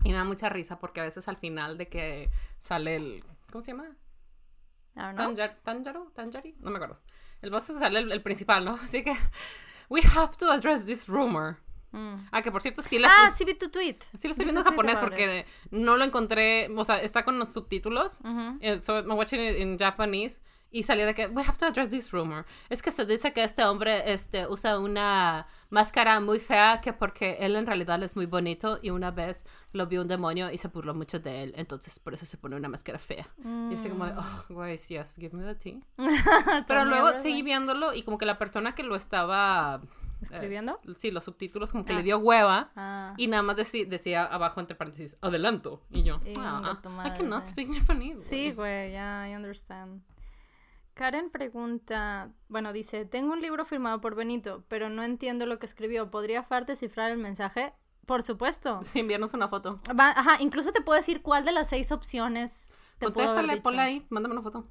Y me da mucha risa porque a veces al final de que sale el. ¿Cómo se llama? Tanjar, Tanjaro, Tanjari, no me acuerdo. El boss sale el, el principal, ¿no? Así que we have to address this rumor. Mm. Ah, que por cierto sí la Ah, sí vi tu tweet. sí lo estoy Vi viendo en japonés porque no lo encontré, o sea, está con los subtítulos. Ujú. eh, So I'm watching it in Japanese y salía de que we have to address this rumor. Es que se dice que este hombre este usa una máscara muy fea que porque él en realidad es muy bonito y una vez lo vio un demonio y se burló mucho de él, entonces por eso se pone una máscara fea. Y así como oh, guys, yes, give me the tea. Pero luego seguí viéndolo y como que la persona que lo estaba... eh, ¿Escribiendo? sí, los subtítulos como que Ah. le dio hueva Ah. y nada más decía abajo entre paréntesis, adelanto. Y yo, ah, I cannot speak Japanese. Sí, güey, ya, I understand. Karen pregunta, bueno, dice, tengo un libro firmado por Benito, pero no entiendo lo que escribió. ¿Podría Far descifrar el mensaje? Por supuesto. Sí, envíanos una foto. Va- ajá, incluso te puedo decir cuál de las seis opciones te dicho. ponla ahí, mándame una foto.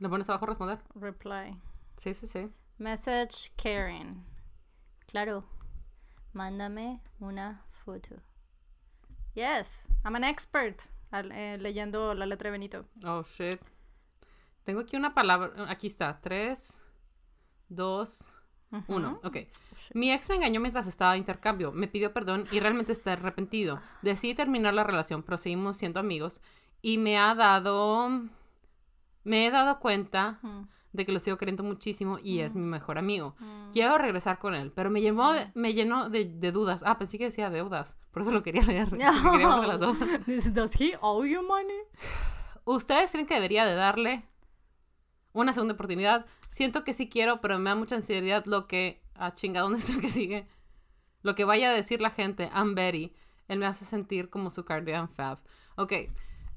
Le pones abajo responder. Reply. Sí, sí, sí. Message Karen. Claro. Mándame una foto. Yes, I'm an expert al- eh, leyendo la letra de Benito. Oh, shit. Tengo aquí una palabra. Aquí está. Tres, dos, uno. Ok. Mi ex me engañó mientras estaba de intercambio. Me pidió perdón y realmente está arrepentido. Decidí terminar la relación, pero seguimos siendo amigos. Y me ha dado. Me he dado cuenta Ujú. de que lo sigo queriendo muchísimo y es mi mejor amigo. Mm. Quiero regresar con él, pero me llenó de, me llenó de, de dudas. Ah, pensé que decía deudas. Por eso lo quería leer. porque quería las dos. Does he owe you money? ¿Ustedes creen que debería de darle una segunda oportunidad? Siento que sí quiero, pero me da mucha ansiedad lo que... Ah, chinga, ¿dónde está el que sigue? Lo que vaya a decir la gente, I'm Betty. Él me hace sentir como su Cardigan Fab. Ok.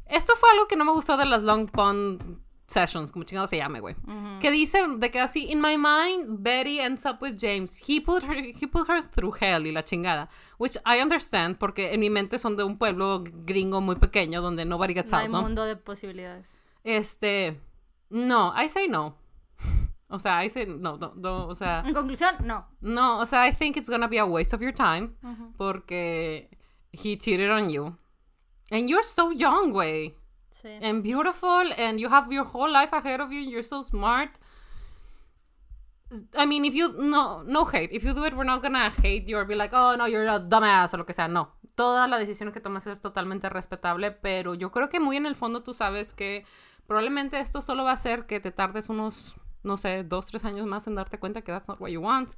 Esto fue algo que no me gustó de las Long Pond Sessions, como chingado se llame, güey. Que dice de que así, in my mind, Betty ends up with James. He put her, he put her through hell y la chingada. Which I understand, porque en mi mente son de un pueblo gringo muy pequeño donde nobody gets No out, hay ¿no? mundo de posibilidades. Este, no, I say no. O sea, I say no, no, no, o sea, En conclusión, no. no, o sea, I think it's gonna be a waste of your time porque he cheated on you. And you're so young, güey. Sí. And beautiful and you have your whole life ahead of you. You're so smart. I mean, if you no no hate. If you do it, we're not gonna hate you or be like, oh no, you're a dumbass o lo que sea. No, toda la decisión que tomas es totalmente respetable, pero yo creo que muy en el fondo tú sabes que probablemente esto solo va a hacer que te tardes unos, no sé, dos tres años más en darte cuenta que that's not what you want,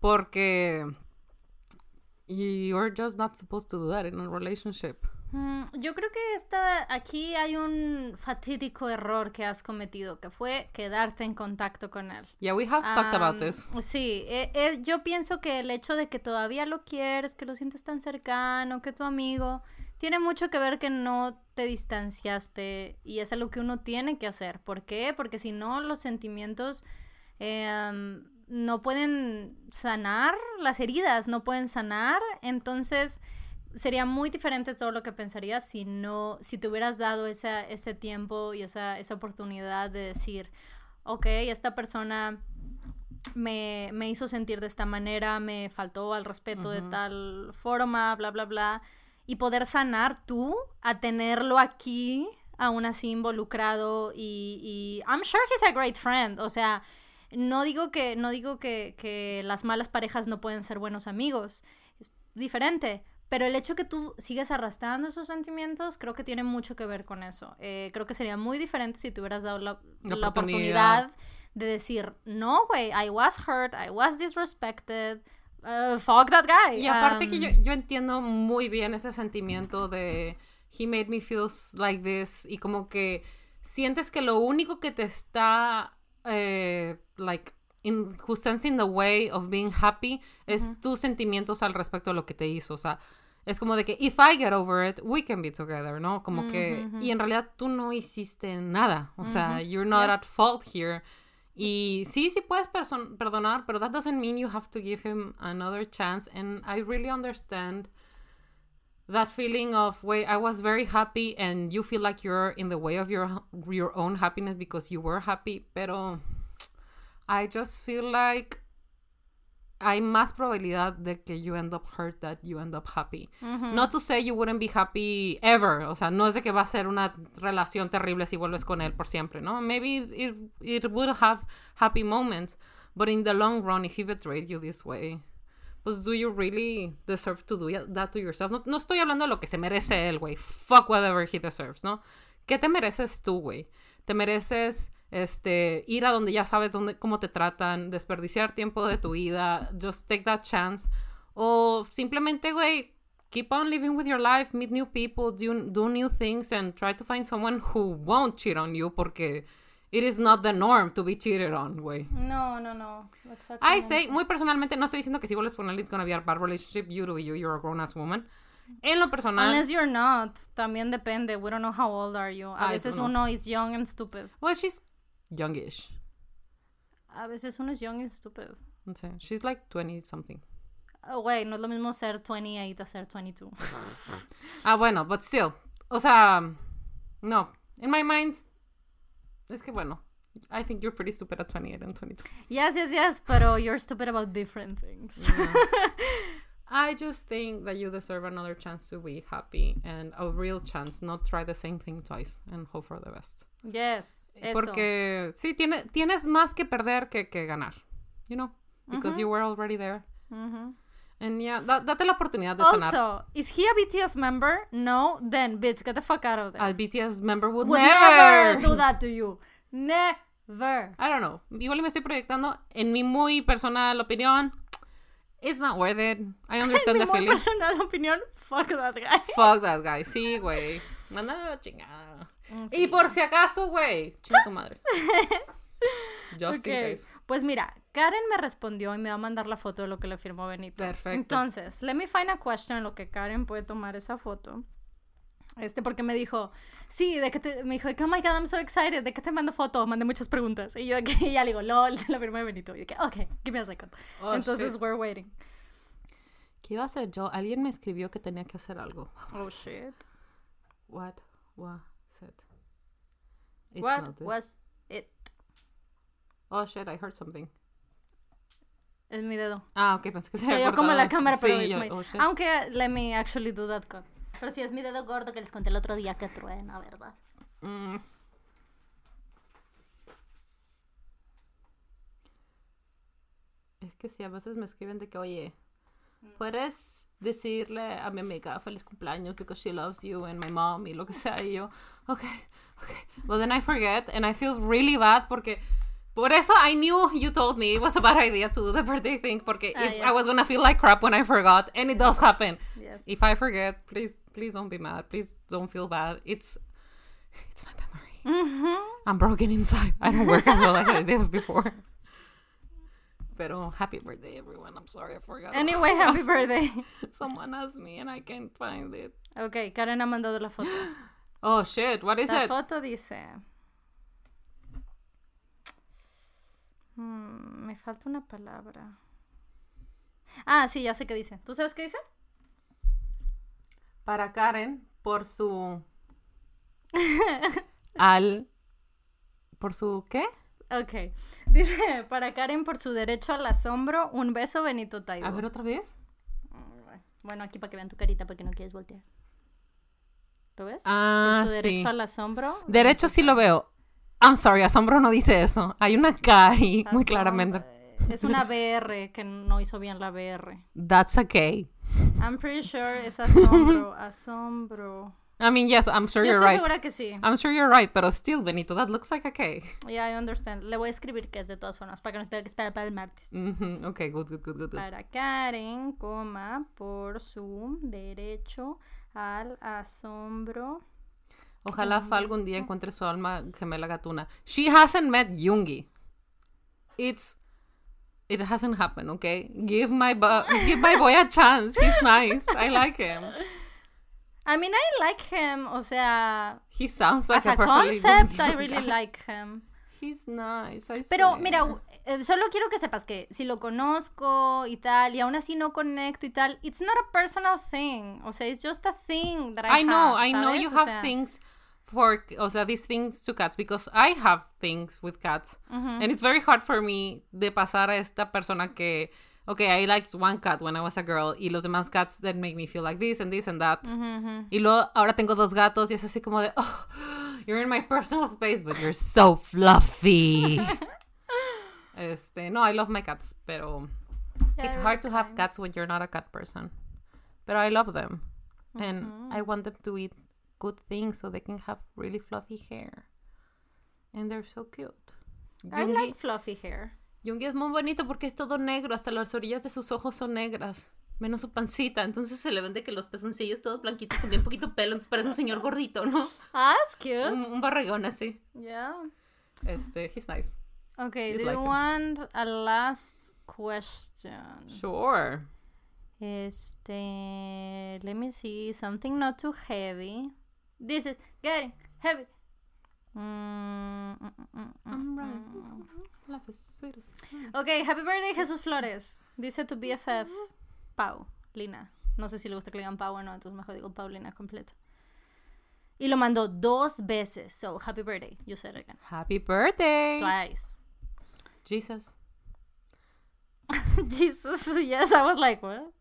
porque you're just not supposed to do that in a relationship. Mm, Yo creo que esta, aquí hay un fatídico error que has cometido, que fue quedarte en contacto con él. Yeah, we have talked about this. Sí, eh, eh, yo pienso que el hecho de que todavía lo quieres, que lo sientes tan cercano, que tu amigo, tiene mucho que ver que no te distanciaste y es algo que uno tiene que hacer. ¿Por qué? Porque si no, los sentimientos em, no pueden sanar, las heridas no pueden sanar, entonces sería muy diferente todo lo que pensarías si no, si te hubieras dado esa, ese tiempo y esa, esa oportunidad de decir, ok, esta persona me, me hizo sentir de esta manera, me faltó al respeto de tal forma, bla, bla, bla, y poder sanar tú a tenerlo aquí, aún así involucrado y, y I'm sure he's a great friend, o sea, no digo que, no digo que, que las malas parejas no pueden ser buenos amigos, es diferente. Pero el hecho que tú sigues arrastrando esos sentimientos, creo que tiene mucho que ver con eso. Eh, creo que sería muy diferente si te hubieras dado la, La la oportunidad. oportunidad de decir, no, güey, I was hurt, I was disrespected, uh, fuck that guy. Y aparte que Um, yo, yo entiendo muy bien ese sentimiento de he made me feel like this y como que sientes que lo único que te está eh, like in who in the way of being happy es tus sentimientos al respecto de lo que te hizo, o sea, es como de que if I get over it, we can be together, ¿no? Como que y en realidad tú no hiciste nada, o sea, you're not at fault here. Y sí, sí puedes perdonar, pero that doesn't mean you have to give him another chance. And I really understand that feeling of, wait, I was very happy and you feel like you're in the way of your your own happiness because you were happy, pero I just feel like hay más probabilidad de que you end up hurt that you end up happy. Not to say you wouldn't be happy ever. O sea, no es de que va a ser una relación terrible si vuelves con él por siempre, ¿no? Maybe it, it will have happy moments. But in the long run, if he betrayed you this way, pues do you really deserve to do that to yourself? No, no estoy hablando de lo que se merece él, güey. Fuck whatever he deserves, ¿no? ¿Qué te mereces tú, güey? Te mereces este ir a donde ya sabes dónde cómo te tratan, desperdiciar tiempo de tu vida, just take that chance o simplemente, güey, keep on living with your life, meet new people, do, do new things and try to find someone who won't cheat on you porque it is not the norm to be cheated on, güey. No, no, no. I say, muy personalmente, no estoy diciendo que si vuelves con él it's gonna be a bad relationship, you do you, you're a grown ass woman. En lo personal, Unless you're not, también depende. We don't know how old are you. A I veces uno is young and stupid. well, she's youngish. A veces uno es young and stupid. No sé, she's like 20 something. Oh, Güey, no es lo mismo ser 28 a ser 22. Ah, bueno, but still. O sea, no. In my mind, es que bueno, I think you're pretty stupid at 28 and 22. yes, yes, yes, pero you're stupid about different things. I just think that you deserve another chance to be happy and a real chance, not try the same thing twice and hope for the best. Yes, eso. Porque sí, tiene, tienes más que perder que, que ganar, you know, because you were already there. And yeah, da- date la oportunidad de sanar. Also, is he a BTS member? No, then bitch, get the fuck out of there. A BTS member would, Would never. never do that to you. Never. I don't know. Igual me estoy proyectando en mi muy personal opinión. It's not worth it. I understand Mi the muy feeling. personal opinión, fuck that guy. Fuck that guy. Sí, güey. Mándalo a la chingada. Y por si acaso, güey. Chinga tu madre. Just in Ok, case. Pues mira, Karen me respondió y me va a mandar la foto de lo que le firmó Benito. Perfecto. Entonces, let me find a question en lo que Karen puede tomar esa foto. Este, porque me dijo, sí, de que te, me dijo, oh my god, I'm so excited, de que te mando fotos, mandé muchas preguntas. Y yo aquí ya le digo, lol, la firma de Benito. Y yo que, ok, give me a second. Oh, Entonces, shit. we're waiting. ¿Qué iba a hacer yo? Alguien me escribió que tenía que hacer algo. Oh shit. What it? It's What was it? Oh shit, I heard something. Es mi dedo. Ah, ok, pensé que se había oyó como la cámara, pero Sí, it's yo- my- oh, shit. Aunque, let me actually do that cut. Pero sí, es mi dedo gordo que les conté el otro día que truena, ¿verdad? Mm. Es que sí, a veces me escriben de que, oye, ¿puedes decirle a mi amiga feliz cumpleaños because she loves you and my mom y lo que sea? Y yo, ok, ok. Well, then I forget and I feel really bad porque... Por eso I knew you told me it was a bad idea to do the birthday thing porque Ah, if I was gonna feel like crap when I forgot and it does happen. Yes. If I forget, please, please don't be mad. Please don't feel bad. It's, it's my memory. Mm-hmm. I'm broken inside. I don't work as well as I did before. Pero happy birthday, everyone. I'm sorry I forgot. Anyway, happy birthday. Someone asked me and I can't find it. Ok, Karen ha mandado la foto. Oh shit! What is La it? foto dice. Hmm, me falta una palabra. Ah, sí, ya sé qué dice. ¿Tú sabes qué dice? Para Karen por su al por su ¿qué? Ok. Dice, para Karen por su derecho al asombro, un beso Benito Taibo. A ver otra vez. Bueno, aquí para que vean tu carita porque no quieres voltear. ¿Lo ves? Ah, por su derecho sí. al asombro. Derecho sí lo veo. I'm sorry, asombro no dice eso. Hay una K ahí, muy claramente. Es una BR que no hizo bien la BR. That's a K. I'm pretty sure es asombro, asombro. I mean, yes, I'm sure Yo you're estoy right. segura que sí. I'm sure you're right, pero still, Benito, that looks like a K. Yeah, I understand. Le voy a escribir que es de todas formas, para que no se tenga que esperar para el martes. Okay, good, good, good, good, good. Para Karen, coma, por su derecho al asombro. Ojalá Fa algún día encuentre su alma gemela gatuna. She hasn't met Yungi. It's it hasn't happened, okay? Give my give my boy a chance. He's nice. I like him. I mean, I like him, o sea, He sounds like as a concept, I really guy. like him. He's nice. I Pero swear. mira, eh, solo quiero que sepas que si lo conozco y tal, y aún así no conecto y tal, it's not a personal thing. O sea, it's just a thing that I, I know, I know you O have sea, things for, o sea, these things to cats because I have things with cats, and it's very hard for me de pasar a esta persona que, okay, I liked one cat when I was a girl y los demás cats that make me feel like this and this and that, mm-hmm, mm-hmm. y luego ahora tengo dos gatos y es así como de, oh, you're in my personal space, but you're so fluffy. este, no, I love my cats, pero yeah, it's hard to have cats when you're not a cat person. But I love them. And mm-hmm. I want them to eat good things so they can have really fluffy hair. And they're so cute. I like fluffy hair. Yungi es muy bonito porque es todo negro, hasta las orillas de sus ojos son negras, menos su pancita. Entonces se le ven de que los pezoncillos todos blanquitos con bien poquito pelo, entonces parece un señor gordito, ¿no? Ah, cute. Un, un barrigón así. Yeah. Este, he's nice. Okay, You'd do like you him. want a last question? Sure. Este, let me see, something not too heavy. This is getting heavy. Mm, mm, mm, mm, as- Ok, happy birthday Jesús Flores. Dice tu BFF, Pau, Lina. No sé si le gusta que le digan Pau o no, entonces mejor digo Paulina completo. Y lo mandó dos veces. So, happy birthday. You said it again. Happy birthday. Twice. Jesus. Jesus, yes, I was like, what?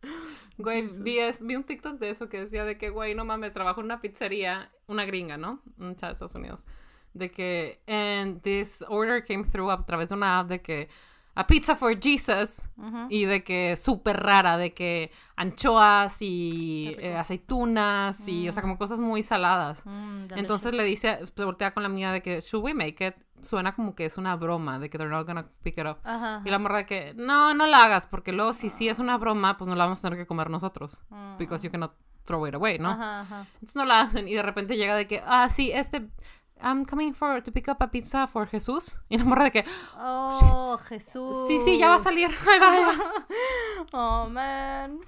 Güey, vi, es- vi un TikTok de eso que decía de que, güey, no mames, trabajo en una pizzería, una gringa, ¿no? Un de Estados Unidos. De que, and this order came through a través de una app de que, a pizza for Jesus, y de que súper rara, de que anchoas y eh, aceitunas y, o sea, como cosas muy saladas. Mm, Entonces le dice, voltea con la mía de que, should we make it? Suena como que es una broma, de que they're not gonna pick it up. Ajá. Y la morra de que, no, no la hagas, porque luego si sí es una broma, pues no la vamos a tener que comer nosotros. Because you cannot throw it away, ¿no? Entonces no la hacen y de repente llega de que, ah, sí, este, I'm coming for, to pick up a pizza for Jesús. Y la morra de que, Oh, Jesús. sí, sí, ya va a salir, ahí va, ahí va. Oh, man.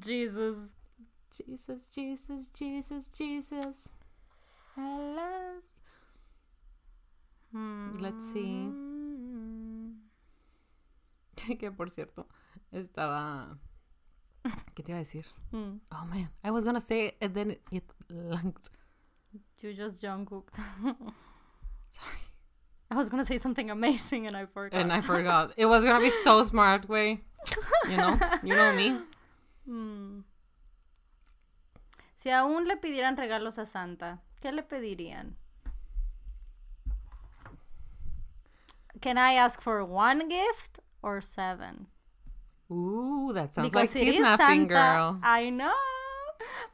Jesus. Jesus, Jesus, Jesus, Jesus. I love you. Let's see. que por cierto, estaba. ¿Qué te iba a decir? Mm. Oh man, I was gonna say it and then it You just Jungkooked. Sorry. I was gonna say something amazing and I forgot. And I forgot. It was gonna be so smart, way. You know, you know me. Mm. Si aún le pidieran regalos a Santa, ¿qué le pedirían? Can I ask for one gift or seven? Ooh, that sounds because like it is kidnapping, Santa. girl. I know.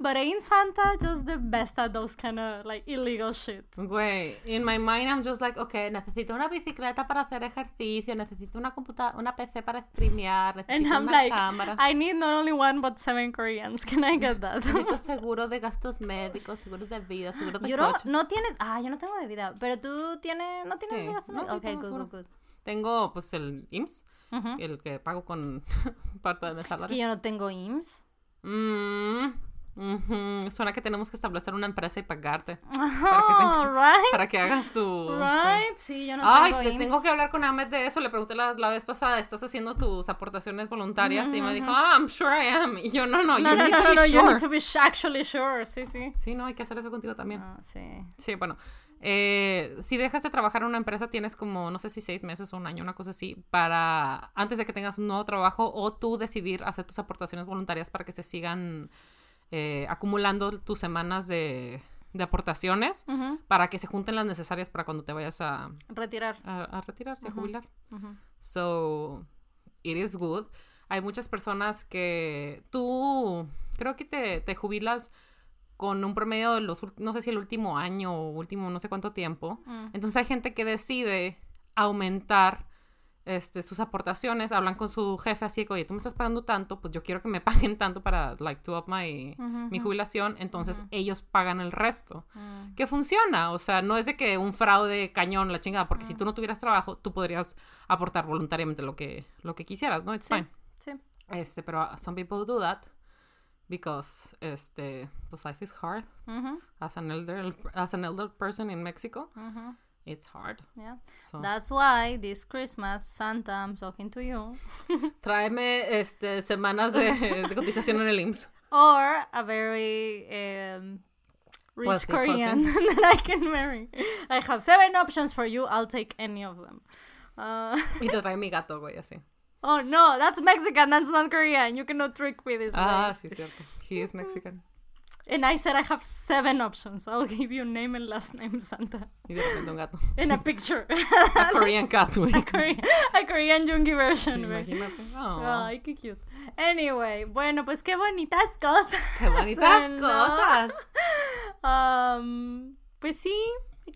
But ain't Santa just the best at those kind of like illegal shit? Güey, in my mind I'm just like, okay, necesito una bicicleta para hacer ejercicio, necesito una computa una PC para streamear, And necesito I'm una like, cámara, I need not only one but seven Koreans. Can I get that? necesito seguro de gastos médicos, seguro de vida, seguro de Yo no, coche. no tienes. Ah, yo no tengo de vida. Pero tú tienes. ¿No tienes Sí, ese gasto? no, sí ok, tengo good, good, good. Tengo pues el IMSS, Ujú. el que pago con parte de mi Es salario. que yo no tengo IMSS. Suena que tenemos que establecer una empresa y pagarte Oh, right. para que hagas tu... Right. Sí, yo no Ay, tengo te IMSS. tengo que hablar con Ahmed de eso. Le pregunté la, la vez pasada, ¿estás haciendo tus aportaciones voluntarias? Y me dijo, ah, I'm sure I am. Y yo, no, no, No, you no, need no, to be no, you sure. need to be actually sure. Sí, sí. Sí, no, hay que hacer eso contigo también. Ah, sí. Sí, bueno. eh, si dejas de trabajar en una empresa, tienes como, no sé si seis meses o un año, una cosa así, para antes de que tengas un nuevo trabajo o tú decidir hacer tus aportaciones voluntarias para que se sigan eh, acumulando tus semanas de, de aportaciones para que se junten las necesarias para cuando te vayas a, Retirar. a, a retirarse, a jubilar. So, it is good. Hay muchas personas que tú creo que te, te jubilas con un promedio de los, no sé si el último año o último no sé cuánto tiempo. Entonces hay gente que decide aumentar este, sus aportaciones, hablan con su jefe así oye, tú me estás pagando tanto, pues yo quiero que me paguen tanto para, like, to up my, mi jubilación. Entonces ellos pagan el resto. Mm. Que funciona, o sea, no es de que un fraude cañón, la chingada, porque si tú no tuvieras trabajo, tú podrías aportar voluntariamente lo que, lo que quisieras, ¿no? It's Sí. fine. Sí. Este, pero uh, some people do that because, este, pues life is hard. As an elder, as an elder person in Mexico. It's hard. Yeah. So, That's why this Christmas, Santa, I'm talking to you. tráeme, este, semanas de, de cotización en el IMSS. Or a very um, rich Wealthy Korean that I can marry. I have seven options for you. I'll take any of them. Uh, Y te trae mi gato, güey, así. oh no, that's Mexican. That's not Korean. You cannot trick me this Ah, way. sí, cierto. He is Mexican. And I said I have seven options. I'll give you name and last name, Santa, Y de repente un gato. and a picture. A Korean cat, güey. a Korean, a Korean Jungi version. güey. Imagínate. Oh, Ay, qué cute. Anyway, bueno, pues qué bonitas cosas. qué bonitas ¿no? cosas. Um, pues sí,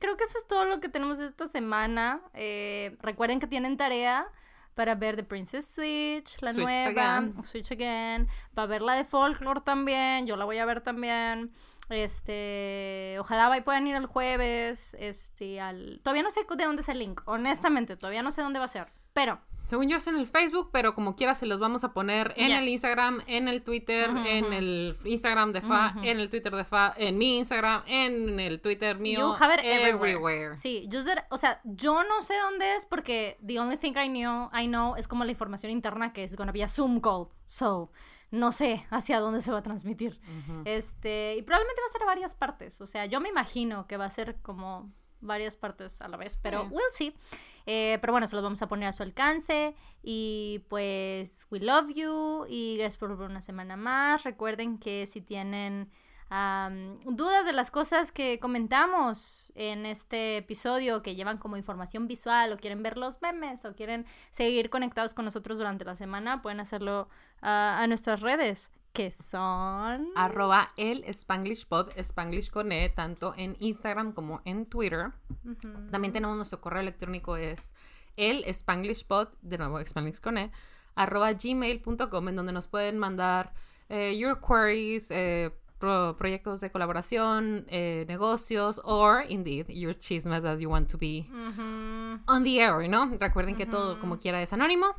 creo que eso es todo lo que tenemos esta semana. Eh, recuerden que tienen tarea para ver The Princess Switch, la Switch nueva, again. Switch Again, para ver la de Folklore también, yo la voy a ver también. Este, ojalá puedan ir el jueves, este, al... Todavía no sé de dónde es el link, honestamente, todavía no sé dónde va a ser, pero... Según yo es en el Facebook, pero como quiera se los vamos a poner en Yes. el Instagram, en el Twitter, en el Instagram de Fa, en el Twitter de Fa, en mi Instagram, en el Twitter mío. You have it everywhere. everywhere. Sí, that- o sea, yo no sé dónde es porque the only thing I know, I know es como la información interna que es gonna be a Zoom call. So, no sé hacia dónde se va a transmitir. Este, y probablemente va a ser a varias partes. O sea, yo me imagino que va a ser como varias partes a la vez, pero we'll see. Eh, pero bueno, se los vamos a poner a su alcance. Y pues, we love you. Y gracias por una semana más. Recuerden que si tienen am, dudas de las cosas que comentamos en este episodio, que llevan como información visual, o quieren ver los memes, o quieren seguir conectados con nosotros durante la semana, pueden hacerlo ah, a nuestras redes, que son... Arroba el Spanglish Pod, Spanglish con E, tanto en Instagram como en Twitter. También tenemos nuestro correo electrónico es el Spanglish Pod, de nuevo Spanglish con E, arroba gmail.com, en donde nos pueden mandar eh, your queries, eh, pro- proyectos de colaboración, eh, negocios, or indeed your chismes that you want to be on the air, ¿no? Recuerden que todo como quiera es anónimo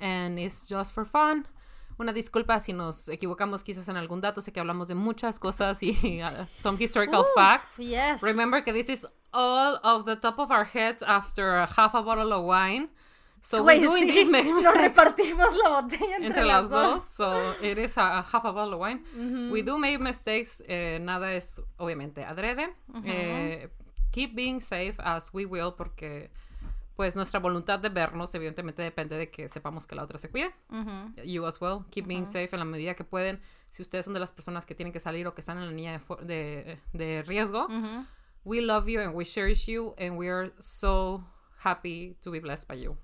and it's just for fun. Una disculpa si nos equivocamos quizás en algún dato. Sé que hablamos de muchas cosas y uh, some historical facts. Yes. Remember que this is all of the top of our heads after a half a bottle of wine. So we do sí, indeed make Nos mistakes repartimos la botella entre, entre las dos. So it is a, a half a bottle of wine. We do make mistakes. eh, nada es obviamente adrede. Eh, keep being safe as we will porque pues nuestra voluntad de vernos evidentemente depende de que sepamos que la otra se cuide. You as well. Keep being safe en la medida que pueden. Si ustedes son de las personas que tienen que salir o que están en la línea de, de, de riesgo, Ujú. we love you and we cherish you and we are so happy to be blessed by you.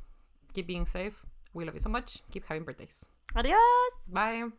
Keep being safe. We love you so much. Keep having birthdays. Adiós. Bye.